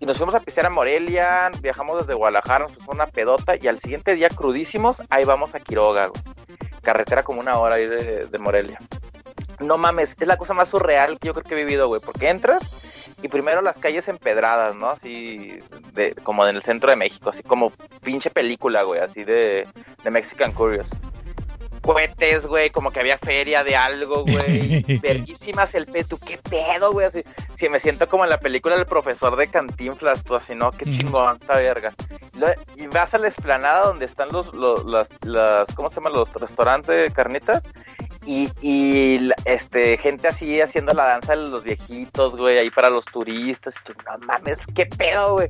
Y nos fuimos a pistear a Morelia, viajamos desde Guadalajara, nos pusimos una pedota y al siguiente día crudísimos, ahí vamos a Quiroga, güey. Carretera como una hora ahí de, Morelia. No mames, es la cosa más surreal que yo creo que he vivido, güey, porque entras y primero las calles empedradas, ¿no? Así, de, como en el centro de México, así como pinche película, güey, así de, de Mexican Curious. Cohetes, güey, como que había feria de algo, güey. Verguísimas el pedo, qué pedo, güey, así. Si me siento como en la película del profesor de Cantinflas, tú así, ¿no? Qué Ujú. chingón, esta verga. Y vas a la explanada donde están los, los las, las, ¿cómo se llaman? Los restaurantes de carnitas. Y, y este, gente así haciendo la danza de los viejitos, güey, ahí para los turistas. Y tú, no mames, qué pedo, güey.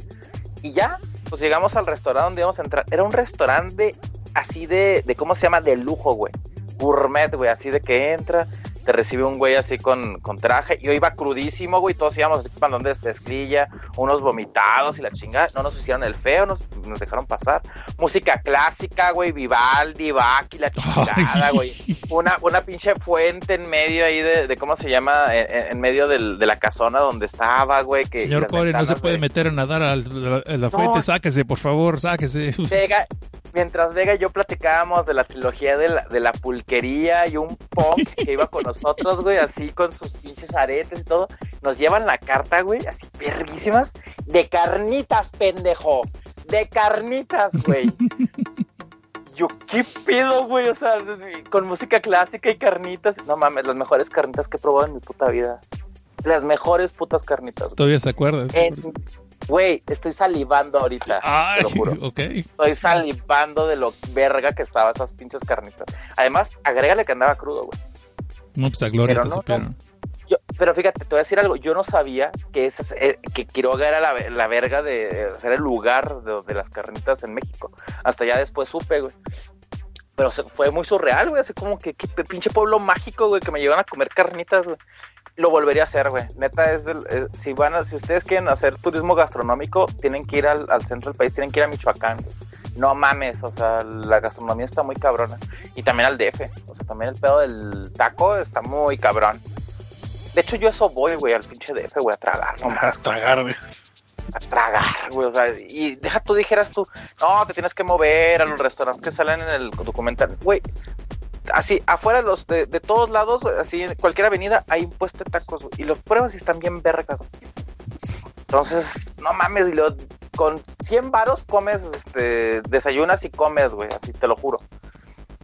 Y ya, pues llegamos al restaurante donde íbamos a entrar. Era un restaurante así de, de ¿cómo se llama? De lujo, güey. Gourmet, güey, así de que entra, te recibe un güey así con, con traje. Yo iba crudísimo, güey, todos íbamos así con pantalón de unos vomitados y la chingada. No nos hicieron el feo, nos, nos dejaron pasar. Música clásica, güey, Vivaldi, Bach y la chingada, güey. Una, una pinche fuente en medio ahí de, de ¿cómo se llama? En, medio del- de la casona donde estaba, güey. Que, Señor las Core, no se puede güey. meter a nadar al- a la, No. fuente. Sáquese, por favor, sáquese. Vega, mientras Vega y yo platicábamos de la trilogía de la, de la pulquería y un punk que iba con nosotros, güey, así con sus pinches aretes y todo, nos llevan la carta, güey, así perrísimas, de carnitas, pendejo, de carnitas, güey. Yo, ¿qué pedo, güey? O sea, con música clásica y carnitas. No mames, las mejores carnitas que he probado en mi puta vida. Las mejores putas carnitas. güey. Todavía se acuerda. En- Güey, estoy salivando ahorita. Ay, te lo juro. ok. Estoy salivando de lo verga que estaba esas pinches carnitas. Además, agrégale que andaba crudo, güey. No, pues a Gloria Pero te no, supieron. Yo- pero fíjate, te voy a decir algo. Yo no sabía que, ese, eh, que Quiroga era la, la verga de ser el lugar de, de las carnitas en México. Hasta ya después supe, güey. Pero se- fue muy surreal, güey. Así como que, que pinche pueblo mágico, güey, que me llevan a comer carnitas, güey. Lo volvería a hacer, güey. Neta, es del, eh, si van a- si ustedes quieren hacer turismo gastronómico, tienen que ir al, al centro del país, tienen que ir a Michoacán. güey. No mames, o sea, la gastronomía está muy cabrona. Y también al DF. O sea, también el pedo del taco está muy cabrón. De hecho, yo eso voy, güey, al pinche DF, güey, a tragar, no A tragar, güey. a tragar, güey, o sea, y deja tú dijeras tú, no, te tienes que mover a los restaurantes que salen en el documental, güey, así, afuera los, de, de todos lados, así, en cualquier avenida, hay un puesto de tacos, y los pruebas y están bien vergas. Entonces, no mames, y lo, con 100 varos comes, este, desayunas y comes, güey, así te lo juro.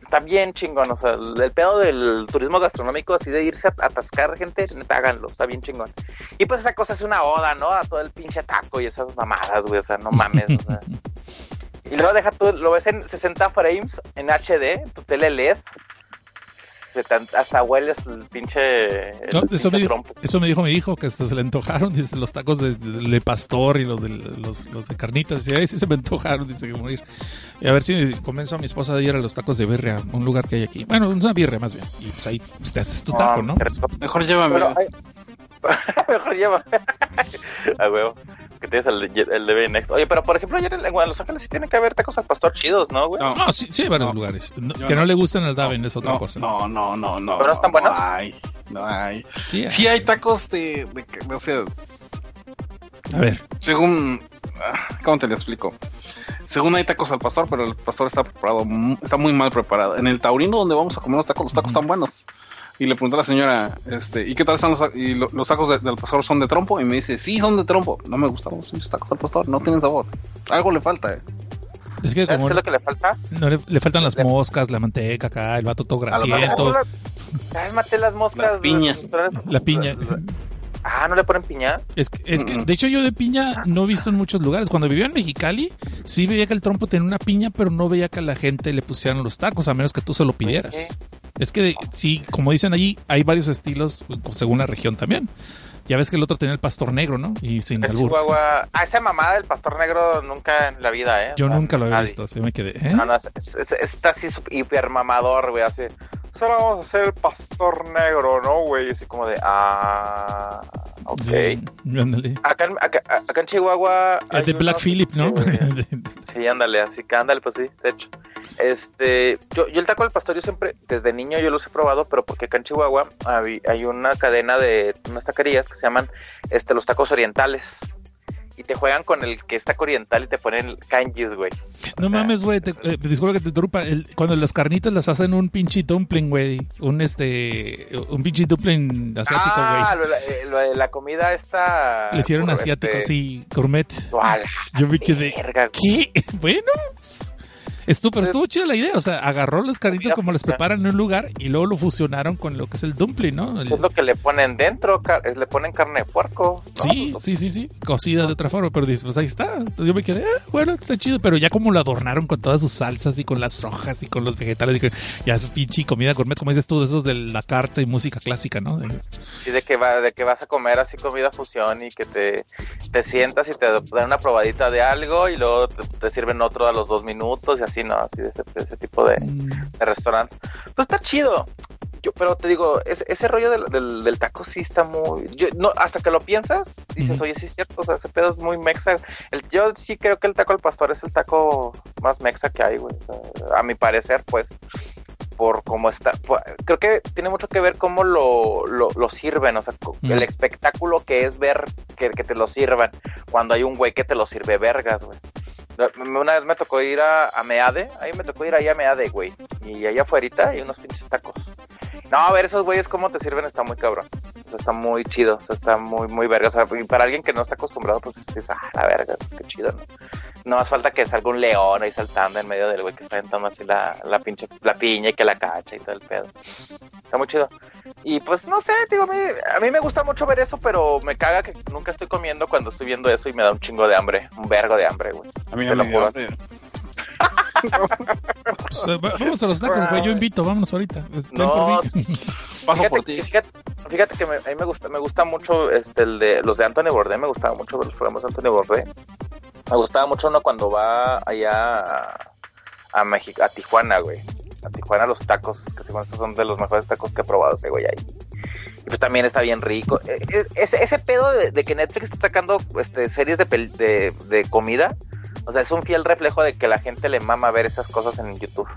Está bien chingón, o sea, el, el pedo del turismo gastronómico, así de irse a, atascar gente, háganlo, está bien chingón. Y pues esa cosa es una oda, ¿no? A todo el pinche taco y esas mamadas, güey, o sea, no mames, o sea. Y luego deja tú, lo ves en 60 frames, en HD, tu tele LED, se te- hasta hueles el pinche, el No, eso, me pinche dijo, trompo. eso me dijo mi hijo, que hasta se le antojaron, dice, los tacos de, de- de pastor y los de, los, los de carnitas. Dice, ay, sí se me antojaron, dice que morir. Y a ver si convenzo a mi esposa de ir a los tacos de birria, un lugar que hay aquí. Bueno, una birria más bien. Y pues ahí pues, te haces tu taco, ¿no? Mejor llévame. Pero, ay, mejor lleva. A huevo. Que tienes el, el de Next. Oye, pero por ejemplo, ayer en Los Ángeles sí tiene que haber tacos al pastor chidos, ¿no, güey? No, No, sí, sí hay varios No. lugares. No- que no, no. le gustan al Daven es otra no, cosa. no, no, no, no. ¿Pero no están buenos? No hay, no hay. Sí, Sí hay tacos de, o sea, A ver, según, ah, ¿cómo te lo explico? Según hay tacos al pastor, pero el pastor está preparado, mu- está muy mal preparado. En el taurino donde vamos a comer los tacos, los tacos están buenos. Y le pregunté a la señora, este, ¿y qué tal están los, y lo- los tacos de- del pastor son de trompo? Y me dice, sí, son de trompo. No me gustan los tacos al pastor, no tienen sabor. Algo le falta, eh. es que ¿Sabes como qué es lo que le falta? no le, le faltan las Le- moscas, la manteca acá, el vato todo grasiento, Cálmate las moscas. La piña. la piña. Ah, ¿no le ponen piña? Es que, es que, Mm. de hecho, yo de piña no he visto en muchos lugares. Cuando vivía en Mexicali, sí veía que el trompo tenía una piña, pero no veía que a la gente le pusieran los tacos, a menos que tú se lo pidieras. Es que, sí, como dicen allí, hay varios estilos según la región también. Ya ves que el otro tenía el pastor negro, ¿no? Y sin En albur. Chihuahua. Ah, esa mamada del pastor negro nunca en la vida, ¿eh? Yo O sea, nunca lo había nadie. visto, así me quedé. ¿eh? No, no, es, es- es- está así hiper mamador, güey, así. Solo vamos a hacer el pastor negro, ¿no, güey? Así como de, ah, ok. Sí, ándale. Acá, en- acá, acá en Chihuahua. El de Black unos Phillip, ¿no? Sí, ándale, así que ándale, pues sí, de hecho. Este, yo, yo el taco del pastor, yo siempre, desde niño yo los he probado, pero porque acá en Chihuahua hay, hay una cadena de unas taquerías que se llaman este, los tacos orientales. Y te juegan con el que es taco oriental y te ponen kanjis, güey. No mames, güey, te, eh, disculpa que te interrumpa. El- cuando las carnitas las hacen un pinche dumpling, güey. Un este, un pinche dumpling asiático, güey. ah, lo, eh, lo la comida esta. Le hicieron asiático, este, sí, gourmet. Yo me quedé, verga. ¿qué? Bueno, pues, Estuvo, pero estuvo chida la idea, o sea, agarró las caritas como las preparan en un lugar y luego lo fusionaron con lo que es el dumpling, ¿no? El- Es lo que le ponen dentro, es- le ponen carne de puerco. ¿no? Sí, sí, sí, sí, cocida de otra forma, pero dices, pues ahí está. Entonces yo me quedé, ah, bueno, está chido, pero ya como lo adornaron con todas sus salsas y con las hojas y con los vegetales, y ya es pinche comida gourmet, como dices tú, de esos de la carta y música clásica, ¿no? De- Sí, de que, va, de que vas a comer así comida fusión y que te, te sientas y te dan una probadita de algo y luego te, te sirven otro a los dos minutos y así, ¿no? Así de ese, de ese tipo de, Mm, de restaurantes. Pues está chido. Yo, pero te digo, ese, ese rollo del, del, del taco sí está muy... Yo, no, hasta que lo piensas, dices, Ujú. oye, sí es cierto, o sea, ese pedo es muy mexa. El, yo sí creo que el taco al pastor es el taco más mexa que hay, güey. O sea, a mi parecer, pues, por cómo está. por- creo que tiene mucho que ver cómo lo, lo, lo sirven, o sea, Ujú. el espectáculo que es ver que, que te lo sirvan cuando hay un güey que te lo sirve vergas, güey. Una vez me tocó ir a, a Meade, ahí me tocó ir ahí a Meade, güey. Y allá afuera hay unos pinches tacos. No, a ver, esos güeyes cómo te sirven está muy cabrón. O sea, está muy chido, o sea, está muy, muy verga. O sea, y para alguien que no está acostumbrado, pues es, ah, la verga, qué chido, ¿no? No más falta que salga un león ahí saltando en medio del güey que está aventando así la, la pinche, la piña y que la cacha y todo el pedo. Está muy chido. Y pues no sé, digo, a mí, a mí me gusta mucho ver eso, pero me caga que nunca estoy comiendo cuando estoy viendo eso y me da un chingo de hambre, un vergo de hambre, güey. A mí lo me juro. Pues, vamos a los tacos, güey, yo invito, vámonos ahorita. No, por mí. Paso fíjate, por ti. que- Fíjate, fíjate que me, a mí me gusta, me gusta mucho este el de los de Anthony Bourdain, me gustaba mucho ver los programas de Anthony Bourdain. Me gustaba mucho uno cuando va allá a, a México, a Tijuana, güey. A Tijuana los tacos, que según esos son de los mejores tacos que he probado ese güey ahí. Y pues también está bien rico. Eh, eh, Ese, ese pedo de, de que Netflix está sacando este, series de, de, de comida, o sea, es un fiel reflejo de que la gente le mama ver esas cosas en YouTube.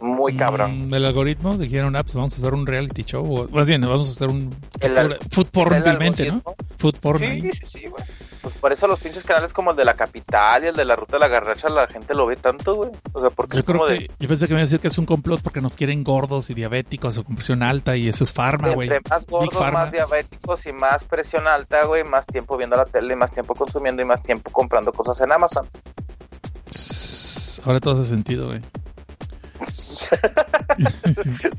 Muy cabrón. Mm, el algoritmo dijeron, ah, pues vamos a hacer un reality show, o más bien, vamos a hacer un El food porn el vilmente, ¿no? Food porn ahí. Sí, sí, sí, güey. Pues por eso los pinches canales como el de la capital y el de la ruta de la garracha, la gente lo ve tanto, güey. O sea, porque Yo es como de. yo pensé que me iba a decir que es un complot porque nos quieren gordos y diabéticos o con presión alta y eso es farma, güey. entre más gordos, más diabéticos y más presión alta, güey, más tiempo viendo la tele, más tiempo consumiendo y más tiempo comprando cosas en Amazon. Ahora todo hace sentido, güey. Si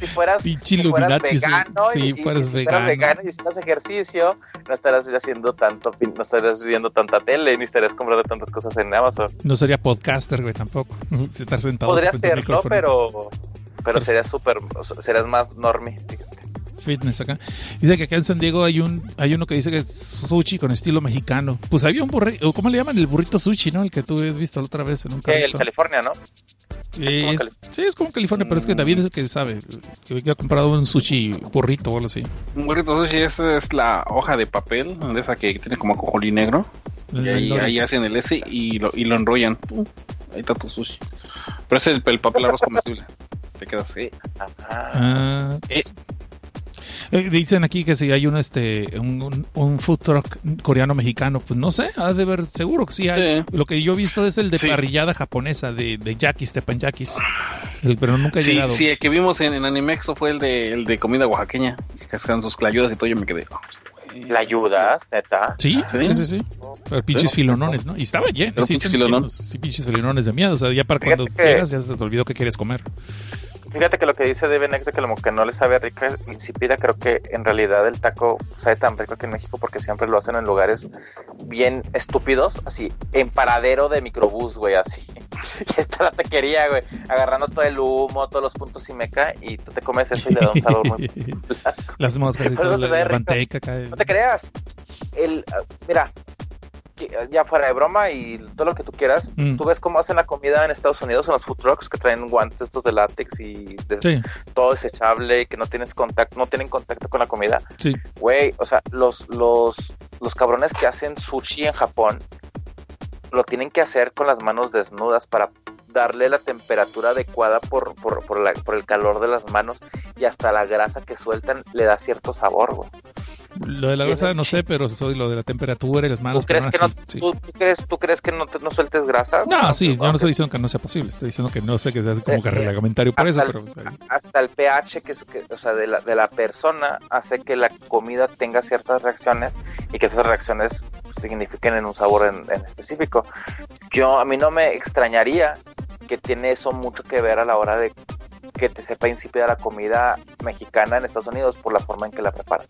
fueras, si fueras vegano, Sí, y, fueras y si vegano. vegano y hicieras ejercicio, no estarás haciendo tanto, no estarás viendo tanta tele, ni estarías comprando tantas cosas en Amazon. No sería podcaster, güey, tampoco. Estar sentado Podría serlo, micrófono. pero, pero serías súper, serías más normie, fíjate. Fitness acá. Dice que acá en San Diego hay un hay uno que dice que es sushi con estilo mexicano. Pues había un burrito, ¿cómo le llaman? El burrito sushi, ¿no? El que tú has visto la otra vez en un el. California, ¿no? Es, sí, es como California, pero es que David es el que sabe. Que había comprado un sushi burrito o algo así. Un burrito sushi es, es la hoja de papel, de esa que tiene como cojolí negro. Y ahí, ahí hacen el S y lo, y lo enrollan. Pum, ahí está tu sushi. Pero es el, el papel arroz comestible. Te quedas así. Ajá. Ah, Eh. Eh, dicen aquí que si hay un este un, un- un food truck coreano mexicano, pues no sé, ha de ver, seguro que sí hay. Sí. Lo que yo he visto es el de Sí. parrillada japonesa de, de yakis. El- pero nunca he Sí, llegado. sí, el que vimos en, en Animexo fue el de, el de comida oaxaqueña. Que hacen sus clayudas y todo. Yo me quedé. "Ah, güey". ¿La ayudas, neta? Sí, ¿Sí? sí, sí. Pero pinches filonones, ¿no? Y estaba lleno. Pero sí, pinches filonones. Sí, pinches filonones de miedo. O sea, ya para Fíjate cuando que- llegas ya se te olvidó que quieres comer. Fíjate que lo que dice David Nex de que, lo que no le sabe rica insípida, creo que en realidad el taco sabe tan rico aquí en México porque siempre lo hacen en lugares bien estúpidos, así, en paradero de microbús, güey, así. Y está la taquería, güey, agarrando todo el humo, todos los puntos y meca, y tú te comes eso y le da un sabor muy... Las moscas y todo, la, manteca acá. No te creas. El, ah, mira, ya fuera de broma y todo lo que tú quieras, Mm. tú ves cómo hacen la comida en Estados Unidos en los food trucks que traen guantes estos de látex y de- Sí, todo desechable y que no tienes contacto, no tienen contacto con la comida. sí. Güey, o sea, los, los, los cabrones que hacen sushi en Japón lo tienen que hacer con las manos desnudas para darle la temperatura adecuada por, por, por, la- por el calor de las manos y hasta la grasa que sueltan le da cierto sabor, güey. Lo de la grasa no sé, pero soy lo de la temperatura y las ¿Tú manos. crees, pero que no, sí. ¿tú, tú crees, ¿Tú crees que no, te- no sueltes grasa? No, sí, yo no estoy diciendo que no sea posible, estoy diciendo que no sé que se hace como que Eh, eh, reglamentario por eso, hasta pero hasta el pH que, es- que- o sea, de, la, de la persona hace que la comida tenga ciertas reacciones y que esas reacciones signifiquen en un sabor en, en específico. Yo a mí no me extrañaría que tiene eso mucho que ver a la hora de que te sepa insípida la comida mexicana en Estados Unidos por la forma en que la preparan.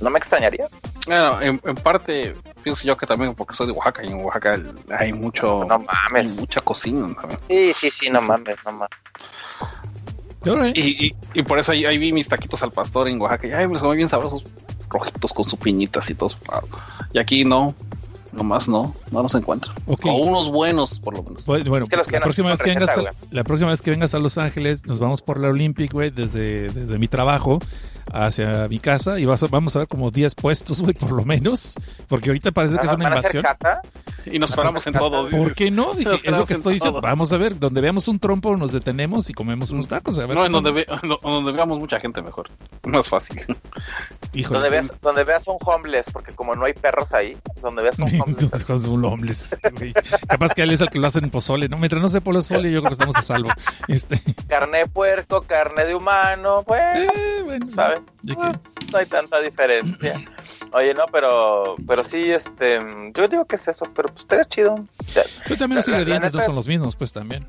¿No me extrañaría? Bueno, en, en parte pienso yo que también porque soy de Oaxaca y en Oaxaca hay mucho No mames. hay mucha cocina también. Sí, sí, sí, no mames, no mames. Alright. Y, y, y por eso ahí, ahí vi mis taquitos al pastor en Oaxaca y ay, me son bien sabrosos, rojitos con su piñitas y todo. Y aquí no, nomás no, no los encuentro. Ok. O unos buenos, por lo menos. Bueno, bueno, Es que la, no próxima vez que vengas a, la próxima vez que vengas a Los Ángeles, nos vamos por la Olympic, güey, desde, desde mi trabajo hacia mi casa y vas a- vamos a ver como 10 puestos, güey, por lo menos. Porque ahorita parece que es una ¿Van a hacer invasión. cata? Y nos paramos en todo. ¿Por qué no? Dije, es lo que estoy diciendo. todo. Vamos a ver, donde veamos un trompo nos detenemos y comemos unos tacos. A ver No, en donde, ve, no, donde veamos mucha gente mejor. Más fácil. Híjole. Donde veas, donde veas un homeless, porque como no hay perros ahí, donde veas un homeless. Su homeless, güey. Capaz que él es el que lo hace en pozole, ¿no? Mientras no se pozole, yo creo que estamos a salvo. Este, carne de puerco, carne de humano, pues, eh, bueno, ¿sabes? ¿De qué? No hay tanta diferencia. Oye, no, pero, pero sí, este, yo digo que es eso, pero pues estaría chido. Pero también los ingredientes no son los mismos, pues también.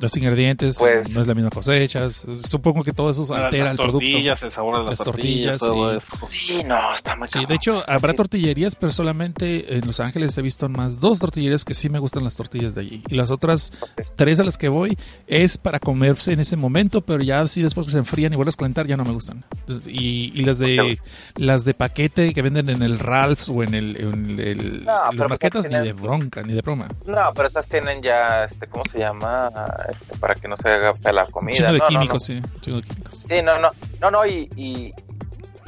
Los ingredientes Pues- no es la misma cosecha. Supongo que todo eso altera las el producto. tortillas, el sabor de las, Las tortillas, tortillas, todo eso. Sí, no, está muy Sí, de hecho, habrá Sí. tortillerías, pero solamente en Los Ángeles he visto más dos tortillerías que sí me gustan las tortillas de allí. Y las otras tres a las que voy es para comerse en ese momento, pero ya así después que se enfrían y vuelves a calentar ya no me gustan. Y, y las de las de paquete que venden en el Ralph's o en el, en el- No, las pero marquetas pues ni de bronca, ni de broma. No, pero esas tienen ya, este, ¿cómo se llama? Este, para que no se haga la comida. chingo de no, químicos, no. sí. Un chingo de químicos. Sí, no, no, no, no, y, y,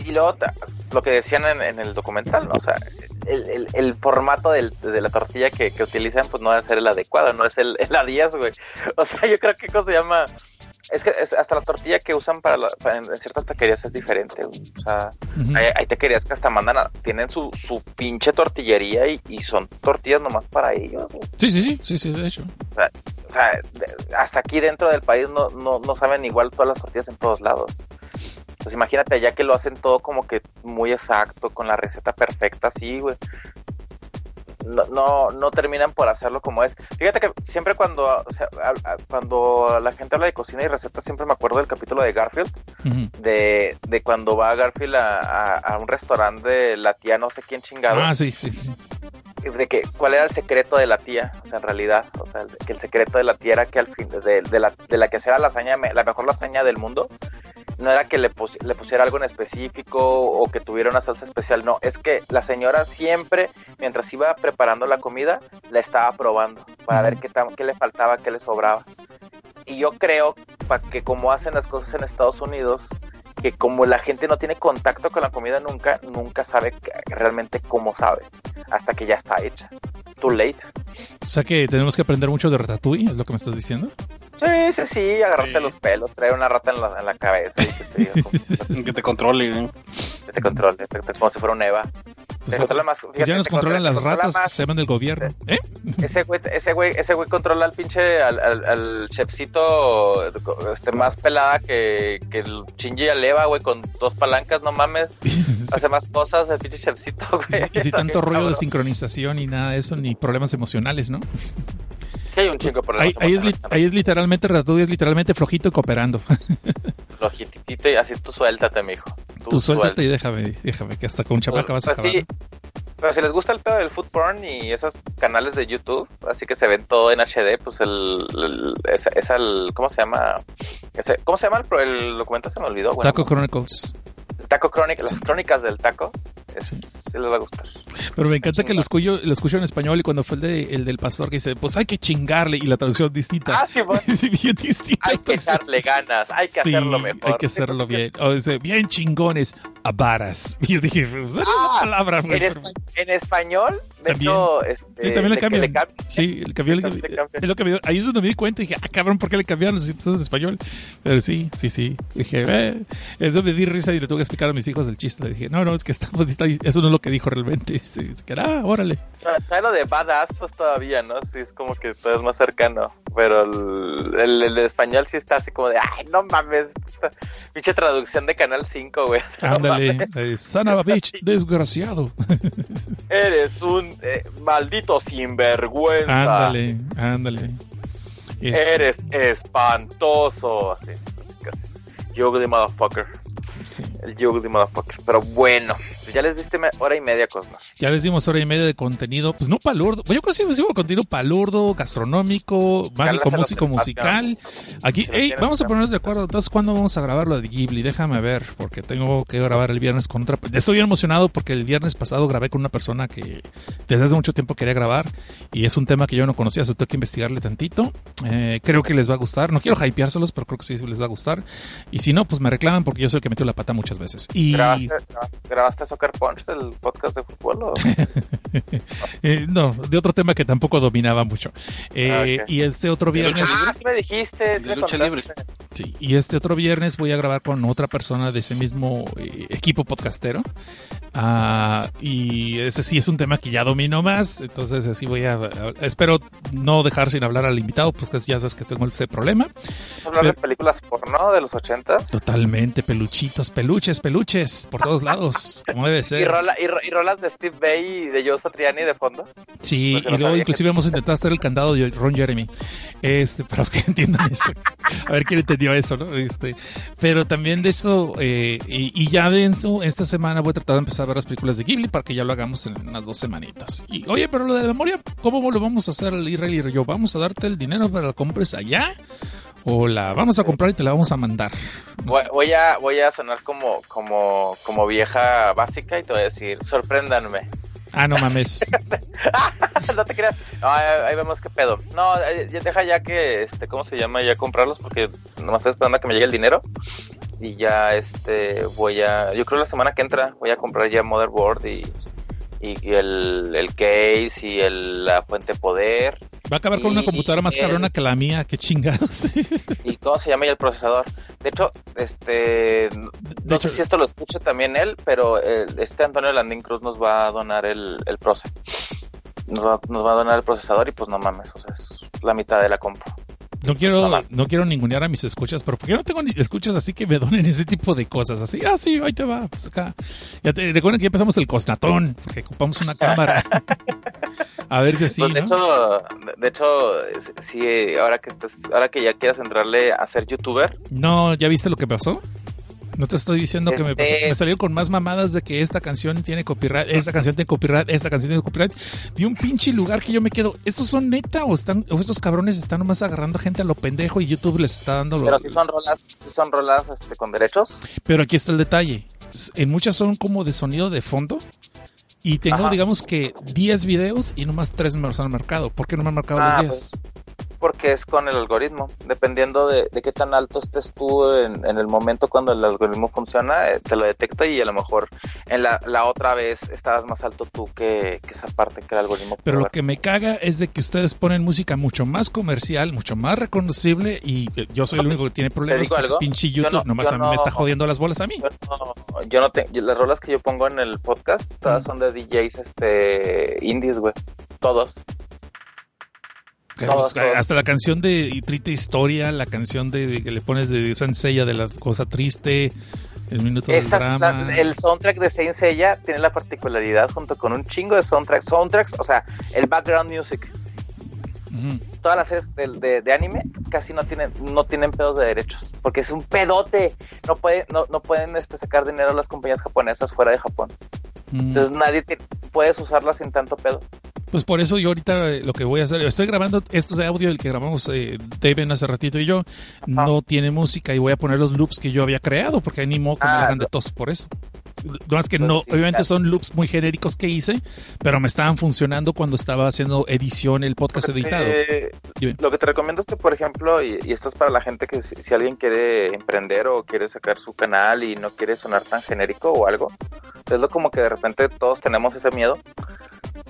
y luego ta- lo que decían en, en el documental, ¿no? O sea, el, el, el formato del, de la tortilla que, que utilizan, pues no debe ser el adecuado, no es el, el A10, güey. O sea, yo creo que cosa se llama... Es que es- hasta la tortilla que usan para, la- para- en, ciertas taquerías es diferente, güey. O sea, hay, hay taquerías que hasta mandan a, tienen su, su pinche tortillería y, y son tortillas nomás para ellos, güey. Sí, sí, sí, sí, sí, de hecho. O sea, de- hasta aquí dentro del país no, no, no saben igual todas las tortillas en todos lados. Entonces imagínate allá que lo hacen todo como que muy exacto, con la receta perfecta, así, güey. No, no, no terminan por hacerlo como es. Fíjate que siempre cuando, o sea, a- a- cuando la gente habla de cocina y recetas, siempre me acuerdo del capítulo de Garfield, de, de cuando va Garfield a, a- a un restaurante de la tía no sé quién chingado Ah, sí, sí, sí. de que cuál era el secreto de la tía, o sea, en realidad, o sea, que el secreto de la tía era que al fin de, de la, de la que hacía la lasaña, la mejor lasaña del mundo, no era que le, pus- le pusiera algo en específico o que tuviera una salsa especial, no, es que la señora siempre, mientras iba preparando la comida, la estaba probando para ver qué, qué le faltaba, qué le sobraba. Y yo creo que como hacen las cosas en Estados Unidos, que como la gente no tiene contacto con la comida nunca, nunca sabe realmente cómo sabe, hasta que ya está hecha. Too late. O sea que tenemos que aprender mucho de Ratatouille, es lo que me estás diciendo. Sí, sí, sí, agarrarte Sí. los pelos, traer una rata en la, en la cabeza y que te, diga Que te controle. ¿eh? que te controle, te- te- como si fuera un Eva. Pues, Te controla más- pues fíjate, ya nos te controlan controla- las controla ratas, más. se llaman del gobierno. ¿Eh? Ese güey, ese güey, ese güey controla al pinche, al, al, al chefcito este, más pelada que, que el Shinji Aleva, güey, con dos palancas, no mames. Hace más cosas el pinche chefcito, güey. y si tanto rollo de sincronización y nada de eso, ni problemas emocionales, ¿no? Sí, hay un chingo de Ahí, problemas. ahí es, ahí es literalmente Ratatouille, es literalmente flojito y cooperando. Flojitito y así tú suéltate, mijo. Tú suéltate y déjame, déjame, que hasta con chamaca vas a Pues acabar. sí, pero si les gusta el pedo del food porn y esos canales de YouTube, así que se ven todo en HD, pues el, el- esa el- ¿cómo se llama? Ese, ¿Cómo se llama el, el documento? Se me olvidó, güey. Taco Chronicles. El Taco Chronic, las crónicas del taco, es, sí les va a gustar. Pero me encanta que lo escucho, lo escucho en español y cuando fue el, de- el del pastor que dice, pues hay que chingarle y la traducción distinta. Ah, sí, Sí, distinta. hay que echarle ganas, hay que Sí, hacerlo mejor. hay que hacerlo bien. O dice, bien chingones, a varas. Y yo dije, pues, es Ah, palabra. En, espa- en español, de También. hecho, este, Sí, también le cambian. Sí, cambió, le cambian. es lo que me- ahí es donde me di cuenta y dije, ah, cabrón, ¿por qué le cambiaron empezó en español? Pero sí, sí, sí. Dije, eh, eso me di risa y le tuve que explicar a mis hijos el chiste. Le dije, no, no, es que está, está- eso no es lo que dijo realmente. Se queda, ah, órale. ¿Sabes lo de badass? Pues todavía, ¿no? Sí, es como que todo es más cercano. Pero el, el, el español sí está así como de, ay, no mames. Pinche traducción de Canal 5, güey. Ándale, mames. eh, bitch, desgraciado. Eres un eh, maldito sinvergüenza. ándale, ándale. Eres espantoso. Así, casi. You ugly motherfucker. sí. El you ugly motherfucker. Pero bueno, pues ya les diste hora y media, Cosmos. Ya les dimos hora y media de contenido, pues no palurdo. Yo creo que sí hicimos contenido palurdo, gastronómico, mágico, músico, musical. Aquí, hey, vamos a que- ponernos de acuerdo. Entonces, ¿cuándo vamos a grabar lo de Ghibli? Déjame ver, porque tengo que grabar el viernes con otra. Estoy bien emocionado porque el viernes pasado grabé con una persona que desde hace mucho tiempo quería grabar y es un tema que yo no conocía, so tengo que investigarle tantito. Eh, creo que les va a gustar. No quiero hypeárselos, pero creo que sí les va a gustar. Y si no, pues me reclaman porque yo soy el que metió la pata muchas veces. Y ¿Grabaste, ¿Grabaste Soccer Punch, el podcast de fútbol? o? eh, no, de otro tema que tampoco dominaba mucho. Eh, Ah. Y este otro viernes, ah, sí me dijiste. Sí me lucha sí, y este otro viernes voy a grabar con otra persona de ese mismo eh, equipo podcastero. Ah, y ese sí es un tema que ya domino más, entonces así voy a, a- espero no dejar sin hablar al invitado, pues que ya sabes que tengo ese problema. Hablar de Pero- películas porno de los ochentas. Totalmente peluchitos, peluches, peluches por todos lados, como debe Y, rola, y, y rolas de Steve Bay y de Joe Satriani de fondo. Sí, Pues y luego inclusive vamos a intentar hacer el candado de Ron Jeremy. Este, para los que entiendan eso. A ver quién entendió eso, ¿no? Este, pero también de eso, eh, y, y ya de eso, esta semana voy a tratar de empezar a ver las películas de Ghibli para que ya lo hagamos en unas dos semanitas. Y oye, pero lo de la memoria, ¿cómo lo vamos a hacer el Israel y yo? ¿Vamos a darte el dinero para que compres allá? ¿O la vamos a comprar y te la vamos a mandar? Voy, voy a, voy a sonar como, como, como vieja básica y te voy a decir, sorpréndanme. Ah, no mames. no te creas. No, ahí, ahí vemos qué pedo. No, eh, ya deja ya que, este, ¿cómo se llama? Ya comprarlos porque nomás estoy esperando a que me llegue el dinero. Y ya, este, voy a, yo creo la semana que entra voy a comprar ya motherboard y, y, y el, el case y el, la fuente poder. Va a acabar con una Y computadora más cabrona que la mía, qué chingados. y cómo se llama ya el procesador. De hecho, este, no sé si esto lo escucha también él, pero el- este Antonio Landín Cruz nos va a donar el, el proce. Nos va, nos va a donar el procesador y pues no mames, o sea, es la mitad de la compu. No quiero, no quiero ningunear a mis escuchas, pero porque no tengo ni escuchas así que me donen ese tipo de cosas. Así, ah, sí, ahí te va, pues acá. Ya te recuerden que ya empezamos el cosnatón, porque ocupamos una cámara. a ver si así, Pues, de ¿no? hecho, de hecho, sí, ahora que estás, ahora que ya quieras entrarle a ser youtuber, No, ¿ya viste lo que pasó? No te estoy diciendo que me pasó. Este- Me salieron con más mamadas de que esta canción tiene copyright, esta canción tiene copyright, esta canción tiene copyright. De un pinche lugar que yo me quedo. ¿Estos son neta o están, o estos cabrones están nomás agarrando gente a lo pendejo y YouTube les está dando lo- pero si son rolas, si son rolas este, con derechos, Pero aquí está el detalle. En muchas son como de sonido de fondo. Y tengo, Ajá. digamos que 10 videos y nomás 3 me los han marcado. ¿Por qué no me han marcado Ah, los 10? Porque es con el algoritmo. Dependiendo de, de qué tan alto estés tú en, en el momento cuando el algoritmo funciona, eh, te lo detecta y a lo mejor en la, la otra vez estabas más alto tú que, que esa parte que el algoritmo Pero lo ver. que me caga es de que ustedes ponen música mucho más comercial, mucho más reconocible y eh, yo soy el único que tiene problemas porque algo? pinche Yo YouTube no- nomás a mí me está no- jodiendo las bolas a mí. Yo no, yo no tengo, las rolas que yo pongo en el podcast, todas Mm. son de DJs este, indies, güey. Todos. Hasta la canción de Triste Historia, la canción de, de que le pones de Sansella de la cosa triste, el minuto del Esas- drama. la- el soundtrack de Saint Seiya tiene la particularidad junto con un chingo de soundtracks, soundtracks, o sea, el background music. Todas las series de, de- de anime casi no tienen no tienen pedos de derechos, porque es un pedote. No puede no, no pueden este, sacar dinero las compañías japonesas fuera de Japón. Entonces nadie te- puedes usarlas sin tanto pedo. Pues por eso yo ahorita eh, lo que voy a hacer, estoy grabando estos de audio, el que grabamos eh, David hace ratito y yo, no tiene música y voy a poner los loops que yo había creado, porque ni modo que me Ah, hagan de tos por eso. No es que Pues no, sí, obviamente claro. son loops muy genéricos que hice, pero me estaban funcionando cuando estaba haciendo edición, el podcast editado. Eh, lo que te recomiendo es que, por ejemplo, y, y esto es para la gente que si, si alguien quiere emprender o quiere sacar su canal y no quiere sonar tan genérico o algo, es lo como que de repente todos tenemos ese miedo.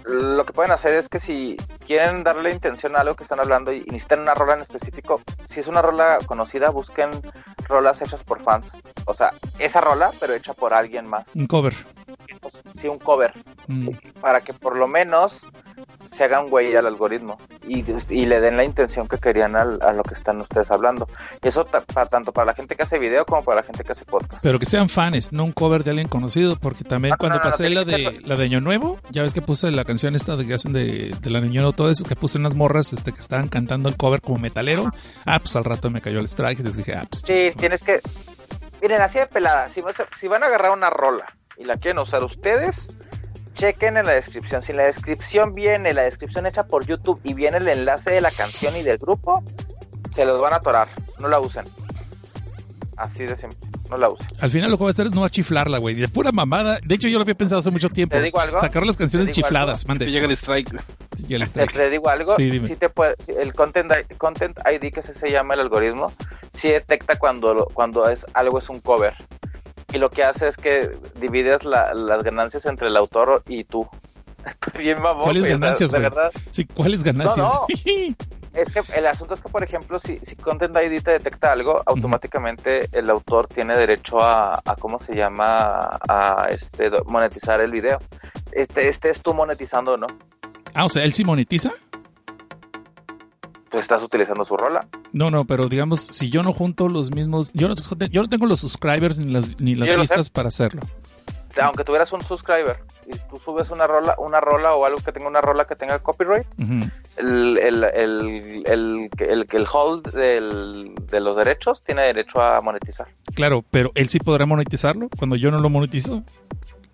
Lo que pueden hacer es que si quieren darle intención a algo que están hablando y, necesitan una rola en específico, si es una rola conocida, busquen rolas hechas por fans. O sea, esa rola, pero hecha por alguien más. Un cover. Pues, sí, un cover. Mm. para que por lo menos se hagan güey al algoritmo y, y le den la intención que querían al- a lo que están ustedes hablando. Eso ta- pa- tanto para la gente que hace video como para la gente que hace podcast. Pero que sean fans, no un cover de alguien conocido, porque también No, cuando no, no, pasé la de la de Año Nuevo, ya ves que puse la canción esta de que hacen de, de la Año Nuevo, todo eso, que puse unas morras este, que estaban cantando el cover como metalero. Ah, pues al rato me cayó el strike y les dije, ah, pues Sí, tienes que... Miren, así de pelada, si, vas a- si van a agarrar una rola y la quieren usar ustedes, chequen en la descripción. Si en la descripción viene la descripción hecha por YouTube y viene el enlace de la canción y del grupo, se los van a atorar. No la usen. Así de simple. No la usen. Al final lo que voy a hacer es no a chiflarla, güey. De pura mamada. De hecho, yo lo había pensado hace mucho tiempo. ¿Te digo algo? Sacar las canciones ¿Te digo chifladas, mande. llega el strike. Y el Te, strike. te digo algo, Sí, dime. sí te puede, sí, el content, ID que así se llama el algoritmo, sí detecta cuando, lo- cuando es algo es un cover. Y lo que hace es que divides la- las ganancias entre el autor y tú. Está bien mamón. ¿Cuáles ganancias, güey? Sí, ¿cuáles ganancias? No, Es que el asunto es que, por ejemplo, si, si Content ID te detecta algo, automáticamente el autor tiene derecho a, a ¿cómo se llama? A este monetizar el video. Este, este es tú monetizando, ¿no? ah, o sea, ¿él sí monetiza? Estás utilizando su rola. No, no, pero digamos, si yo no junto los mismos, yo no, yo no tengo los subscribers ni las, ni las vistas para hacerlo. aunque tuvieras un subscriber y tú subes una rola, una rola o algo que tenga una rola que tenga copyright, el, el, el, el, el, el hold del, de los derechos tiene derecho a monetizar. Claro, pero él sí podrá monetizarlo cuando yo no lo monetizo.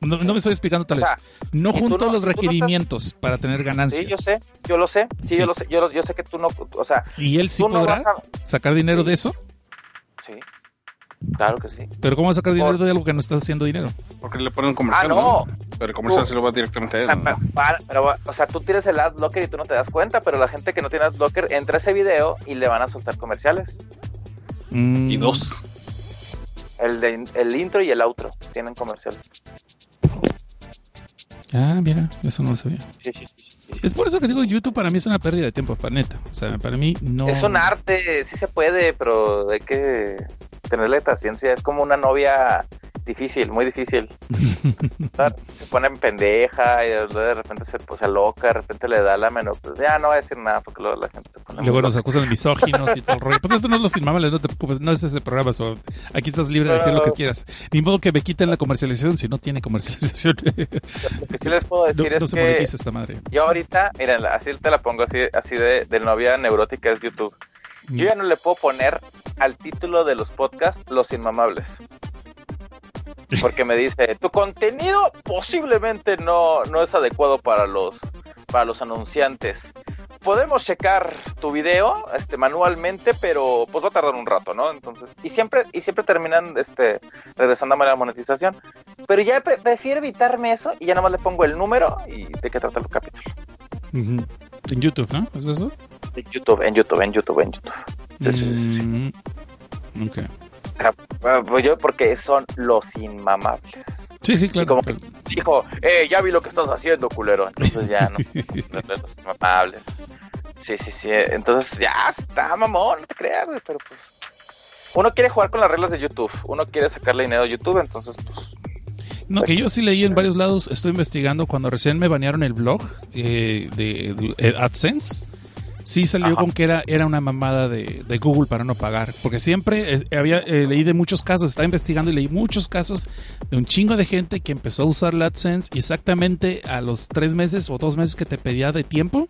No, no me estoy explicando tal O vez. sea, No junto no- los no estás- requerimientos para tener ganancias. Sí, yo sé, yo lo sé, sí, Sí. yo lo sé, yo, lo- yo sé que tú no, o sea, ¿Y él sí podrá a... sacar dinero Sí. de eso? Sí, claro que sí. Pero ¿cómo va a sacar dinero Por- de algo que no está haciendo dinero? Porque le ponen un comercial. Ah, no. Pero el comercial Tú- se lo va directamente a O él. sea, ¿no? pa- para- pero, o sea, tú tienes el adblocker y tú no te das cuenta, pero la gente que no tiene adblocker entra a ese video y le van a soltar comerciales. Mm, Y dos. El, de, el intro y el outro tienen comerciales. Ah, mira, eso no lo sabía. Sí, sí, sí, sí, sí. Es por eso que digo, YouTube para mí es una pérdida de tiempo, para neta. O sea, para mí no... Es un arte, sí se puede, pero hay que tenerle paciencia. Es como una novia difícil, muy difícil. O sea, se pone en pendeja y luego de repente se, pues, se aloca, de repente le da la menor. Pues ya no voy a decir nada porque luego la gente se pone. Luego nos loca. acusan de misóginos y todo el rollo. Pues esto no es los inmamables, no te preocupes, no es ese programa. so, aquí estás libre de decir lo que quieras. Ni modo que me quiten la comercialización si no tiene comercialización. Lo que sí les puedo no decir no es se que monetiza esta madre. yo ahorita, miren, así te la pongo así, así de, de novia neurótica es YouTube. Yo ya no le puedo poner al título de los podcasts Los Inmamables. Porque me dice, tu contenido posiblemente no, no es adecuado para los, para los anunciantes. Podemos checar tu video este, manualmente, pero pues va a tardar un rato, ¿no? Entonces, y siempre, y siempre terminan este, regresando a la monetización. Pero ya pre- prefiero evitarme eso y ya nada más le pongo el número y de qué trata el capítulo. En YouTube, ¿no? ¿Es eso? En YouTube, en YouTube, en YouTube, en YouTube. Sí, sí, sí, sí. Mm, ok. Pues yo porque son los inmamables. Sí, sí, claro. como claro. Dijo, eh, ya vi lo que estás haciendo, culero. Entonces ya no, los inmamables. Sí, sí, sí. Entonces ya está, mamón, no te creas, güey, pero pues. Uno quiere jugar con las reglas de YouTube, uno quiere sacarle dinero a YouTube, entonces pues. No, que yo sí leí en varios lados, estoy investigando cuando recién me banearon el blog eh, de, de AdSense. Sí salió Ajá. con que era, era una mamada de, de Google para no pagar. Porque siempre eh, había eh, leí de muchos casos, estaba investigando y leí muchos casos de un chingo de gente que empezó a usar AdSense exactamente a los tres meses o dos meses que te pedía de tiempo,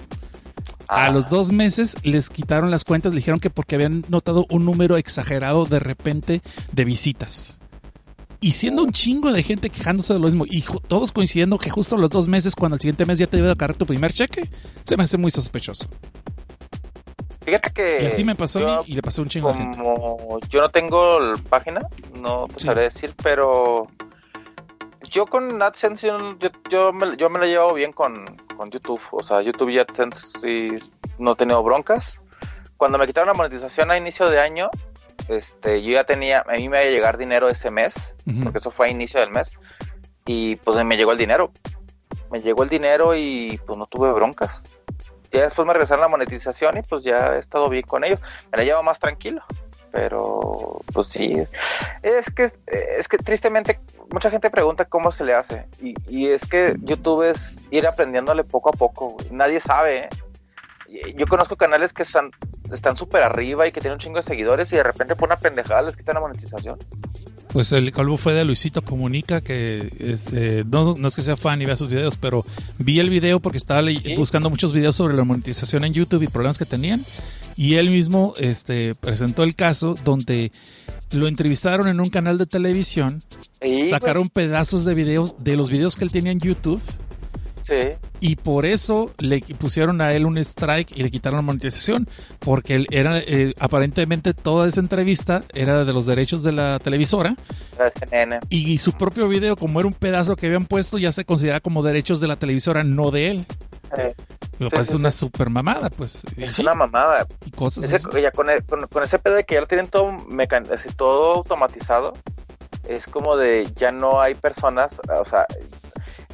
a ah, los dos meses les quitaron las cuentas, le dijeron que porque habían notado un número exagerado de repente de visitas. Y siendo un chingo de gente quejándose de lo mismo y todos coincidiendo que justo a los dos meses, cuando el siguiente mes ya te debe de cargar tu primer cheque, se me hace muy sospechoso. Fíjate que. Y así me pasó yo- y le pasó un chingo como yo no tengo página, no te Sí. sabré decir, pero yo con AdSense yo, yo, me, yo me la llevo bien con, con YouTube. O sea, YouTube y AdSense sí no he tenido broncas. Cuando me quitaron la monetización a inicio de año, este, yo ya tenía, a mí me iba a llegar dinero ese mes, Ujú. porque eso fue a inicio del mes, y pues me llegó el dinero. Me llegó el dinero y pues no tuve broncas. Ya después me regresaron la monetización y pues ya he estado bien con ellos. Me la llevo más tranquilo. Pero, pues sí. Es que, es que tristemente, mucha gente pregunta cómo se le hace. Y, y es que YouTube es ir aprendiéndole poco a poco. Nadie sabe. ¿eh? Yo conozco canales que están están súper arriba y que tienen un chingo de seguidores y de repente por una pendejada les quitan la monetización. Pues el colmo fue de Luisito Comunica, que este, no, no, es que sea fan y vea sus videos, pero vi el video porque estaba ¿Sí? buscando muchos videos sobre la monetización en YouTube y problemas que tenían. Y él mismo este, presentó el caso donde lo entrevistaron en un canal de televisión, ¿Sí, sacaron pedazos de videos de los videos que él tenía en YouTube. Sí. Y por eso le pusieron a él un strike y le quitaron la monetización. Porque él era, eh, aparentemente toda esa entrevista era de los derechos de la televisora. CNN. Y su propio video, como era un pedazo que habían puesto, ya se considera como derechos de la televisora, no de él. Sí. Lo sí, es una super mamada, pues. Es sí. una mamada. Y cosas ese, ya con, el, con, con, ese pedo de que ya lo tienen todo, mecan así, todo automatizado, es como de ya no hay personas, o sea,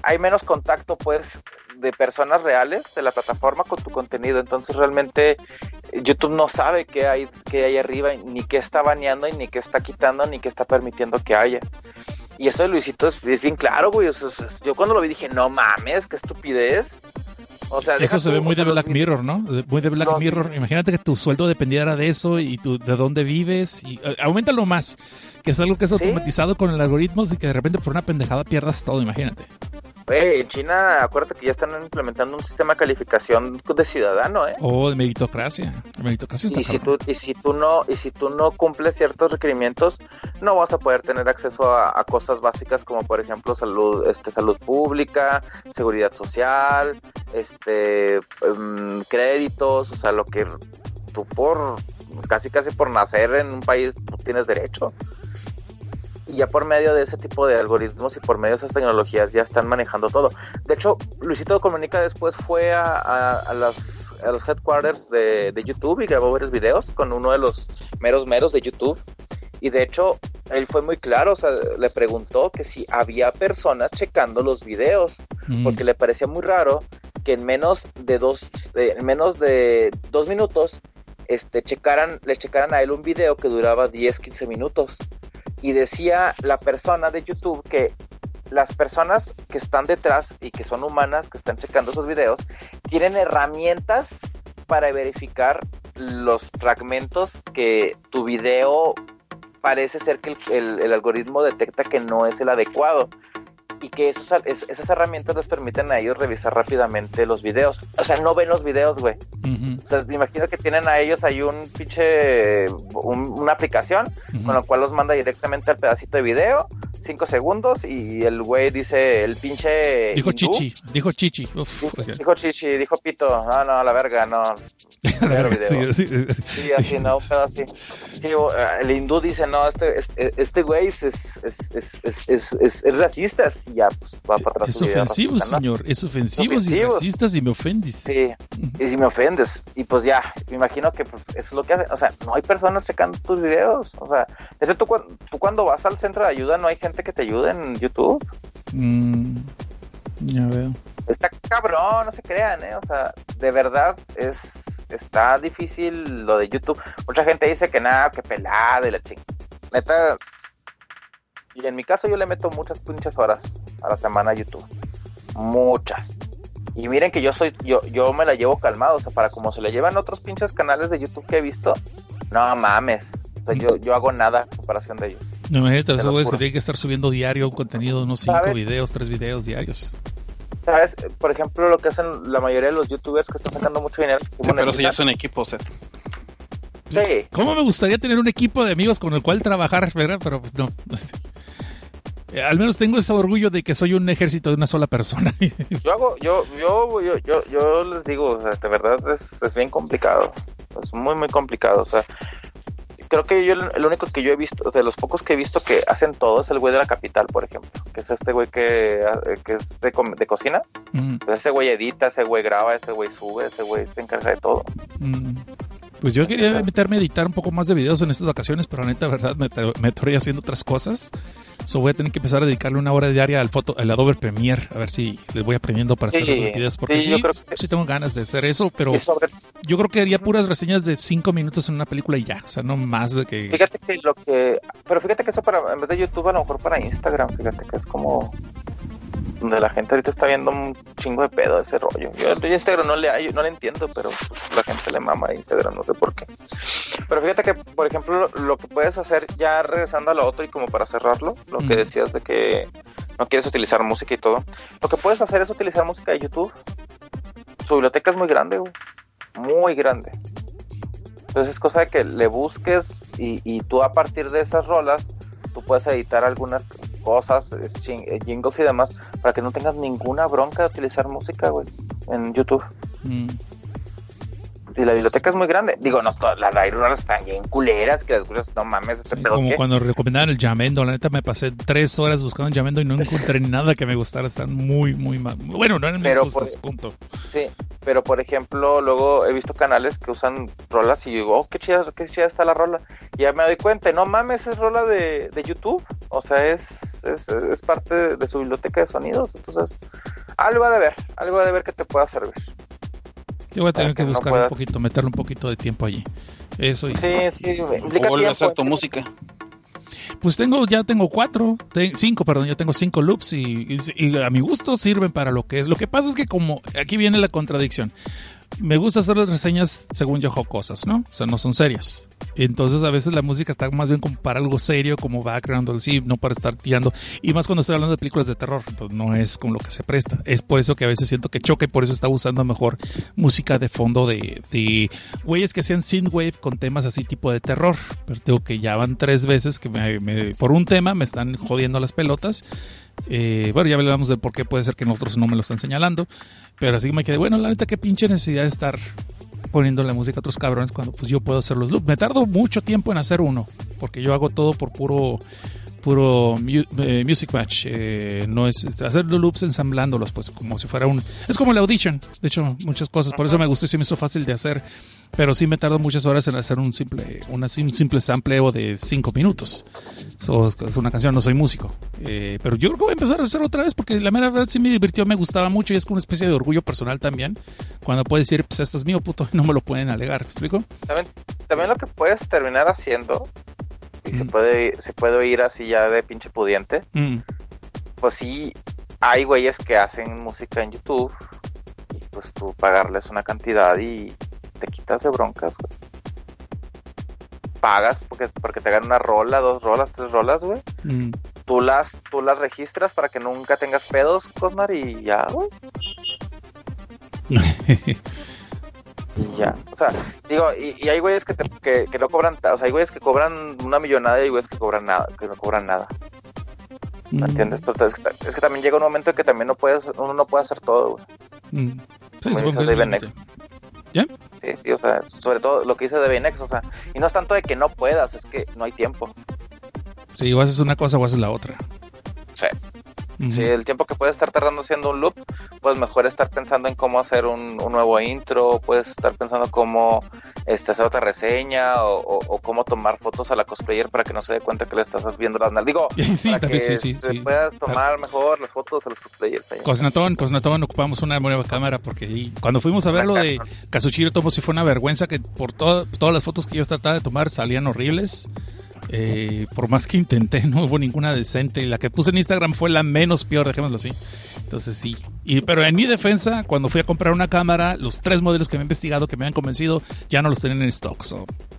hay menos contacto, pues, de personas reales de la plataforma con tu contenido. Entonces, realmente, YouTube no sabe qué hay, qué hay arriba, ni qué está baneando, ni qué está quitando, ni qué está permitiendo que haya. Y eso de Luisito es, es bien claro, güey. yo cuando lo vi dije, no mames, qué estupidez. O sea, eso se ve muy de Black Mirror, ¿no? Muy de Black Mirror. Imagínate que tu sueldo dependiera de eso y tu, de dónde vives. y uh, Aumentalo más, que es algo que es automatizado ¿Sí? con el algoritmo y que de repente por una pendejada pierdas todo, imagínate. En China, acuérdate que ya están implementando un sistema de calificación de ciudadano, ¿eh? Oh, de meritocracia. meritocracia está y si tú y si tú no y si tú no cumples ciertos requerimientos, no vas a poder tener acceso a, a cosas básicas como por ejemplo salud, este, salud pública, seguridad social, este, um, créditos, o sea, lo que tú por casi casi por nacer en un país tienes derecho y ya por medio de ese tipo de algoritmos y por medio de esas tecnologías ya están manejando todo. De hecho, Luisito Comunica después fue a, a, a, las, a los headquarters de, de, YouTube y grabó varios videos con uno de los meros meros de YouTube. Y de hecho, él fue muy claro, o sea, le preguntó que si había personas checando los videos, mm. porque le parecía muy raro que en menos de dos, en menos de dos minutos, este, checaran, le checaran a él un video que duraba 10, 15 minutos y decía la persona de YouTube que las personas que están detrás y que son humanas, que están checando esos videos, tienen herramientas para verificar los fragmentos que tu video parece ser que el, el, el algoritmo detecta que no es el adecuado y que esos, esas herramientas les permiten a ellos revisar rápidamente los videos. O sea, no ven los videos, güey. Uh -huh. O sea, me imagino que tienen a ellos ahí un pinche, un, una aplicación uh -huh. con la cual los manda directamente al pedacito de video, cinco segundos, y el güey dice, el pinche... Dijo hindú, Chichi, dijo Chichi. Uf, dijo, dijo, Chichi, dijo Pito, no, no, la verga, no. video. Sí, sí, sí, así, no, un pedo así. Sí, el hindú dice, no, este, este, este güey es, es, es, es, racista, ya pues va para atrás. Es ofensivo, racista, señor. ¿no? Es ofensivo, y racistas y me ofendes. Sí, y si me ofendes. Y pues ya, me imagino que pues, eso es lo que hacen. O sea, no hay personas checando tus videos. O sea, ese tú, tú cuando vas al centro de ayuda, no hay gente que te ayude en YouTube. Mm, ya veo. Está cabrón, no se crean, ¿eh? O sea, de verdad es está difícil lo de YouTube. Mucha gente dice que nada, que pelada y la ching. Neta, y en mi caso yo le meto muchas pinches horas a la semana a YouTube. Muchas. Y miren que yo soy, yo, yo me la llevo calmado, o sea, para como se le llevan otros pinches canales de YouTube que he visto, no mames. O sea, yo, yo hago nada en comparación de ellos. No, imagínate, esos güeyes que tienen que estar subiendo diario un contenido, unos cinco ¿Sabes? videos, tres videos diarios. ¿Sabes? Por ejemplo, lo que hacen la mayoría de los youtubers que están sacando mucho dinero. Sí, pero si ya son equipos, Seth. Sí. ¿Cómo me gustaría tener un equipo de amigos con el cual trabajar, verdad? Pero pues no. Al menos tengo ese orgullo de que soy un ejército de una sola persona. yo hago, yo, yo, yo, yo, yo les digo, o sea, de verdad es, es bien complicado. Es muy, muy complicado. O sea, creo que yo el único que yo he visto, o sea, los pocos que he visto que hacen todo es el güey de la capital, por ejemplo, que es este güey que, que es de, de cocina. Mm. Pues ese güey edita, ese güey graba, ese güey sube, ese güey se encarga de todo. Mm. Pues yo quería meterme a editar un poco más de videos en estas vacaciones, pero la neta, verdad, me, me estoy haciendo otras cosas. So voy a tener que empezar a dedicarle una hora diaria al foto, al Adobe Premiere, a ver si les voy aprendiendo para hacer los videos, porque sí, sí, tengo ganas de hacer eso, pero yo creo que haría puras reseñas de cinco minutos en una película y ya, o sea, no más de que... Fíjate que lo que... Pero fíjate que eso para, en vez de YouTube, a lo mejor para Instagram, fíjate que es como donde la gente ahorita está viendo un chingo de pedo ese rollo. Yo Instagram no le no le entiendo, pero la gente le mama a Instagram, no sé por qué. Pero fíjate que, por ejemplo, lo que puedes hacer ya regresando a lo otro y como para cerrarlo, lo que decías de que no quieres utilizar música y todo, lo que puedes hacer es utilizar música de YouTube. Su biblioteca es muy grande, güey. Muy grande. Entonces es cosa de que le busques y, y tú a partir de esas rolas, tú puedes editar algunas cosas, eh, jingles y demás, para que no tengas ninguna bronca de utilizar música, güey, en YouTube. Mm. Y la biblioteca es muy grande. Digo, no, las libraries están bien culeras, que las escuchas, no mames, este pedo. Como cuando recomendaban el Yamendo, la neta me pasé tres horas buscando el Yamendo y no encontré nada que me gustara. Están muy, muy mal. Bueno, no en mis gustos, punto. Sí, pero por ejemplo, luego he visto canales que usan rolas y digo, oh, qué chida, qué chida está la rola. Y ya me doy cuenta, no mames, es rola de, de YouTube. O sea, es, es, es parte de su biblioteca de sonidos. Entonces, algo ha de ver, algo ha de ver que te pueda servir. Yo voy a tener que, buscar un poquito, meterle un poquito de tiempo allí. Eso y... Sí, sí, vuelve a hacer tu música. Pues tengo, ya tengo cuatro, cinco, perdón, ya tengo cinco loops y, a mi gusto sirven para lo que es. Lo que pasa es que como, aquí viene la contradicción me gusta hacer las reseñas según yo cosas, ¿no? O sea, no son serias. Entonces a veces la música está más bien como para algo serio, como background, sí, no para estar tirando. Y más cuando estoy hablando de películas de terror, no es con lo que se presta. Es por eso que a veces siento que choca y por eso está usando mejor música de fondo de, de güeyes que sean synthwave con temas así tipo de terror. Pero tengo que ya van tres veces que me, por un tema me están jodiendo las pelotas eh, bueno, ya hablamos de por qué puede ser que nosotros no me lo están señalando. Pero así que me quedé, bueno, la neta, qué pinche necesidad de estar poniendo la música a otros cabrones cuando pues yo puedo hacer los loops. Me tardo mucho tiempo en hacer uno, porque yo hago todo por puro puro eh, music match, eh, no es este, hacer los loops ensamblándolos, pues como si fuera un... Es como la audition, de hecho, muchas cosas, por eso me gustó y se me hizo fácil de hacer, pero sí me tardo muchas horas en hacer un simple, una, un simple sampleo de cinco minutos. es una canción, no soy músico, eh, pero yo creo que voy a empezar a hacerlo otra vez porque la mera verdad sí me divirtió, me gustaba mucho y es como una especie de orgullo personal también, cuando puedes decir, pues esto es mío, puto, no me lo pueden alegar, ¿me explico? También, también lo que puedes terminar haciendo y se puede se puede ir así ya de pinche pudiente. Pues sí, hay güeyes que hacen música en YouTube y pues tú pagarles una cantidad y te quitas de broncas, güey. Pagas porque, porque te hagan una rola, dos rolas, tres rolas, güey. Tú las, tú las registras para que nunca tengas pedos, Cosmar, y ya, güey. y ya. O sea, digo, y, hay güeyes que, que, no cobran, o sea, hay güeyes que cobran una millonada y hay güeyes que cobran nada, que no cobran nada. ¿Me mm. entiendes? Pero es, que, también llega un momento en que también no puedes, uno no puede hacer todo, güey. Mm. Sí, ¿Ya? Sí, sí, o sea, sobre todo lo que dice de Benex, o sea, y no es tanto de que no puedas, es que no hay tiempo. Sí, o haces una cosa o haces la otra. Sí. Si el tiempo que puede estar tardando haciendo un loop, pues mejor estar pensando en cómo hacer un, nuevo intro, puedes estar pensando cómo este, hacer otra reseña o, cómo tomar fotos a la cosplayer para que no se dé cuenta que le estás viendo las nalgas. Digo, sí, para también, que sí, sí, puedas tomar mejor las fotos a los cosplayers. Cosnatón, Cosnatón, ocupamos una nueva cámara porque cuando fuimos a ver lo de Kazuchiro Tomo, sí fue una vergüenza que por todas las fotos que yo trataba de tomar salían horribles. Eh, por más que intenté, no hubo ninguna decente. La que puse en Instagram fue la menos peor, dejémoslo así. Entonces sí. Y, pero en mi defensa, cuando fui a comprar una cámara, los tres modelos que me he investigado, que me han convencido, ya no los tenían en stock.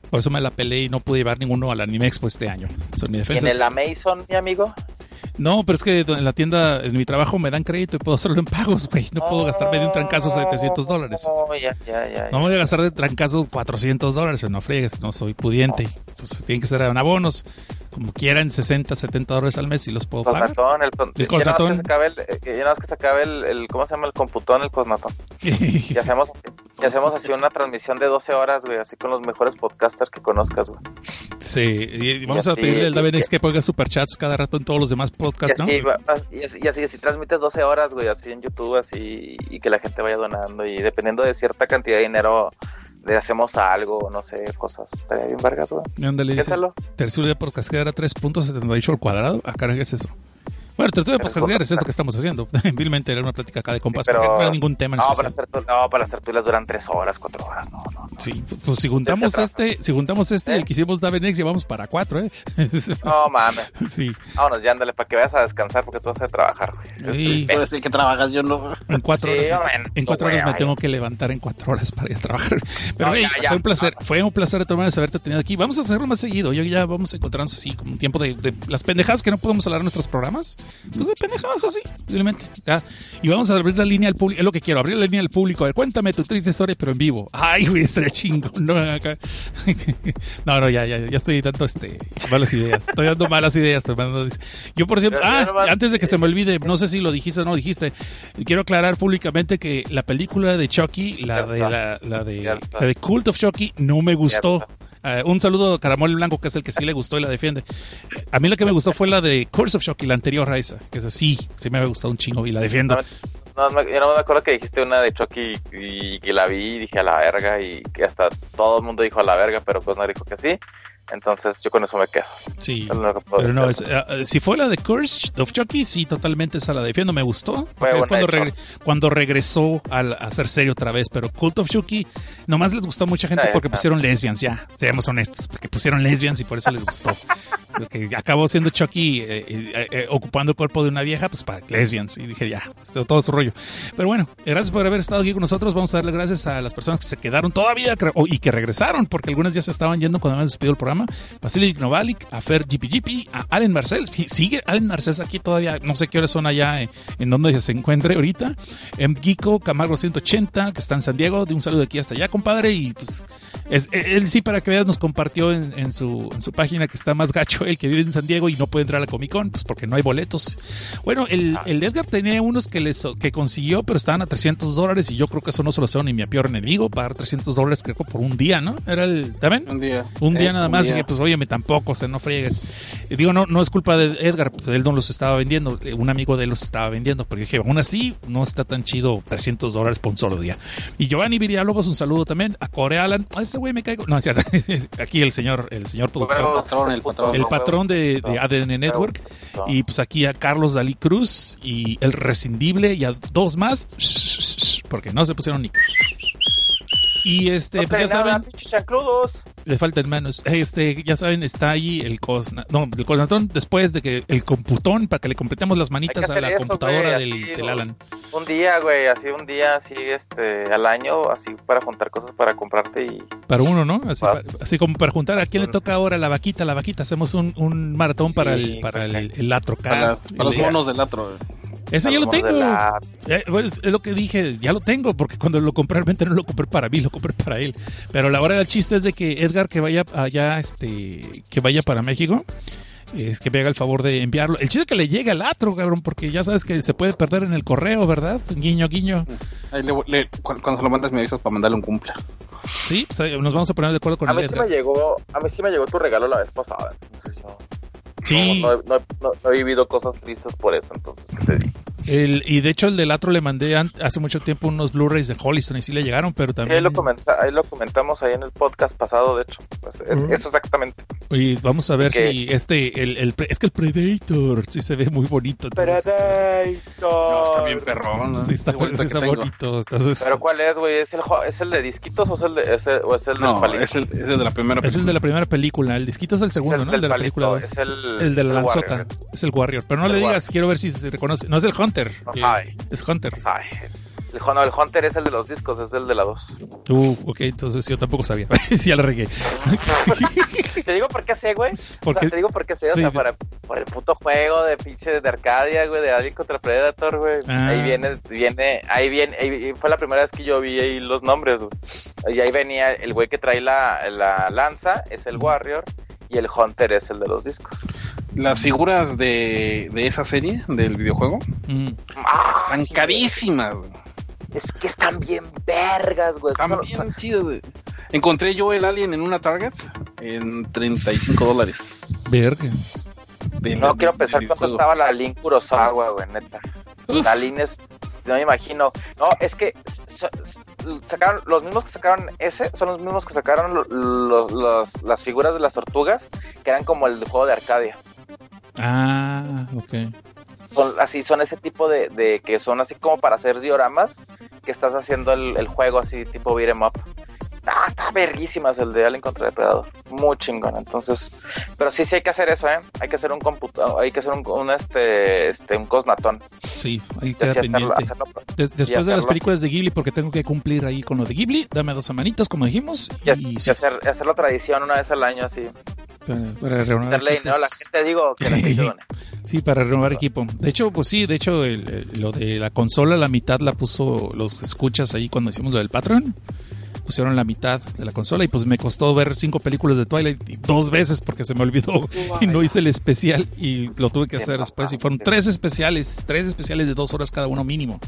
por eso me la peleé y no pude llevar ninguno a la Anime Expo este año. en mi defensa. ¿Y en el Amazon, mi amigo? No, pero es que en la tienda, en mi trabajo me dan crédito y puedo hacerlo en pagos, güey. No puedo gastarme de un trancazo 700 dólares. No voy a gastar de trancazos 400 dólares, no friegues, no soy pudiente. Entonces tienen que ser en abonos como quieran, 60, 70 dólares al mes y los puedo pagar. el, el cosnatón. Eh, ya que se acabe el, ¿cómo se llama? El computón, el cosnatón. y, hacemos, y hacemos así una transmisión de 12 horas, güey, así con los mejores podcasters que conozcas, güey. Sí, y vamos a pedirle al David que ponga superchats cada rato en todos los demás podcasts, ¿no? Y así, y así, transmites 12 horas, güey, así en YouTube, así, y que la gente vaya donando, y dependiendo de cierta cantidad de dinero le hacemos algo, no sé, cosas. Estaría bien vergas, güey. Ándale, Piénsalo. tertulia por casquera 3.78 al cuadrado. Ah, caray, ¿qué es eso? Bueno, tertulia casquera es esto que estamos haciendo. Vilmente era una plática acá de compas, Sí, pero- porque no era ningún tema en No, especial. para, hacer, tu- no, para las tertulias duran tres horas, cuatro horas, no, no. Sí, pues, pues si juntamos Es que este, si juntamos este, ¿Eh? el que hicimos Davenex, llevamos para cuatro, ¿eh? No mames. sí, Vámonos, ya ándale, para que vayas a descansar porque tú vas a trabajar. Sí. Eres el que trabajas, yo no. en cuatro Sí, horas. En cuatro horas me tengo que levantar en cuatro horas para ir a trabajar. Pero No, hey, ya, ya. fue un placer, fue un placer de todas maneras haberte tenido aquí. Vamos a hacerlo más seguido. Ya, ya vamos a encontrarnos así, como un tiempo de, de las pendejadas que no podemos hablar en nuestros programas. Pues de pendejadas así, simplemente. ya. Y vamos a abrir la línea al público. Es lo que quiero, abrir la línea al público. A ver, cuéntame tu triste historia, pero en vivo. Ay, güey, estaría chingo. No, acá. no, no, ya, ya, ya estoy dando este, malas ideas. Estoy dando malas ideas. estoy mandando- Yo, por cierto, ah, antes de que se me olvide, no sé si lo dijiste o no lo dijiste, quiero aclarar públicamente que la película de Chucky, la de la, la de, la Cult of Chucky, no me gustó. Eh, un saludo a Caramol Blanco, que es el que sí le gustó y la defiende. A mí la que me gustó fue la de Curse of Chucky, la anterior a que es así, sí me había gustado un chingo y la defiendo. No, no, yo no me acuerdo que dijiste una de Chucky y, y la vi y dije a la verga y que hasta todo el mundo dijo a la verga, pero pues no dijo que sí. Entonces yo con eso me quedo. Sí. Es que Pero no, es, eh, si fue la de Curse of Chucky, sí, totalmente esa la defiendo, me gustó. Es cuando, regre- cuando regresó al, a ser serio otra vez. Pero Cult of Chucky, nomás les gustó a mucha gente ya porque está. pusieron lesbians, ya, seamos honestos, porque pusieron lesbians y por eso les gustó. Porque acabó siendo Chucky eh, eh, eh, ocupando el cuerpo de una vieja, pues para lesbians. Y dije, ya, esto- todo su rollo. Pero bueno, gracias por haber estado aquí con nosotros. Vamos a darle gracias a las personas que se quedaron todavía y que regresaron, porque algunas ya se estaban yendo cuando habíamos despedido el programa. Vasily Novalik, a Fer GPGP, a Allen Marcel. Sigue Allen Marcel aquí todavía. No sé qué horas son allá eh, en donde se encuentre ahorita. M. Gico, Camargo 180, que está en San Diego. De un saludo de aquí hasta allá, compadre. Y pues, es- él sí, para que veas, nos compartió en, en su, en su página que está más gacho el que vive en San Diego y no puede entrar a la Comic Con, pues porque no hay boletos. Bueno, el, el Edgar tenía unos que, les, que consiguió, pero estaban a 300 dólares y yo creo que eso no se lo hacía ni mi peor enemigo, pagar 300 dólares creo por un día, ¿no? Era el... ¿También? Un día. Un día Eh, nada un más, y que pues óyeme, tampoco, o sea, no friegues. Y digo, no, no es culpa de Edgar, pues él no los estaba vendiendo, eh, un amigo de él los estaba vendiendo, pero dije, aún así, no está tan chido 300 dólares por un solo día. Y Giovanni Virialobos, un saludo también, a Core Alan, a ese güey me caigo, no, es cierto, aquí el señor, el señor productor, patrón, el patrón. el patrón de, de ADN Network, No. y pues aquí a Carlos Dalí Cruz, y el rescindible, y a dos más, porque no se pusieron ni... Y este, No pues ya nada, saben. Le faltan manos. Este, ya saben, está ahí el cosna, no, el cosnatón después de que el computón para que le completemos las manitas a la eso, computadora del, así, del ¿no? Alan. Un día, güey, así un día, así, este, al año, así para juntar cosas para comprarte y... Para uno, ¿no? Así, Ah, pa- así como para juntar a quién le toca ahora la vaquita, la vaquita. Hacemos un, un maratón para el, para el, el Para, Atrocast. para los El- monos del otro. Ese ya lo tengo. la- Eh, bueno, es lo que dije, ya lo tengo, porque cuando lo compré realmente no lo compré para mí, lo compré para él. Pero la hora del chiste es de que Edgar que vaya allá, este, que vaya para México, es que me haga el favor de enviarlo. El chiste es que le llegue al atro, cabrón, porque ya sabes que se puede perder en el correo, ¿verdad? Guiño, guiño. Ahí le- le- cu- cuando se lo mandas me avisas para mandarle un cumple. Sí, pues, nos vamos a poner de acuerdo con A el mí sí Edgar. me llegó, a mí sí me llegó tu regalo la vez pasada. Entonces yo Sí, no, no, he vivido cosas tristes por eso, entonces ¿qué te? El, y de hecho el del atro le mandé an- hace mucho tiempo unos Blu-rays de Holliston y sí le llegaron, pero Ahí también... lo, comenta- ahí lo comentamos ahí en el podcast pasado, de hecho. Pues, es, Ujú. Eso exactamente. Y vamos a ver ¿Qué? si este, el, el es que el Predator sí se ve muy bonito. entonces- No, está bien perrón. ¿no? Sí está, sí está bonito. Entonces, ¿Pero cuál es, güey? ¿Es el, ¿Es el de disquitos o es el de, ese- o es el del No, palito? es el, es el de la primera es el de película. la primera película. El disquito es el segundo, Es el ¿no? El de del la palito, película. dos. es el- el de es la el lanzota. Es el Warrior. Pero no El le digas, Warrior. quiero ver si se reconoce. No es el Hunter. No Eh, sabe. es Hunter. Ay, el, no, el Hunter es el de los discos, es el de la 2. Uh, ok, entonces yo tampoco sabía. ya la regué. Te digo por qué sé, güey. O sea, te digo por qué sé, o Sí. sea, para, por el puto juego de pinche de Arcadia, güey, de Alien contra Predator, güey. Ah. Ahí viene, viene, ahí viene, ahí fue la primera vez que yo vi ahí los nombres, güey. Y ahí venía el güey que trae la, la lanza, es el Warrior, y el Hunter es el de los discos. Las figuras de, de esa serie, del videojuego, mm, Ah, están sí, carísimas. güey. Es que están bien vergas, güey. Están Son- bien chidas. güey. Encontré yo el Alien en una Target en 35 dólares. verga. Del- No quiero pensar cuánto estaba la Lin Kurosawa, güey, neta. Uf. La Lin es, no me imagino. No, es que so- sacaron, los mismos que sacaron ese son los mismos que sacaron lo- los- los- las figuras de las tortugas, que eran como el juego de Arcadia. Ah, ok. Son, así son ese tipo de, de que son así como para hacer dioramas, que estás haciendo el, el juego así tipo beat 'em up. Ah, está verguísimas el de Alien contra Depredador. Muy chingón. Entonces, pero sí, sí hay que hacer eso, ¿eh? Hay que hacer un computador, hay que hacer un, un, este, este, un cosnatón. Sí, ahí Y queda así hacerlo- pendiente. hacerlo- De- después de las películas de Ghibli, porque tengo que cumplir ahí con lo de Ghibli, dame dos semanitas, como dijimos. y, Y, y sí, hacer, hacer la tradición una vez al año, así. Para, para renovar la gente, digo, que la done. Sí, para renovar equipo. De hecho, pues sí, de hecho, el- el- lo de la consola, la mitad la puso los escuchas ahí cuando hicimos lo del Patreon. Pusieron la mitad de la consola y pues me costó ver cinco películas de Twilight y dos veces porque se me olvidó y no hice el especial y lo tuve que hacer después. Y fueron tres especiales, tres especiales de dos horas cada uno mínimo.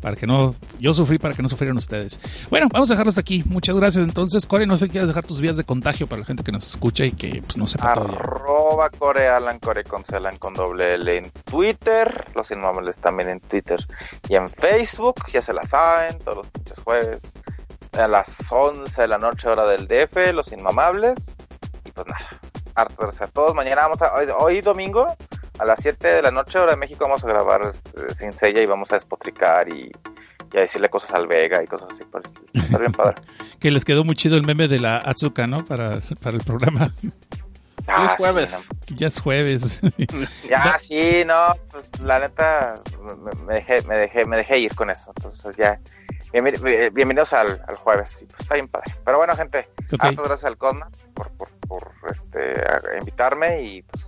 Para que no, yo sufrí para que no sufrieran ustedes. Bueno, vamos a dejarlo hasta aquí. Muchas gracias. Entonces, Core, no sé si quieres dejar tus vías de contagio para la gente que nos escucha y que pues no sepa todavía. Arroba Core Alan Core con C, Alan con doble L en Twitter, los inmamables también en Twitter y en Facebook, ya se la saben, todos los pinches jueves a las 11 de la noche hora del DF, los inmamables y pues nada, harto gracias a todos, mañana vamos a, hoy, hoy domingo a las 7 de la noche hora de México vamos a grabar este, sin sella y vamos a despotricar y, y a decirle cosas al Vega y cosas así, por está bien padre. Que les quedó muy chido el meme de la Azuka, ¿no? Para, para el programa. Ah, Es sí, jueves. no Que ya es jueves. Ya, sí, no, pues la neta me, me dejé, me dejé, me dejé ir con eso. Entonces ya, bienven- bien- bienvenidos al, al jueves. Sí, pues, está bien padre. Pero bueno, gente, Ok. hartas gracias al Cosma por, por, por este invitarme y pues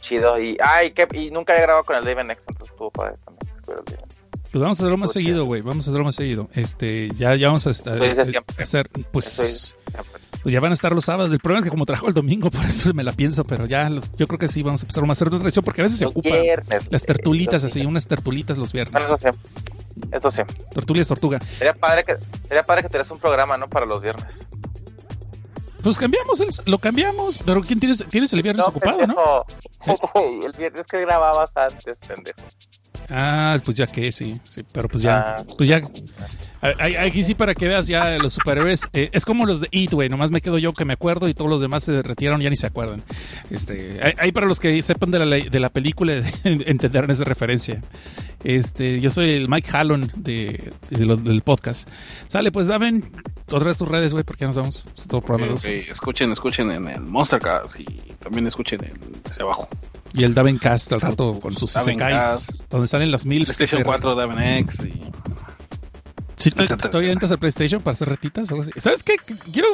chido. Y ay, que y nunca he grabado con el Dave Next, entonces estuvo padre también. Pues vamos a hacerlo más seguido, güey. Vamos a hacerlo más seguido. Este, ya, ya vamos a estar, siempre. hacer, pues. Pues ya van a estar los sábados. El problema es que como trabajo el domingo, por eso me la pienso, pero ya los- yo creo que sí vamos a empezar a hacer otra tradición porque a veces se ocupa viernes. las tertulitas así, unas tertulitas los Bueno, viernes. eso sí. Eso sí. Tertulias tortuga. Sería padre que, sería padre que tuvieras un programa, ¿no? Para los viernes. Pues cambiamos, el, lo cambiamos, pero ¿quién tienes? Tienes el viernes ocupado, ¿no? pendejo. El viernes que grababas antes, pendejo. Ah, pues ya que sí, sí, pero pues ya, Ah. pues ya. Aquí sí para que veas ya los superhéroes. eh, es como los de It, güey. Nomás me quedo yo que me acuerdo y todos los demás se retiraron ya ni se acuerdan. Este, hay, hay para los que sepan de la, de la película de, entenderán esa referencia. Este, yo soy el Mike Hallon de, de lo- del podcast. Sale, pues Daven, otras tus redes, güey, porque ya nos vamos. Es todo programa de dos Ok, horas. Escuchen, escuchen en el Monstercast y también escuchen en, hacia abajo. Y el Daven Cast al rato con sus Cast. donde salen las mil. PlayStation 4, Daven X y Sí, te- etcétera, todavía entras al PlayStation para hacer retitas algo así. ¿Sabes qué? Quiero.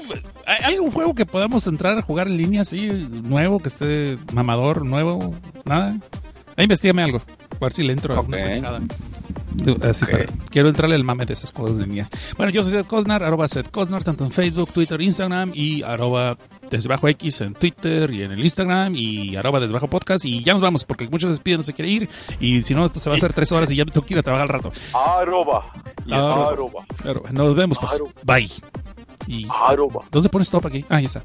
¿Hay algún juego que podamos entrar a jugar en línea así, nuevo, que esté mamador, nuevo? Nada. Ahí investigame algo. A ver si le entro a alguna Así para- quiero entrarle al mame de esas cosas de líneas. Bueno, yo soy Seth Cosnar, arroba Seth Cosnar, tanto en Facebook, Twitter, Instagram y arroba desde bajo X en Twitter y en el Instagram y arroba desde bajo podcast. Y ya nos vamos porque muchos despiden, no se quiere ir. Y si no, esto se va a hacer tres horas y ya me tengo que ir a trabajar al rato. Aroba. Aroba. Pero nos vemos, pues. Bye. Y. ¿Dónde pones stop aquí? Ah, ahí está.